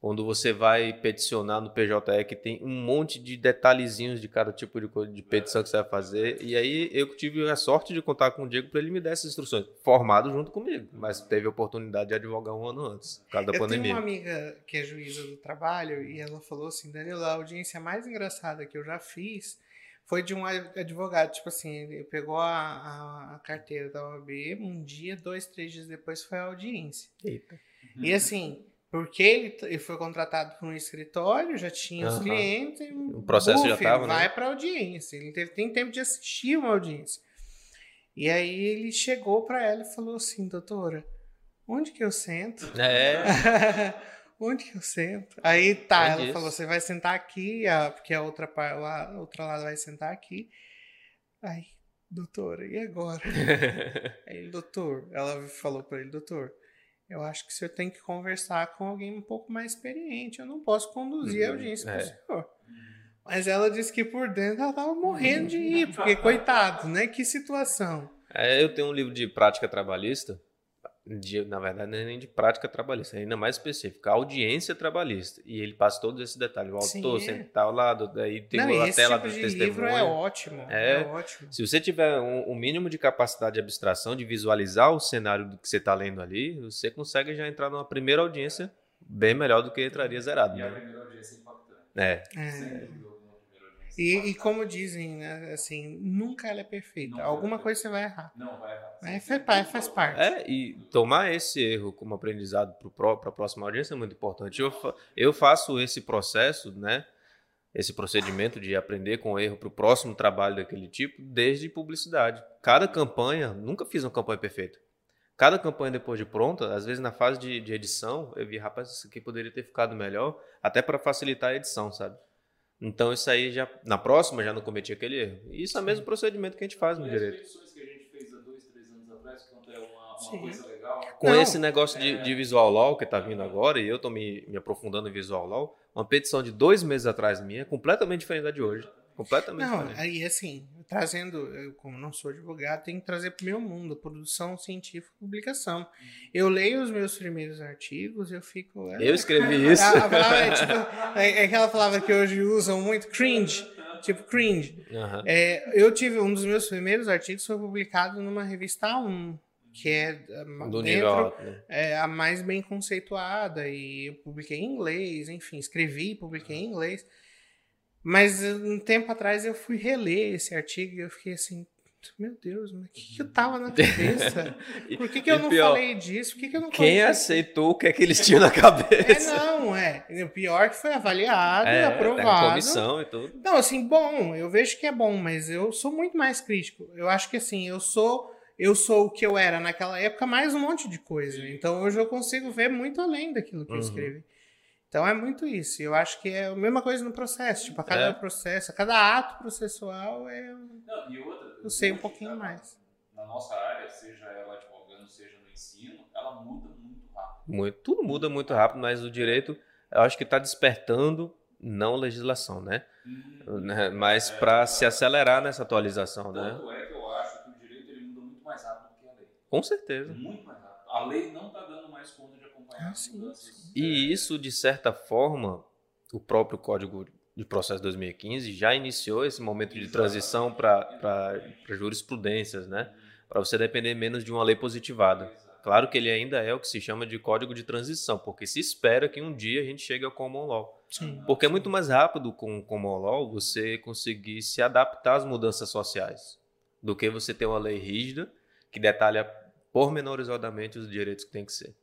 quando você vai peticionar no PJE, que tem um monte de detalhezinhos de cada tipo de, de petição que você vai fazer. E aí eu tive a sorte de contar com o Diego para ele me dar essas instruções, formado junto comigo, mas teve a oportunidade de advogar um ano antes, por causa da eu pandemia. tenho uma amiga que é juíza do trabalho e ela falou assim, Danilo, a audiência mais engraçada que eu já fiz foi de um advogado, tipo assim, ele pegou a, a- a carteira da OAB, um dia, dois, três dias depois foi a audiência. Eita. E assim, porque ele, ele foi contratado por um escritório, já tinha os Aham. clientes, O processo já buf, tava, né? vai para audiência. Ele teve, tem tempo de assistir uma audiência. E aí ele chegou para ela e falou assim, doutora, onde que eu sento? É, onde que eu sento? Aí tá, Onde ela falou, você vai sentar aqui, porque a outra, a outra lado vai sentar aqui. Aí, doutora, e agora? Aí doutor, ela falou pra ele, doutor, eu acho que o senhor tem que conversar com alguém um pouco mais experiente. Eu não posso conduzir a Uhum, audiência é. pro senhor. Mas ela disse que por dentro ela tava morrendo de ir, porque coitado, né? Que situação. É, eu tenho um livro de prática trabalhista, de- na verdade não é nem de prática trabalhista, é ainda mais específico, a audiência trabalhista. E ele passa todos esses detalhes. O Sim, autor é. senta ao lado, daí tem não, e a esse tela tipo do de livro é testemunho. ótimo. É. É, ótimo. Se você tiver um, um mínimo de capacidade de abstração, de visualizar o cenário do que você está lendo ali, você consegue já entrar numa primeira audiência bem melhor do que entraria zerado. E a Né? primeira audiência é impactante. É, É. E, e como dizem, né, assim, nunca ela é perfeita. Nunca Alguma é coisa você vai errar. Não, vai errar. Mas Sim, faz, pa- faz parte. É, e tomar esse erro como aprendizado para a próxima audiência é muito importante. Eu, fa- eu faço esse processo, né? Esse procedimento de aprender com erro para o próximo trabalho daquele tipo desde publicidade. Cada campanha, nunca fiz uma campanha perfeita. Cada campanha depois de pronta, às vezes na fase de, de edição, eu vi, rapaz, isso aqui poderia ter ficado melhor, até para facilitar a edição, sabe? Então isso aí já, na próxima, já não cometi aquele erro. E isso é o mesmo procedimento que a gente faz no as direito. petições que a gente fez há dois, três anos atrás, que é uma, uma Sim. coisa legal. Com Não, esse negócio de, de visual law que tá vindo agora, e eu tô me, me aprofundando em visual law, uma petição de dois meses atrás minha é completamente diferente da de hoje. Completamente Não, diferente. aí assim, trazendo, eu como não sou advogado, tenho que trazer para o meu mundo, produção científica publicação. Eu leio os meus primeiros artigos, eu fico. é, Eu escrevi isso. A, a palavra é, tipo, é, é aquela palavra que hoje usam muito, cringe. Tipo, cringe. É, eu tive um dos meus primeiros artigos foi publicado numa revista A1, que é é, Do dentro, alto, né? é a mais bem conceituada e eu publiquei em inglês, enfim, escrevi e publiquei em inglês. Mas eh, um tempo atrás eu fui reler esse artigo e eu fiquei assim, meu Deus, mas o que, que eu tava na cabeça? Por que, que eu não pior, falei disso? Por que, que eu não Quem coloquei- aceitou o que é que eles tinham na É, cabeça? não, é. O pior que foi avaliado, É, tem aprovado. comissão e tudo. Não, assim, bom, eu vejo que é bom, mas eu sou muito mais crítico. Eu acho que assim, eu sou eu sou o que eu era naquela época, mais um monte de coisa. Então hoje eu consigo ver muito além daquilo que eu Uhum. escrevi. Então é muito isso. Eu acho que é a mesma coisa no processo. Tipo, a cada É. processo, a cada ato processual é. Não, e outra, Eu sei um pouquinho tá, mais. Na nossa área, seja ela advogando, seja no ensino, ela muda muito rápido. Muito, tudo muda muito rápido, mas o direito, eu acho que está despertando, não legislação, né? Né? Mas para se acelerar nessa atualização, né? Tanto é que eu acho que o direito ele muda muito mais rápido do que a lei. Com certeza. Muito mais rápido. A lei não está dando mais conta de acompanhar Ah, as sim, mudanças. E isso, de certa forma, o próprio Código de Processo 2015 já iniciou esse momento de transição para jurisprudências, né? Para você depender menos de uma lei positivada. Exato. Claro que ele ainda é o que se chama de código de transição, porque se espera que um dia a gente chegue ao Common Law. Sim. Porque é muito mais rápido com o Common Law você conseguir se adaptar às mudanças sociais do que você ter uma lei rígida que detalha pormenorizadamente os direitos que tem que ser.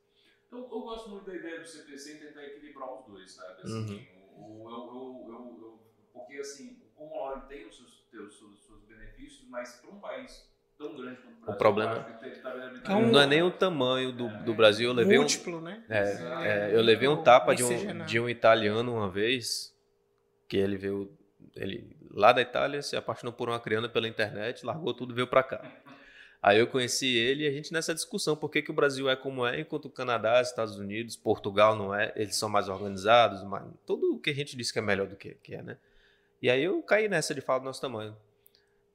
Eu, eu gosto muito da ideia do CPC em tentar equilibrar os dois, sabe? Assim, Uhum. o, o- eu, eu, eu, eu- porque assim, o ele tem os seus, tem os seus, seus benefícios, mas para um país tão grande quanto o Brasil, problema- que tem- tá Então, Não é nem o tamanho do, do Brasil. Eu levei um, Múltiplo, né? É, é, eu levei um tapa de um, de um italiano uma vez, que ele veio, ele lá da Itália se apaixonou por uma criança pela internet, largou tudo e veio pra cá. Aí eu conheci ele e a gente nessa discussão, por que, que o Brasil é como é, enquanto o Canadá, Estados Unidos, Portugal não é, eles são mais organizados, mais, tudo o que a gente diz que é melhor do que, que é, né? E aí eu caí nessa de falar do nosso tamanho.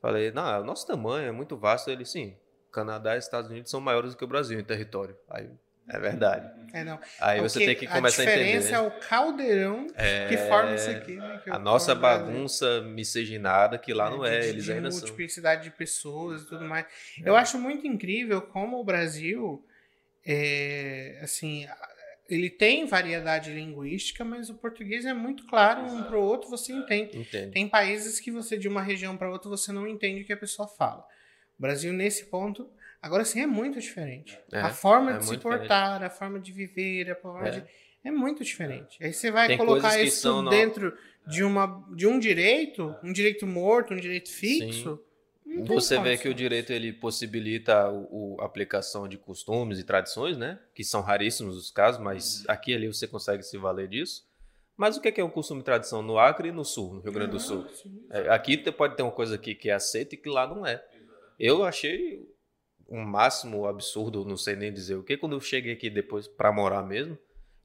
Falei, não, o nosso tamanho é muito vasto. Ele, sim, Canadá e Estados Unidos são maiores do que o Brasil em território. Aí, é verdade. É, não. Aí É você tem que começar a A entender. diferença é o caldeirão É, que forma isso aqui, né? A é o nossa Brasil. bagunça miscigenada, que lá né, não é, de, eles de ainda são. multiplicidade de pessoas e tudo mais. É. Eu acho muito incrível como o Brasil, é, assim, ele tem variedade linguística, mas o português é muito claro um para o outro, você entende. Entende? Tem países que você de uma região para outra você não entende o que a pessoa fala. O Brasil nesse ponto, agora sim é muito diferente. É, a forma é de se portar, a forma de viver, a forma É. de é muito diferente. Aí você vai Tem colocar isso dentro de uma de um direito, um direito morto, um direito fixo. Você vê que o direito ele possibilita o, o- a aplicação de costumes e tradições, né? Que são raríssimos os casos, mas aqui e ali você consegue se valer disso. Mas o que é que é um costume e tradição no Acre e no Sul, no Rio Grande do Sul? É, Aqui pode ter uma coisa aqui que é aceita e que lá não é. Eu achei um máximo absurdo, não sei nem dizer o que, quando eu cheguei aqui depois para morar mesmo,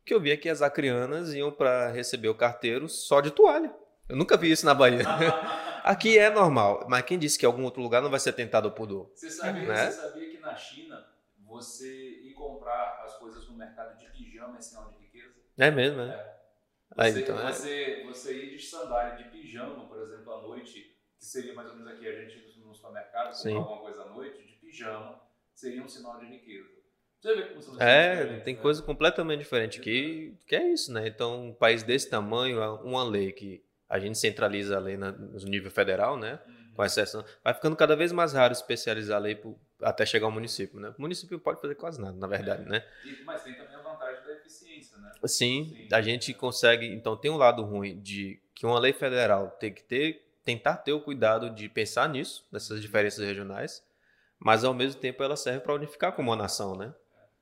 que eu via que as acrianas iam para receber o carteiro só de toalha. Eu nunca vi isso na Bahia. Aqui é normal, mas quem disse que em algum outro lugar não vai ser tentado ao pudor? Você sabia, Né? você sabia que na China você ir comprar as coisas no mercado de pijama é sinal de riqueza? É mesmo, né? É. Aí, Você, então, é. você, você ir de sandália, de pijama, por exemplo, à noite, que seria mais ou menos aqui a gente ir no supermercado, comprar alguma coisa à noite, de pijama, seria um sinal de riqueza. Você vê como são É, tem né? coisa completamente diferente que, que é isso, né? Então, um país desse tamanho, uma lei que a gente centraliza a lei na- no nível federal, né? Uhum. Com exceção, vai ficando cada vez mais raro especializar a lei até chegar ao município, né? O município pode fazer quase nada, na verdade, né? E- mas tem também a vantagem da eficiência, né? Sim, Sim. a gente consegue. Então, tem um lado ruim de que uma lei federal tem que ter, tentar ter o cuidado de pensar nisso, nessas diferenças regionais, mas ao mesmo tempo ela serve para unificar como uma nação, né?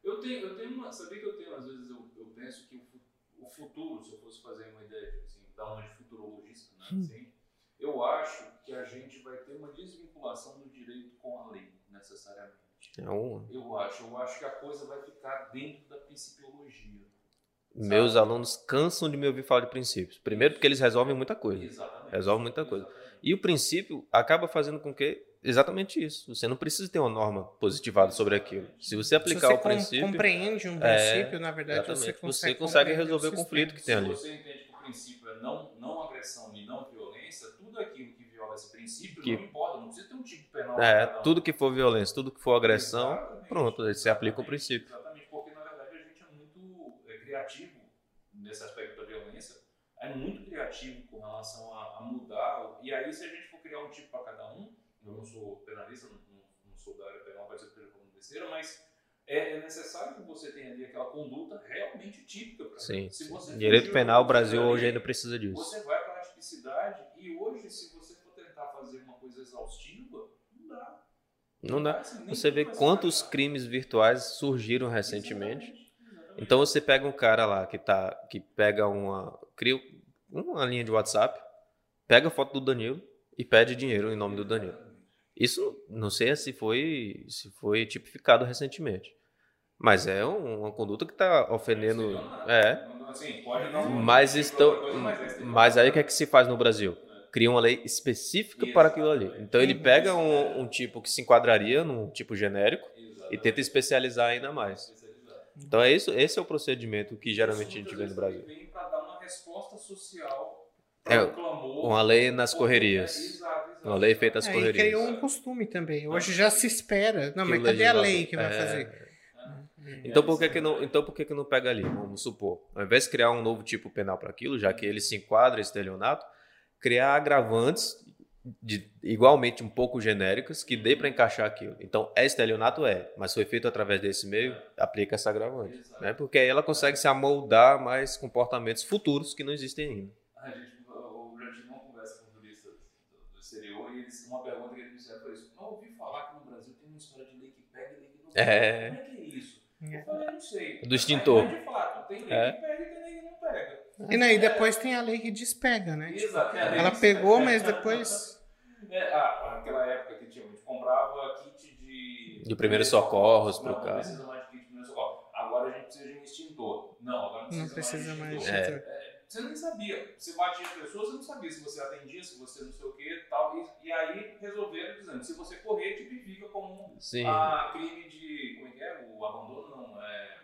Eu tenho, eu tenho uma. Sabia que eu tenho, às vezes, eu, eu penso que o, fu- o futuro, se eu fosse fazer uma ideia, tipo assim, dar uma de futurologista, né? Hum. Assim, eu acho que a gente vai ter uma desvinculação do direito com a lei, necessariamente. É um, Eu acho, eu acho que a coisa vai ficar dentro da principiologia. meus alunos cansam de me ouvir falar de princípios. Primeiro, porque eles resolvem muita coisa. Exatamente. Resolve muita coisa. Exatamente. E o princípio acaba fazendo com que exatamente isso. Você não precisa ter uma norma positivada sobre aquilo. Se você Se aplicar você o com- princípio, compreende um É, princípio, na verdade, você consegue, você consegue resolver o conflito que Se tem ali. você entende que o princípio é não, não agressão e não violência, tudo aquilo que viola esse princípio Que- não importa, não precisa ter um tipo penal. É, tudo que for violência, tudo que for agressão, Exatamente, pronto, aí você aplica o princípio. Exatamente, porque na verdade a gente é muito é, criativo nesse aspecto da violência, é muito criativo com relação a, a mudar. E aí, se a gente for criar um tipo para cada um, eu não sou penalista, não, não- não sou da área penal, pode ser que esteja falando besteira, mas é, é necessário que você tenha ali aquela conduta realmente típica. Pra Sim. Se você Direito penal, o Brasil ali, hoje ainda precisa disso. Você vai para a tipicidade e hoje, se você for tentar fazer uma coisa exaustiva, não dá. Não dá. assim, Você vê se quantos crimes virtuais surgiram recentemente. Exatamente, exatamente. Então você pega um cara lá que tá que pega uma cria uma linha de WhatsApp, pega a foto do Danilo e pede dinheiro em nome do Danilo. Isso não sei se foi se foi tipificado recentemente. Mas é um- uma conduta que está ofendendo, é. Assim, pode não- Mas estão, mas é- aí o que é que se faz no Brasil? Cria uma lei específica para aquilo ali. Então ele pega um, um tipo que se enquadraria num tipo genérico e tenta especializar ainda mais. Então é isso, esse é o procedimento que geralmente a gente vê no Brasil. Vem para dar uma resposta social É, o clamor. Uma lei nas correrias. Exato, Uma lei feita às É, e correrias. criou um costume também. Hoje já se espera. Não, Que mas cadê a lei que vai é, fazer? Então por que, que não, então por que, que não pega ali? Vamos supor, ao invés de criar um novo tipo penal para aquilo, já que ele se enquadra estelionato, criar agravantes de, igualmente um pouco genéricas que dê para encaixar aquilo. Então, é estelionato? É, mas foi feito através desse meio, aplica essa agravante. Né? Porque aí ela consegue se amoldar mais comportamentos futuros que não existem ainda. A gente, o Jantinho conversa com turistas do, do exterior e eles, uma pergunta que eles fizeram foi isso. Eu ouvi falar que no Brasil tem uma história de lei que pega e lei que não pega. É. Como é que é isso? Eu falei, eu não sei. Do extintor. Mas, de fato, tem lei É. que pega e tem lei que não pega. E, né, e depois tem a lei que despega, né? Exato, é ela pegou, mas depois. É, ah, naquela época que tinha, a gente comprava kit de. De primeiros socorros pro Não, carro. Não precisa mais de kit de primeiros socorros. Agora a gente precisa de um extintor. Não, agora não precisa, Não precisa mais. mais de extintor. extintor. É. Você nem sabia. Você batia as pessoas, você não sabia se você atendia, se você não sei o que tal. E, e aí resolveram dizendo: se você correr, tipifica como Sim. a crime de. Como é que é? O abandono, não. É.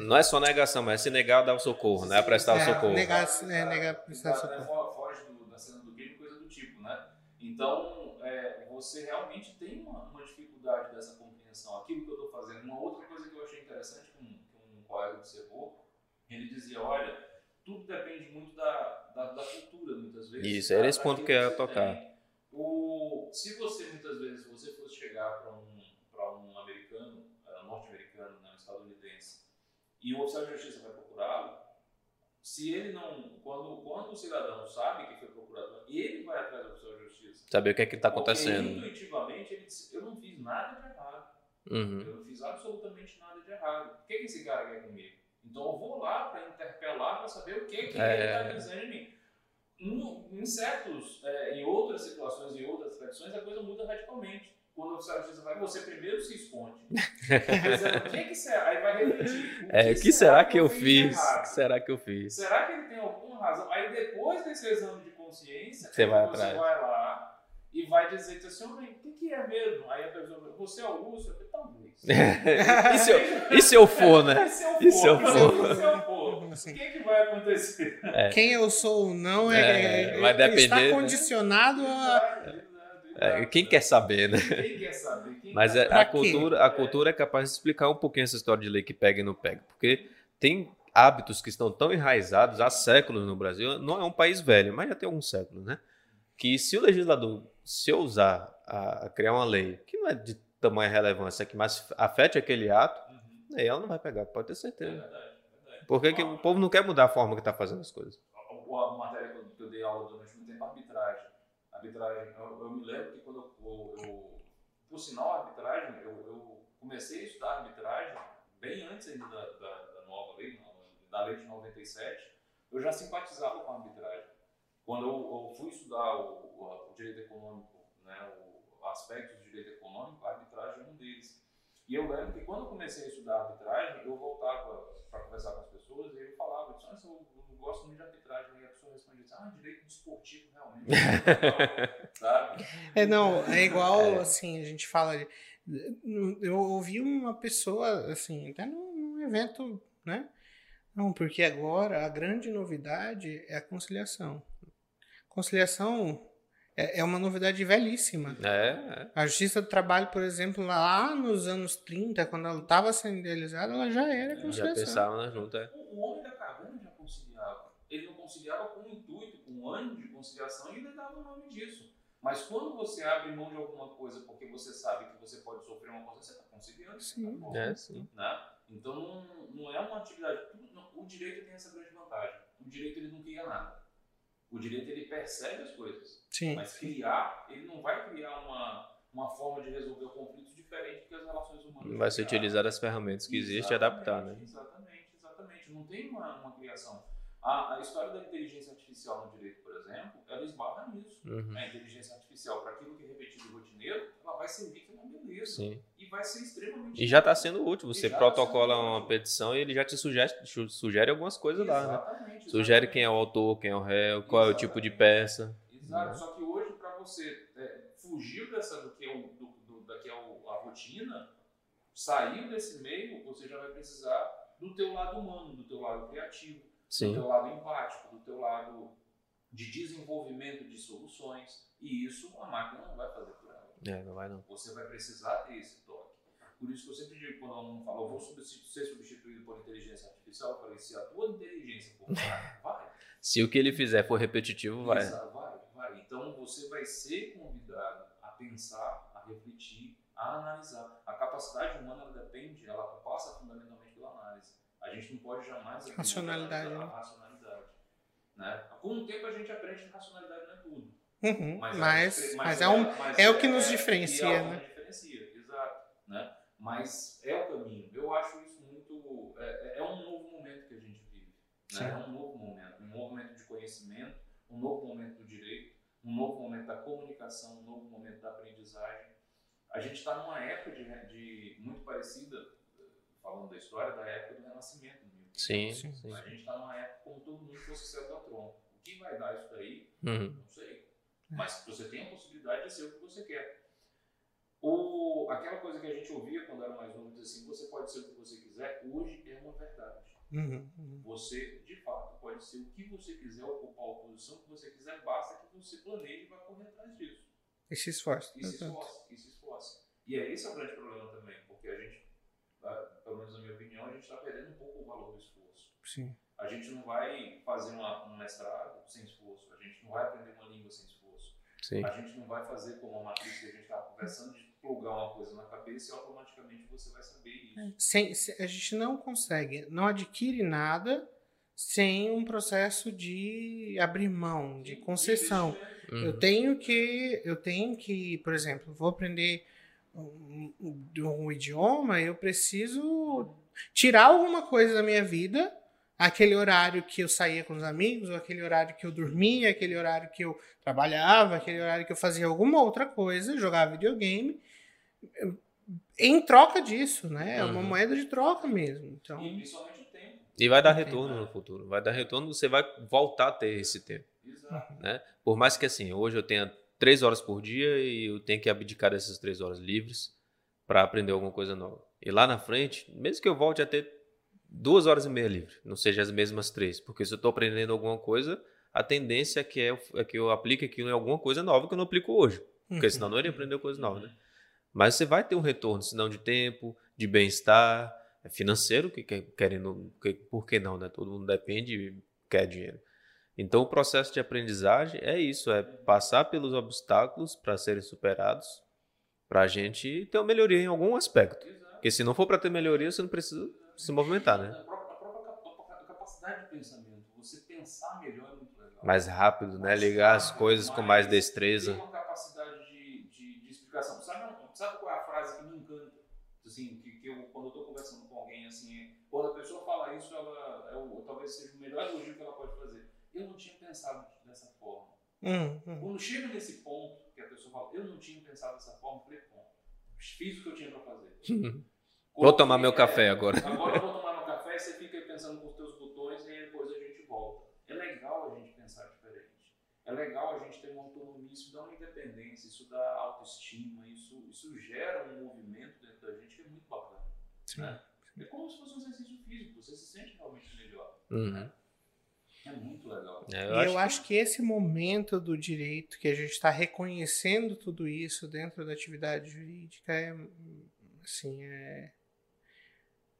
Não é só negação, mas é se negar a dar o socorro, né? A prestar o É, socorro. negar, é, negar prestar Exato, né? socorro. Fo- Foge do- da cena do crime, coisa do tipo, né? Então, é, você realmente tem uma, uma dificuldade dessa compreensão. Aquilo que eu estou fazendo. Uma outra coisa que eu achei interessante que um, que um colega observou, ele dizia, olha, tudo depende muito da, da, da cultura, muitas vezes. Isso, era esse ponto que eu ia tocar. tem. O, se você, muitas vezes, você fosse chegar para um, pra um americano, eh, norte-americano, né, estadunidense, e o oficial de justiça vai procurá-lo, se ele não, quando, quando o cidadão sabe que foi procurado, ele vai atrás do oficial de justiça. Saber o que é que está Porque acontecendo. intuitivamente ele disse, eu não fiz nada de errado. Uhum. Eu não fiz absolutamente nada de errado. O que, que esse cara quer comigo? Então eu vou lá para interpelar para saber o que, que É. ele está dizendo de mim. No- em certos, é, em outras situações, em outras tradições, a coisa muda radicalmente. Quando o oficial de justiça vai, você primeiro se esconde. Dizendo, o que, que será? Aí vai refletir. É, o que será que eu fiz O que será que eu fiz? Será que ele tem alguma razão? Aí depois desse exame de consciência, Você vai você vai lá e vai dizer assim, homem, o que, que é mesmo? Aí a pessoa fala, você é o Lúcio? Eu falei, talvez. e, se eu, e se eu for, né? E se eu for? for? E se eu for? O que, que vai acontecer? Quem eu sou ou não é, É, é- vai está depender, né? condicionado a. Exato, exato, É, quem quer saber, né? Quem quer saber? Quem Mas quer é- saber? a quê? cultura, a cultura é capaz de explicar um pouquinho essa história de lei que pega e não pega. Porque tem hábitos que estão tão enraizados há séculos no Brasil. Não é um país velho, mas já tem alguns séculos, né? Que se o legislador se ousar a, a criar uma lei que não é de tamanha relevância, que mais afete aquele ato, Uhum. aí ela não vai pegar, pode ter É certeza. verdade, é verdade. Porque que o povo não quer mudar a forma que está fazendo as coisas. a, matéria que eu, eu dei aula durante muito tempo, arbitragem. Arbitragem, eu, eu me lembro que quando eu, eu, eu por sinal, arbitragem, eu, eu comecei a estudar arbitragem bem antes ainda da, da, da nova lei, da lei de 97, eu já simpatizava com a arbitragem. Quando eu, eu fui estudar o, o, o direito econômico, né, o, aspectos do direito econômico, a arbitragem é um deles. E eu lembro que quando eu comecei a estudar arbitragem, eu voltava para conversar com as pessoas e eu falava, eu, disse, "Ah, eu, eu gosto muito de arbitragem. E a pessoa respondia, ah, direito desportivo, realmente. Sabe? É, não, é igual, assim, a gente fala. de- Eu ouvi uma pessoa, assim, até num evento, né? Não, porque agora a grande novidade é a conciliação. Conciliação é, é uma novidade velhíssima. É, A Justiça do Trabalho, por exemplo, lá nos anos 30, quando ela estava sendo idealizada, ela já era já conciliação. pensavam na junta. é. O, homem da caverna já conciliava. Ele não conciliava com o intuito, com o ânimo de conciliação e ele dava o nome disso. Mas quando você abre mão de alguma coisa porque você sabe que você pode sofrer uma coisa, você está conciliando. Sim. tá bom, É, sim. né? Então não, não é uma atividade. o direito tem essa grande vantagem. O direito ele não cria nada. O direito ele percebe as coisas. Sim. Mas criar, ele não vai criar uma, uma forma de resolver o conflito diferente do que as relações humanas. Vai criaram. utilizar as ferramentas que existem e adaptar, né? Exatamente, exatamente. Não tem uma, uma criação. A, a história da inteligência artificial no direito, por exemplo, ela esbarra nisso. Uhum. A inteligência artificial, para aquilo que é repetido rotineiro, ela vai servir que é uma beleza. Sim. E vai ser extremamente. E já está sendo útil. Você tá protocola sendo uma útil. petição e ele já te sugere, su- sugere algumas coisas lá, né? Exatamente, Sugere exatamente. quem é o autor, quem é o réu, qual é o tipo de peça. Exato, Né? só que hoje, para você é, fugir dessa, do que é, o, do, do, da que é o, a rotina, sair desse meio, você já vai precisar do teu lado humano, do teu lado criativo, do Sim. teu lado empático, do teu lado de desenvolvimento de soluções. E isso a máquina não vai fazer por ela. É, não vai não. Você vai precisar ter esse toque. Por isso que eu sempre digo, quando um fala, eu vou ser substituído por inteligência artificial, eu falei, se a tua inteligência for vai. Se o que ele fizer for repetitivo, vai. Vai, vai. Então você vai ser convidado a pensar, a refletir, a analisar. A capacidade humana ela depende, ela passa fundamentalmente pela análise. A gente não pode jamais racionalidade, a racionalidade. Né? Com o tempo a gente aprende que racionalidade não é tudo. Uhum, mas, mas, mas, mas, é, um, mas é, é, o que nos é, diferencia, é né? diferencia, exato. Né? Mas é o caminho. Eu acho isso muito. É, é um novo momento que a gente vive. Né? É um novo momento. Um novo momento de conhecimento, um novo momento do direito, um novo momento da comunicação, um novo momento da aprendizagem. A gente está numa época de, de, muito parecida, falando da história, da época do Renascimento. Sim, sim, sim. A gente está numa época como todo mundo fosse céu da trompa. O que vai dar isso daí? Uhum. Não sei. Mas você tem a possibilidade de ser o que você quer. O, aquela coisa que a gente ouvia quando era mais novo, assim, você pode ser o que você quiser, hoje é uma verdade. Uhum, uhum. Você, de fato, pode ser o que você quiser, ocupar a posição que você quiser, basta que você planeje e vá correr atrás disso. E se esforce. E se esforce, e se esforce. E é esse é o grande problema também, porque a gente, pelo menos na minha opinião, a gente está perdendo um pouco o valor do esforço. Sim. A gente não vai fazer uma, um mestrado sem esforço, a gente não vai aprender uma língua sem esforço. Sim. A gente não vai fazer como a matriz que a gente estava conversando, de plugar uma coisa na cabeça e automaticamente você vai saber isso. É. Sem, a gente não consegue, não adquire nada sem um processo de abrir mão, de concessão. Uhum. Eu tenho que, eu tenho que, por exemplo, vou aprender um, um idioma, eu preciso tirar alguma coisa da minha vida aquele horário que eu saía com os amigos, ou aquele horário que eu dormia, aquele horário que eu trabalhava, aquele horário que eu fazia alguma outra coisa, jogava videogame, em troca disso, né? É uma uhum. moeda de troca mesmo. Então... E principalmente o tempo. E vai dar retorno no futuro. Vai dar retorno, você vai voltar a ter esse tempo. Exato. Né? Por mais que assim, hoje eu tenha três horas por dia e eu tenho que abdicar dessas três horas livres para aprender alguma coisa nova. E lá na frente, mesmo que eu volte a ter duas horas e meia livre, não seja as mesmas três. Porque se eu estou aprendendo alguma coisa, a tendência é que, é, é, que eu aplique aquilo em alguma coisa nova que eu não aplico hoje. Porque senão não iria aprender coisa nova, né? Mas você vai ter um retorno, senão de tempo, de bem-estar, é financeiro, que querendo, que, por que não, né? Todo mundo depende e quer dinheiro. Então o processo de aprendizagem é isso, é passar pelos obstáculos para serem superados, para a gente ter uma melhoria em algum aspecto. Porque se não for para ter melhoria, você não precisa se movimentar, né? A própria, a própria capacidade de pensamento, você pensar melhor é muito legal. Mais rápido, né? Ligar as coisas com mais destreza. Tem uma capacidade de, de, de explicação. Sabe, sabe qual é a frase que me encanta? Assim, que, que eu, quando eu estou conversando com alguém, assim, quando a pessoa fala isso, ela, é o, talvez seja o melhor elogio que ela pode. Eu não tinha pensado dessa forma. Hum, hum. Quando chega nesse ponto que a pessoa fala, eu não tinha pensado dessa forma, eu falei, bom, fiz o que eu tinha para fazer. Vou tomar meu café agora. Agora eu vou tomar meu café, você fica aí pensando com os teus botões e depois a gente volta. É legal a gente pensar diferente. É legal a gente ter uma autonomia, isso dá uma independência, isso dá autoestima, isso, isso gera um movimento dentro da gente que é muito bacana. Né? É como se fosse um exercício físico, você se sente realmente melhor. Uhum. Né? É muito legal. É, eu e acho eu acho que esse momento do direito, que a gente está reconhecendo tudo isso dentro da atividade jurídica, é, assim, é,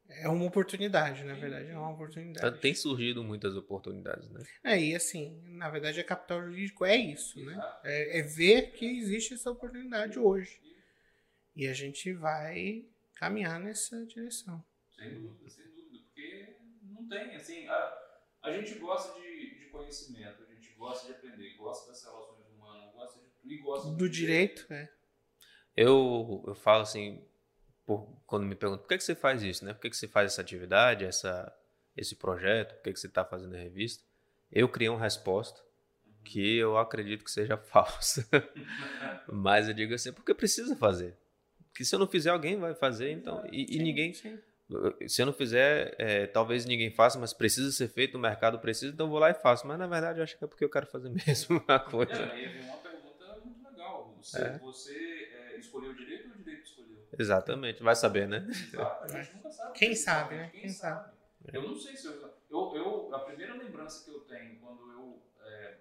é uma oportunidade, na verdade, é uma oportunidade. Tem surgido muitas oportunidades, né? É, e assim, na verdade, a capital jurídico é isso, né? É, é, ver que existe essa oportunidade hoje. E a gente vai caminhar nessa direção. Sem dúvida, sem dúvida, porque não tem, assim, a, a gente gosta de, de conhecimento, a gente gosta de aprender, gosta das relações humanas, gosta de, e gosta do, do direito, direito, é. Eu, eu falo assim, por, quando me perguntam por que, que você faz isso, né? Por que, que você faz essa atividade, essa, esse projeto, por que, que você está fazendo a revista? Eu criei uma resposta que eu acredito que seja falsa. Mas eu digo assim, porque precisa fazer. Que se eu não fizer, alguém vai fazer, então. E, sim, e ninguém. Sim. Se eu não fizer, é, talvez ninguém faça, mas precisa ser feito, o mercado precisa, então eu vou lá e faço. Mas na verdade eu acho que é porque eu quero fazer mesmo a coisa. É, uma pergunta muito legal. Você, é. você é, escolheu o direito ou o direito escolheu? Exatamente, vai saber, né? Exato, a gente nunca sabe. Quem sabe, né? Quem, sabe. Eu não sei se eu, eu, eu, A primeira lembrança que eu tenho quando eu é,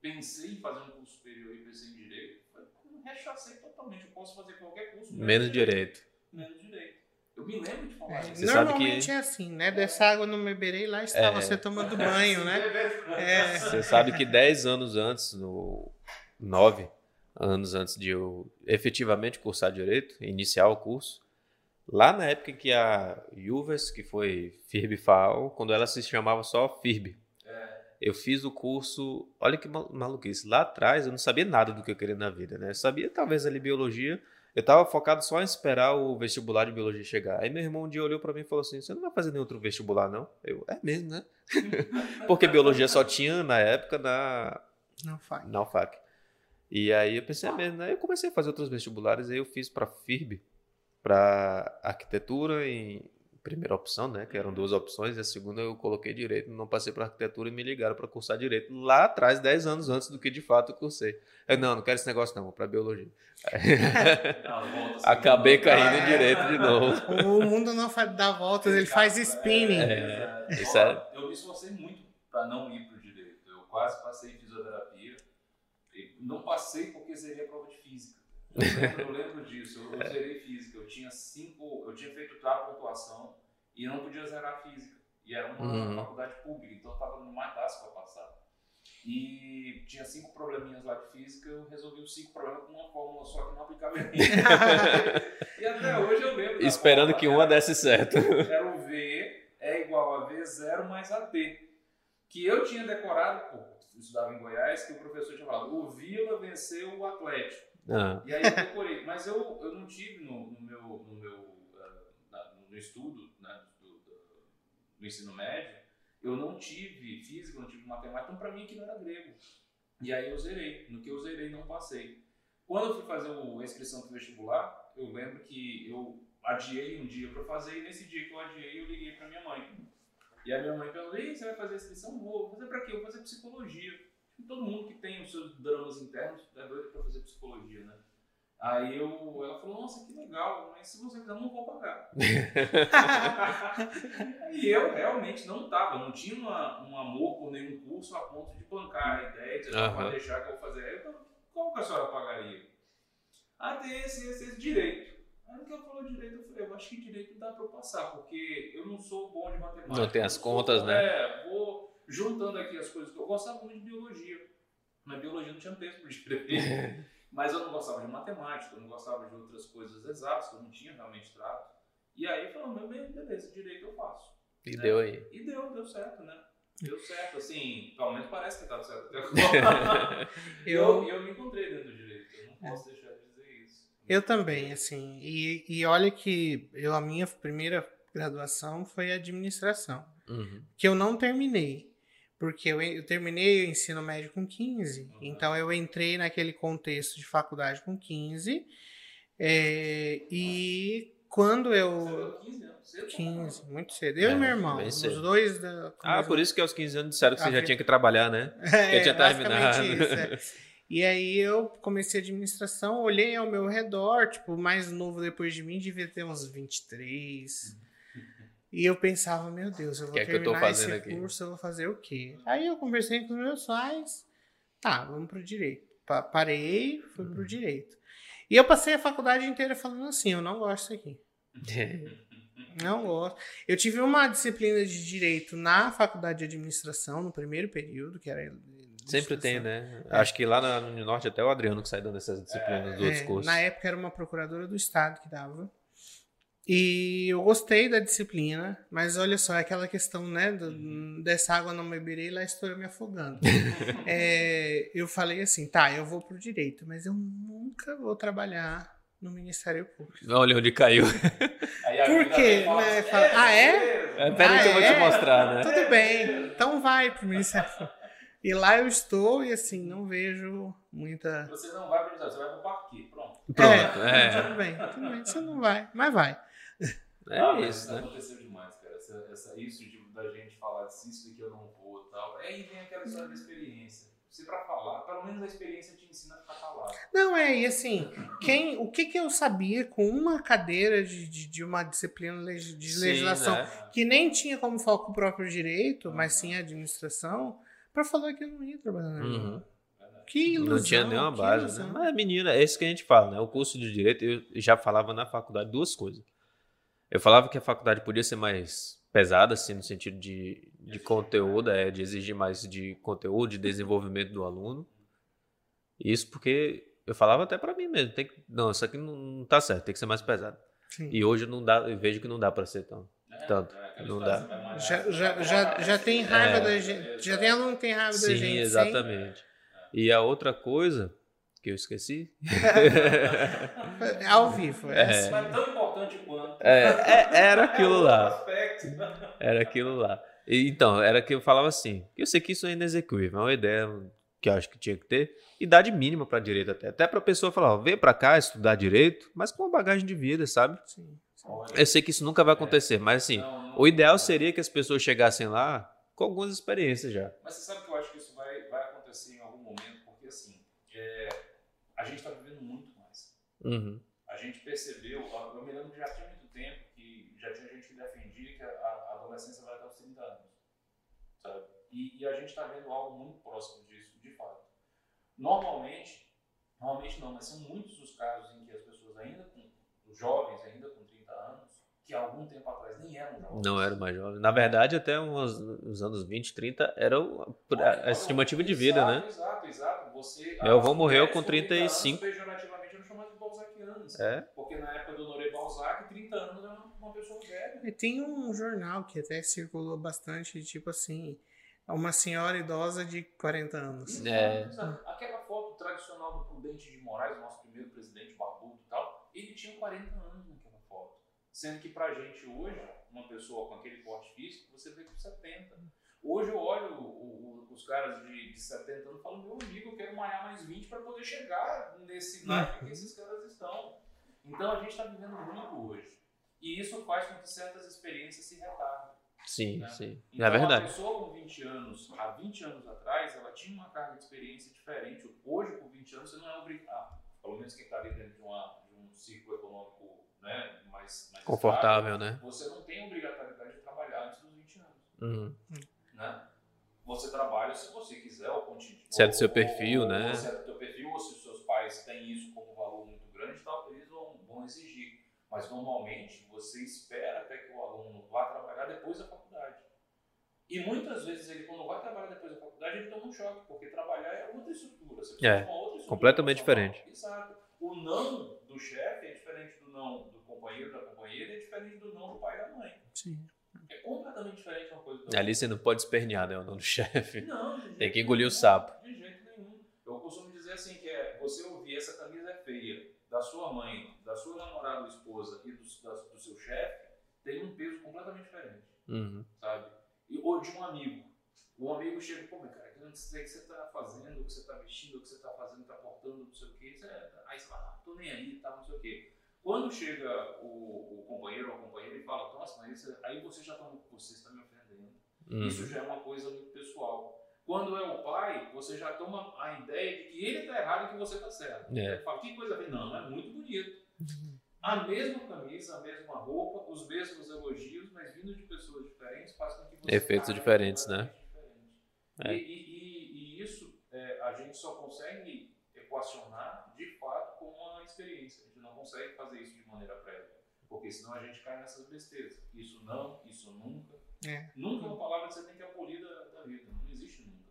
pensei em fazer um curso superior e pensei em direito, foi rechacei totalmente. Eu posso fazer qualquer curso. Menos direito. Menos direito. Eu me lembro de falar isso. Você sabe Normalmente que- é assim, né? Dessa água não beberei, lá está É. você tomando banho, né? É. Você sabe que 10 anos antes, no 9 anos antes de eu efetivamente cursar direito, iniciar o curso, lá na época que a Juvers, que foi FIRB FAO, quando ela se chamava só FIRB, eu fiz o curso, olha que mal- maluquice, lá atrás eu não sabia nada do que eu queria na vida, né? Eu sabia talvez ali biologia, eu estava focado só em esperar o vestibular de biologia chegar. Aí meu irmão um dia olhou para mim e falou assim: "Você não vai fazer nenhum outro vestibular não?" Eu: "É mesmo, né?" Porque biologia só tinha na época na Não faz. na UFAC. E aí eu pensei, é mesmo, né? Eu comecei a fazer outros vestibulares, aí eu fiz para FIRB, para arquitetura em primeira opção, né? Que eram duas opções, e a segunda eu coloquei direito, não passei para arquitetura e me ligaram para cursar direito lá atrás, 10 anos antes do que de fato eu cursei. Eu, não, não quero esse negócio não, vou para biologia. Acabei caindo em direito de novo. O mundo não faz dar voltas, ele faz spinning. É, É, isso é- Eu me esforcei muito para não ir para o direito. Eu quase passei em fisioterapia. E não passei porque seria prova de física. Eu lembro, eu lembro disso. Eu, eu zerei física. Eu tinha cinco. Eu tinha feito a pontuação e eu não podia zerar física. E era uma Uhum. faculdade pública, então eu estava no mais fácil para passar. E tinha cinco probleminhas lá de física, eu resolvi os cinco problemas com uma fórmula só que não aplicava em e até hoje eu lembro. Esperando fórmula, que uma desse certo. era o V é igual a V0 mais AT. Que eu tinha decorado, pô, estudava em Goiás, que o professor tinha falado, o Vila venceu o Atlético. Ah, E aí eu decorei. Mas eu, eu não tive no, no meu, no, meu na- no estudo né, do, do- do ensino médio, eu não tive física, não tive matemática, então pra mim aquilo era grego. E aí eu zerei. No que eu zerei, não passei. Quando eu fui fazer a inscrição pro vestibular, eu lembro que eu adiei um dia pra fazer, e nesse dia que eu adiei, eu liguei pra minha mãe. E a minha mãe perguntou: Ei, você vai fazer a inscrição? Vou. Fazer pra quê? Vou fazer psicologia. Todo mundo que tem os seus dramas internos é doido pra fazer psicologia, né? Aí eu, ela falou: Nossa, que legal, mas se você quiser, eu não vou pagar. E eu realmente não tava, não tinha uma- um amor por nenhum curso a ponto de bancar a ideia, de Aham. vai deixar que eu vou fazer. Aí eu falei, qual que a senhora pagaria? Ah, tem esse, esse, esse direito. Aí no que ela falou direito, eu falei, eu acho que direito dá pra eu passar, porque eu não sou bom de matemática. Não tem as Eu sou- contas, né? É, vou juntando aqui as coisas que eu gostava muito de biologia. Mas biologia não tinha tempo para direito. Mas eu não gostava de matemática, eu não gostava de outras coisas exatas, eu não tinha realmente trato. E aí eu falei, meu bem, beleza, direito eu faço. e deu aí. E deu, deu certo, né? Deu certo, assim, pelo menos parece que tá certo até agora. E eu, Eu, eu me encontrei dentro do direito, eu não posso deixar de dizer isso. eu também, assim. E, e olha que eu, a minha primeira graduação foi administração. Uhum. que eu não terminei. Porque eu, eu terminei o ensino médio com 15. Uhum. Então eu entrei naquele contexto de faculdade com 15. é, e quando Você eu. deu 15 anos, cedo? 15, muito cedo. Eu É, e meu irmão, os dois da. Ah, por isso que aos 15 anos disseram que você A já tinha que trabalhar, né? É, Eu tinha terminado. isso, é. E aí eu comecei administração, olhei ao meu redor, tipo, mais novo depois de mim devia ter uns 23. E eu pensava, meu Deus, eu vou Que é que eu tô terminar esse aqui? curso, eu vou fazer o quê? Aí eu conversei com os meus pais, tá, vamos pro direito. Pa- parei, fui Uhum. pro direito. E eu passei a faculdade inteira falando assim, eu não gosto disso aqui. Não gosto. Eu tive uma disciplina de direito na faculdade de administração, no primeiro período, que era. Sempre tem, né? Acho que lá no norte até o Adriano que sai dando essas disciplinas dos outros É, cursos. na época era uma procuradora do estado que dava. E eu gostei da disciplina, mas olha só, é aquela questão, né, do- Uhum. dessa água não beberei, lá estou eu me afogando. É, eu falei assim, tá, eu vou pro direito, mas eu nunca vou trabalhar no Ministério Público. Olha onde caiu. Por quê, né? Fala, ah, é? É, pera aí Ah, que eu vou é? te mostrar, né? Tudo bem, então vai pro Ministério Público. E lá eu estou e assim, não vejo muita... Você não vai para o você vai para o parque, pronto. Pronto, é, é. Tudo bem, tudo bem, você não vai, mas vai. É, Ah, mas isso, né? Aconteceu demais, cara. Essa, essa- isso de, da gente falar disso, isso daqui eu não vou e tal. Aí vem aquela história da experiência. Você pra falar, pelo menos a experiência te ensina a ficar calado. Não, é, e assim, quem, o que, que eu sabia com uma cadeira de, de, de uma disciplina de Sim, legislação né? que nem tinha como foco o próprio direito, mas sim a administração, pra falar que eu não ia trabalhar na. Uhum. Que ilusão. Não tinha nenhuma base, né? Mas, menina, é isso que a gente fala, né? O curso de direito, eu já falava na faculdade duas coisas. Eu falava que a faculdade podia ser mais pesada, assim, no sentido de, de conteúdo, é, de exigir mais de conteúdo, de desenvolvimento do aluno. Isso porque eu falava até para mim mesmo, tem que, não, isso aqui não, não tá certo, tem que ser mais pesado. Sim. E hoje não dá, eu vejo que não dá para ser tão. É, Tanto, é, não dá. malhar, Já, já, já, já tem raiva É, da gente. Já tem aluno que tem raiva da Sim, gente. sem- exatamente. E a outra coisa que eu esqueci. É ao vivo. É. É. Mas tão importante quanto. É, é- era aquilo lá. aspecto. Era aquilo lá. E, então, era que eu falava assim. Eu sei que isso é inexecuível, é uma ideia que eu acho que tinha que ter. Idade mínima para direito até. Até para a pessoa falar, ó, vem para cá estudar direito, mas com uma bagagem de vida, sabe? Sim. Olha, Eu sei que isso nunca vai acontecer, mas assim, não, não- o ideal seria que as pessoas chegassem lá com algumas experiências já. Mas você sabe que eu acho que isso vai, vai acontecer em algum momento, porque assim, é, a gente está vivendo muito mais. Uhum. A gente percebeu, eu me lembro que já tinha muito tempo que já tinha gente que defendia que a, a adolescência vai até os 30 anos. Sabe? E, e a gente está vendo algo muito próximo disso, de fato. Normalmente, normalmente não, mas são muitos os casos em que as pessoas ainda com, os jovens ainda com 30 anos, que há algum tempo atrás nem eram jovens. Não era mais jovem. Na verdade, até uns, uns anos 20, 30, era o- a, a estimativa de vida, exato, né? Exato, exato. Você, as morreu mulheres com 30 anos, 35. pejorativamente eram chamadas de balzaquianas. É. Porque na época do Honoré Balzac, 30 anos era uma, pessoa velha. E Tem um jornal que até circulou bastante, tipo assim, uma senhora idosa de 40 anos. É. Exato. Aquela foto tradicional do Prudente de Moraes, nosso primeiro presidente barbudo e tal, ele tinha 40 anos naquela foto. Sendo que pra gente hoje, uma pessoa com aquele porte físico, você vê com 70. Hoje eu olho o- o- os caras de, de 70 anos e falo, meu amigo, eu quero malhar mais 20 para poder chegar nesse naipe que esses caras estão. Então a gente está vivendo muito hoje. E isso faz com que certas experiências se retardem. Sim, Né? sim. Então, é verdade. uma pessoa com 20 anos, há 20 anos atrás, ela tinha uma carga de experiência diferente. Hoje, com 20 anos, você não é obrigado, pelo menos quem está ali dentro de, uma, de um ciclo econômico né, mais, mais Confortável, estável, né? você não tem obrigatoriedade de trabalhar antes dos 20 anos. Uhum. Né? Você trabalha se você quiser, ou continua. Se é do seu perfil, ou- né? Se é do teu perfil, ou se os seus pais têm isso como valor muito grande, tal, eles vão, vão exigir. Mas normalmente você espera até que o aluno vá trabalhar depois da faculdade. E muitas vezes ele, quando vai trabalhar depois da faculdade, ele toma um choque, porque trabalhar é outra estrutura. Você precisa É, de uma outra estrutura completamente diferente. Exato. O não do chefe é diferente do não do companheiro, da companheira, é diferente do não do pai e da mãe. Sim. É completamente diferente uma coisa da Ali você não pode espernear, né? O nome do chefe. não, de Tem jeito que engolir o nenhum, sapo. De jeito nenhum. Eu costumo dizer assim que é você ouvir essa camisa é feia da sua mãe, da sua namorada ou esposa e do, da- do seu chefe tem um peso completamente diferente, Uhum. sabe? E, ou de um amigo. Um amigo chega, pô, meu cara, eu não sei o que você tá fazendo, o que você tá vestindo, o que você tá fazendo, tá portando, não sei o que. Aí você fala, ah, tô nem aí, tá, não sei o que. Quando chega o, o companheiro ou a companheira e fala, nossa, mas isso- aí você já tá, você está me ofendendo. Isso Uhum. já é uma coisa muito pessoal. Quando é o pai, você já toma a ideia de que ele está errado e que você está certo. É. Fala, que coisa bem. Não, é muito bonito. A mesma camisa, a mesma roupa, os mesmos elogios, mas vindo de pessoas diferentes, faz com que você. Efeitos diferentes, né? diferente. É. E, e- e- e isso é, a gente só consegue equacionar de fato com uma experiência. A gente não consegue fazer isso de maneira prévia. Porque senão a gente cai nessas besteiras. Isso não, isso nunca. É. Nunca é uma palavra que você tem que abolir da, da vida. Não existe nunca.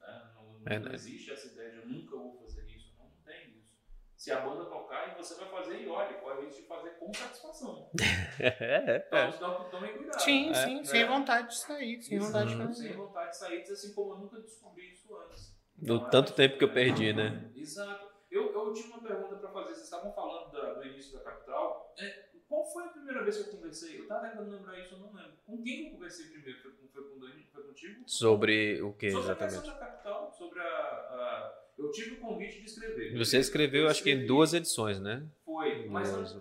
né? Não, não É, né? existe essa ideia de eu nunca vou fazer isso. Não tem isso. Se a banda tocar e você vai fazer, e olha, corre isso de fazer com satisfação. É, é. Então, então tomem cuidado. Sim, É. sim, sem É. vontade de sair, sem Isso, vontade de fazer. sem vontade de sair, assim como eu nunca descobri isso antes. Do Então, é tanto tempo que eu perdi, né? Exato. Eu, eu tinha uma pergunta para fazer. Vocês estavam falando da- do início da capital. É, qual foi a primeira vez que eu conversei? Eu estava tentando lembrar isso, eu não lembro. Com quem eu conversei primeiro? Foi com, foi com o Dani? Foi contigo? Sobre o que sobre a questão exatamente? da capital, sobre a, a- Eu tive o convite de escrever. Você escreveu, Eu acho que em duas edições, né? Foi. Mas Duas de,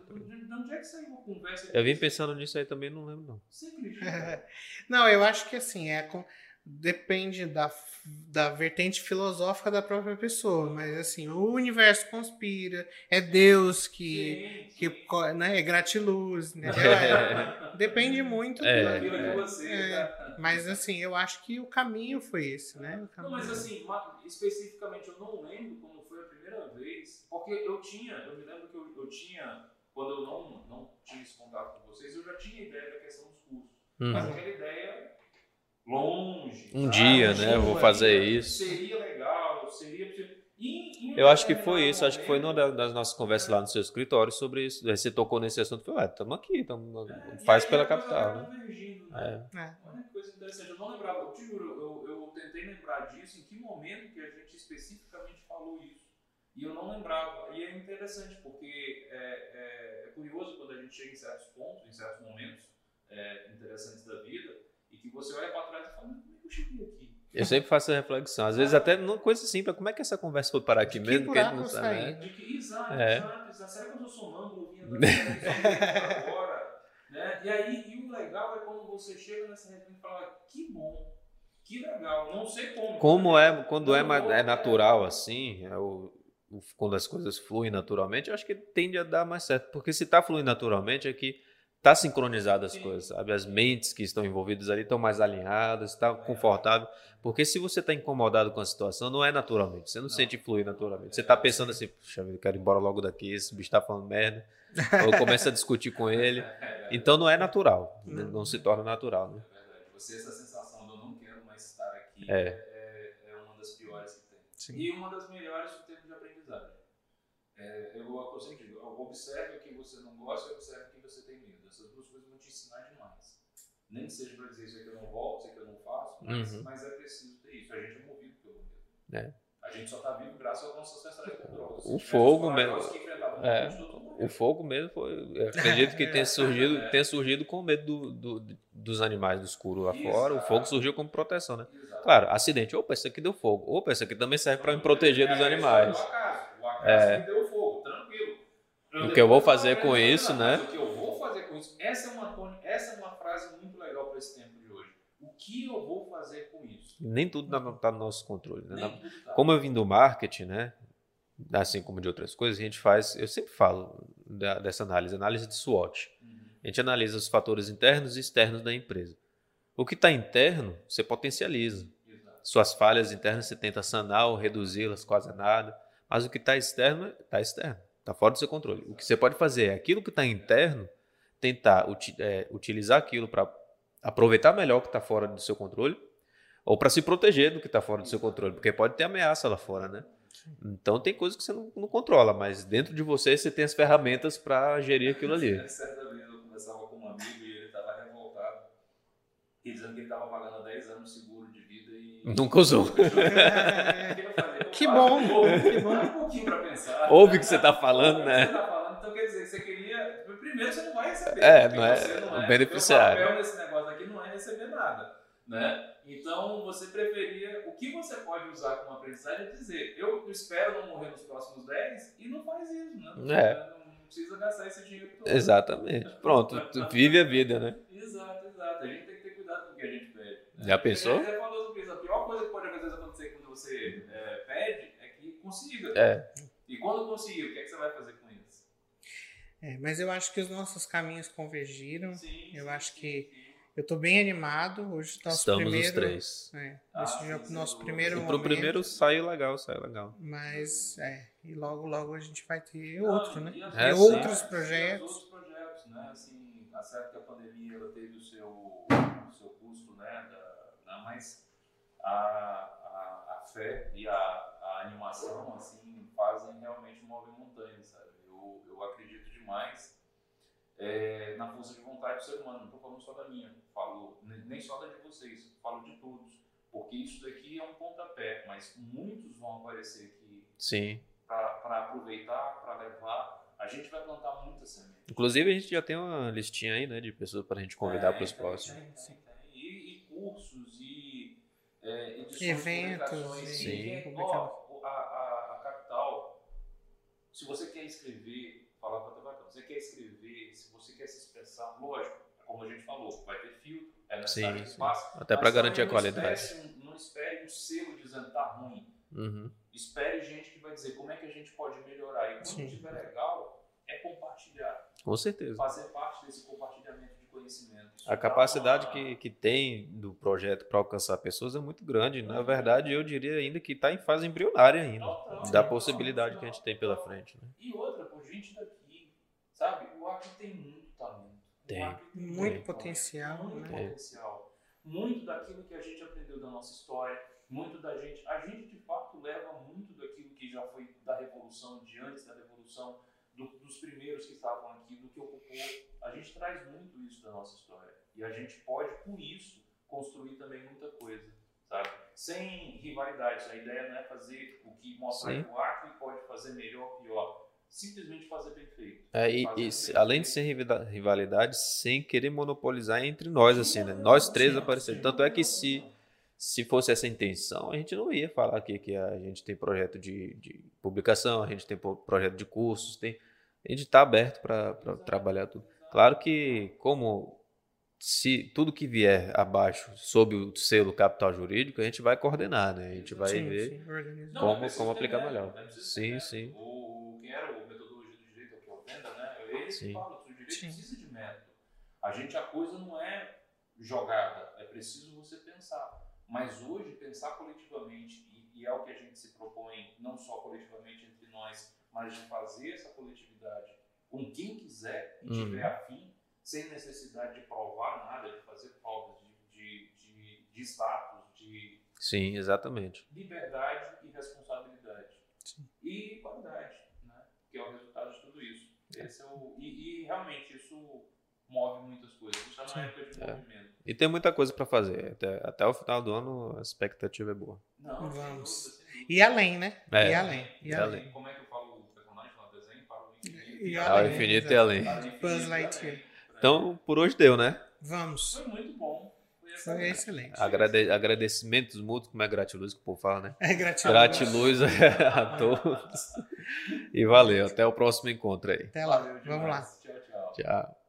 onde é que saiu a conversa? Eu vim pensando nisso aí também, não lembro não. Você acredita? Não, eu acho que assim, é com- depende da, da vertente filosófica da própria pessoa, mas assim, o universo conspira, é Deus que, Sim, que sim. co- né, é gratiluz, né? É, depende muito É. do- você, É. tá? Mas assim, eu acho que o caminho foi esse, né? O Não, mas assim, ma- especificamente eu não lembro como foi a primeira vez, porque eu tinha, eu me lembro que eu, eu tinha quando eu não, não tinha esse contato com vocês, eu já tinha ideia da questão dos cursos. Uhum. Mas aquela ideia longe. Um sabe? dia, né? Eu vou fazer isso. Seria legal, seria. E, e Eu acho que foi isso, acho que foi numa das nossas conversas lá no seu escritório sobre isso. Aí Você tocou nesse assunto, falei, ué, estamos aqui, tamo, é, faz e pela capital, né? convergindo, né? É. É. Olha que coisa interessante, eu não lembrava, eu te juro, eu, eu tentei lembrar disso, em que momento que a gente especificamente falou isso. E eu não lembrava. E é interessante, porque é, é- é curioso quando a gente chega em certos pontos, em certos momentos é, interessantes da vida, e que você olha para trás e fala, como é que eu cheguei aqui? Eu sempre faço essa reflexão. Às vezes até numa coisa simples, como é que essa conversa foi parar aqui De mesmo? que a gente buraco não eu sabe, né? De que, exato, É. exato, exato. Será que eu sou sonâmbulo ouvindo agora? Né? E aí, e o legal é quando você chega nessa reunião e fala, que bom, que legal, não sei como. Como é, quando é, vou- é natural assim, é o, o- quando as coisas fluem naturalmente, eu acho que tende a dar mais certo. Porque se está fluindo naturalmente, é que está sincronizado as Sim. coisas, sabe? As mentes que estão envolvidas ali estão mais alinhadas, está confortável. Porque se você está incomodado com a situação, não é naturalmente. Você não, Não. sente fluir naturalmente. Você está pensando assim, puxa, vida, eu quero ir embora logo daqui, esse bicho está falando merda. Ou começa a discutir com ele. É, Então não é natural. Não. Não se torna natural, né? É verdade. Você, essa sensação de eu não quero mais estar aqui É. é, é uma das piores que tem. Sim. E uma das melhores em termos de aprendizagem. É, eu, eu sempre digo, observe o que você não gosta e observe o que você tem medo. Essas duas coisas vão te ensinar demais. Nem que seja para dizer isso aqui eu não volto, isso aqui eu não faço, mas, Uhum. mas é preciso ter isso. A gente é movido pelo medo. É. A gente só está vivo graças aos nossos ancestrais. O fogo mesmo. É. O fogo mesmo foi. acredito que tenha surgido, tenha surgido com medo do, do- dos animais do escuro lá fora. O Exato. fogo surgiu como proteção, né? Exato. Claro, acidente. Opa, isso aqui deu fogo. Opa, isso aqui também serve para me proteger dos É a animais. do acaso. O acaso É. deu fogo, tranquilo. O que eu vou fazer com isso, né? O que eu vou fazer com isso, essa é uma, tônica- essa é uma frase muito legal para esse tempo de hoje. O que eu vou fazer com isso? Nem tudo está no nosso controle. Né? Na- tá. Como eu vim do marketing, né? Assim como de outras coisas, a gente faz. Eu sempre falo da- dessa análise, análise de SWOT. Uhum. A gente analisa os fatores internos e externos da empresa. O que está interno, você potencializa. Exato. Suas falhas internas você tenta sanar ou reduzi-las quase a nada. Mas o que está externo, está externo. Está fora do seu controle. O que você pode fazer é aquilo que está interno, tentar é, utilizar aquilo para aproveitar melhor o que está fora do seu controle ou para se proteger do que está fora do seu controle. Porque pode ter ameaça lá fora, né? Então tem coisas que você não, não controla, mas dentro de você você tem as ferramentas para gerir aquilo ali. Certa vez eu conversava com um amigo e ele estava revoltado. E dizendo que ele estava pagando há 10 anos seguro de vida e. Nunca usou. Que "Pô, bom, que bom." um pouquinho para pensar. Ouve o que você está falando, né? que Você tá falando, então quer dizer, você queria. Primeiro você não vai receber. É, não é você o beneficiário. O papel desse negócio não é receber nada. Né? Então você preferia. O que você pode usar como aprendizagem é dizer: eu espero não morrer nos próximos 10 e não faz isso. Né? É. Não precisa gastar esse dinheiro todo. Exatamente. Pronto, tu vive a vida, né? Exato, exato. A gente tem que ter cuidado com o que a gente pede. né? Já pensou? Ele falou isso. A pior coisa que pode às vezes acontecer quando você é, pede é que consiga. É. E quando conseguir, o que, é que você vai fazer com isso? É, mas eu acho que os nossos caminhos convergiram. Sim, Eu sim, acho sim, que sim. Eu tô bem animado. Hoje tá o nosso Estamos primeiro. os três. É, Ah, esse é o nosso sem primeiro E pro momento. primeiro saiu legal, saiu legal. Mas, é, e logo, logo a gente vai ter Não, outro, né? e É, e sim. outros e projetos. outros projetos, né? Assim, tá certo que a pandemia ela teve o seu, o seu custo, né? Da, da- mas a, a, a fé e a, a animação, assim, fazem realmente mover montanhas, sabe? Eu, eu acredito demais é, na força de vontade do ser humano. Não estou falando só da minha, falo ne- nem só da de vocês, falo de todos. Porque isso daqui é um pontapé, mas muitos vão aparecer aqui Sim. para aproveitar, para levar. A gente vai plantar muita semente. Inclusive a gente já tem uma listinha aí, né, de pessoas pra gente convidar Tem, para os próximos. tem, tem, tem. E, e cursos, e é, edições, Eventos. Sim. E, ó, a, a, a capital, se você quer escrever, falar para a você quer escrever, se você quer se expressar, lógico, como a gente falou, vai ter filtro, é necessário Sim, passe. Até para garantir a não qualidade. espere um- não espere um selo dizendo tá ruim. Uhum. Espere gente que vai dizer como é que a gente pode melhorar. E quando Sim. estiver legal, é compartilhar. Com certeza. Fazer parte desse compartilhamento de conhecimento. Isso A capacidade uma- que, que tem do projeto para alcançar pessoas é muito grande. Na verdade, eu diria ainda que está em fase embrionária ainda. Total, Da total, possibilidade que a gente tem pela frente. Né? E outra, por gente daqui. Sabe? O Acre tem muito talento. O Tem. Acre tem Muito talento, potencial, Muito né? potencial. Muito daquilo que a gente aprendeu da nossa história, muito da gente. A gente, de fato, leva muito daquilo que já foi da Revolução, de antes da Revolução, do- dos primeiros que estavam aqui, do que ocupou. A gente traz muito isso da nossa história. E a gente pode, com isso, construir também muita coisa, sabe? Sem rivalidades. A ideia não é fazer o que mostrar Sim. que o Acre pode fazer melhor ou pior. Simplesmente fazer bem feito. É, e, Fazer e se- bem além de feito. ser rivida- rivalidade, sem querer monopolizar entre nós, assim, né? Nós três aparecendo. Tanto é que se, se fosse essa intenção, a gente não ia falar aqui que a gente tem projeto de, de publicação, a gente tem projeto de cursos, tem, a gente está aberto para trabalhar tudo. Claro que, como se tudo que vier abaixo sob o selo capital jurídico, a gente vai coordenar, né? A gente vai Sim, ver. sim. Como- como aplicar melhor. é ter Sim, sim. Era o metodologia do direito, que é o Venda, né? É ele que fala que o direito Sim. precisa de método. A gente, a coisa não é jogada, é preciso você pensar. Mas hoje, pensar coletivamente, e, e é o que a gente se propõe, não só coletivamente entre nós, mas de fazer essa coletividade com quem quiser e Uhum. tiver afim, sem necessidade de provar nada, de fazer provas de, de, de, de status, de Sim, exatamente. liberdade e responsabilidade. Sim. E qualidade? Que é o resultado de tudo isso. Esse é o, e, e realmente isso move muitas coisas. É uma época de É. movimento. E tem muita coisa para fazer. Até, até o final do ano a expectativa é boa. Não, Vamos. E além, né? É. E além. E E além. além. Como é que eu falo o personagem lá do desenho? Para o infinito. E Ao além, infinito e além. Buzz e Lightyear. além. Então, por hoje deu, né? Vamos. Foi muito bom. Foi Foi excelente. Agrade- agradecimentos mútuos, como é gratiluz que o povo fala, né? É gratidão. Gratiluz a todos. E valeu. Até o próximo encontro aí. Até lá. Valeu Vamos lá. Tchau, tchau. Tchau.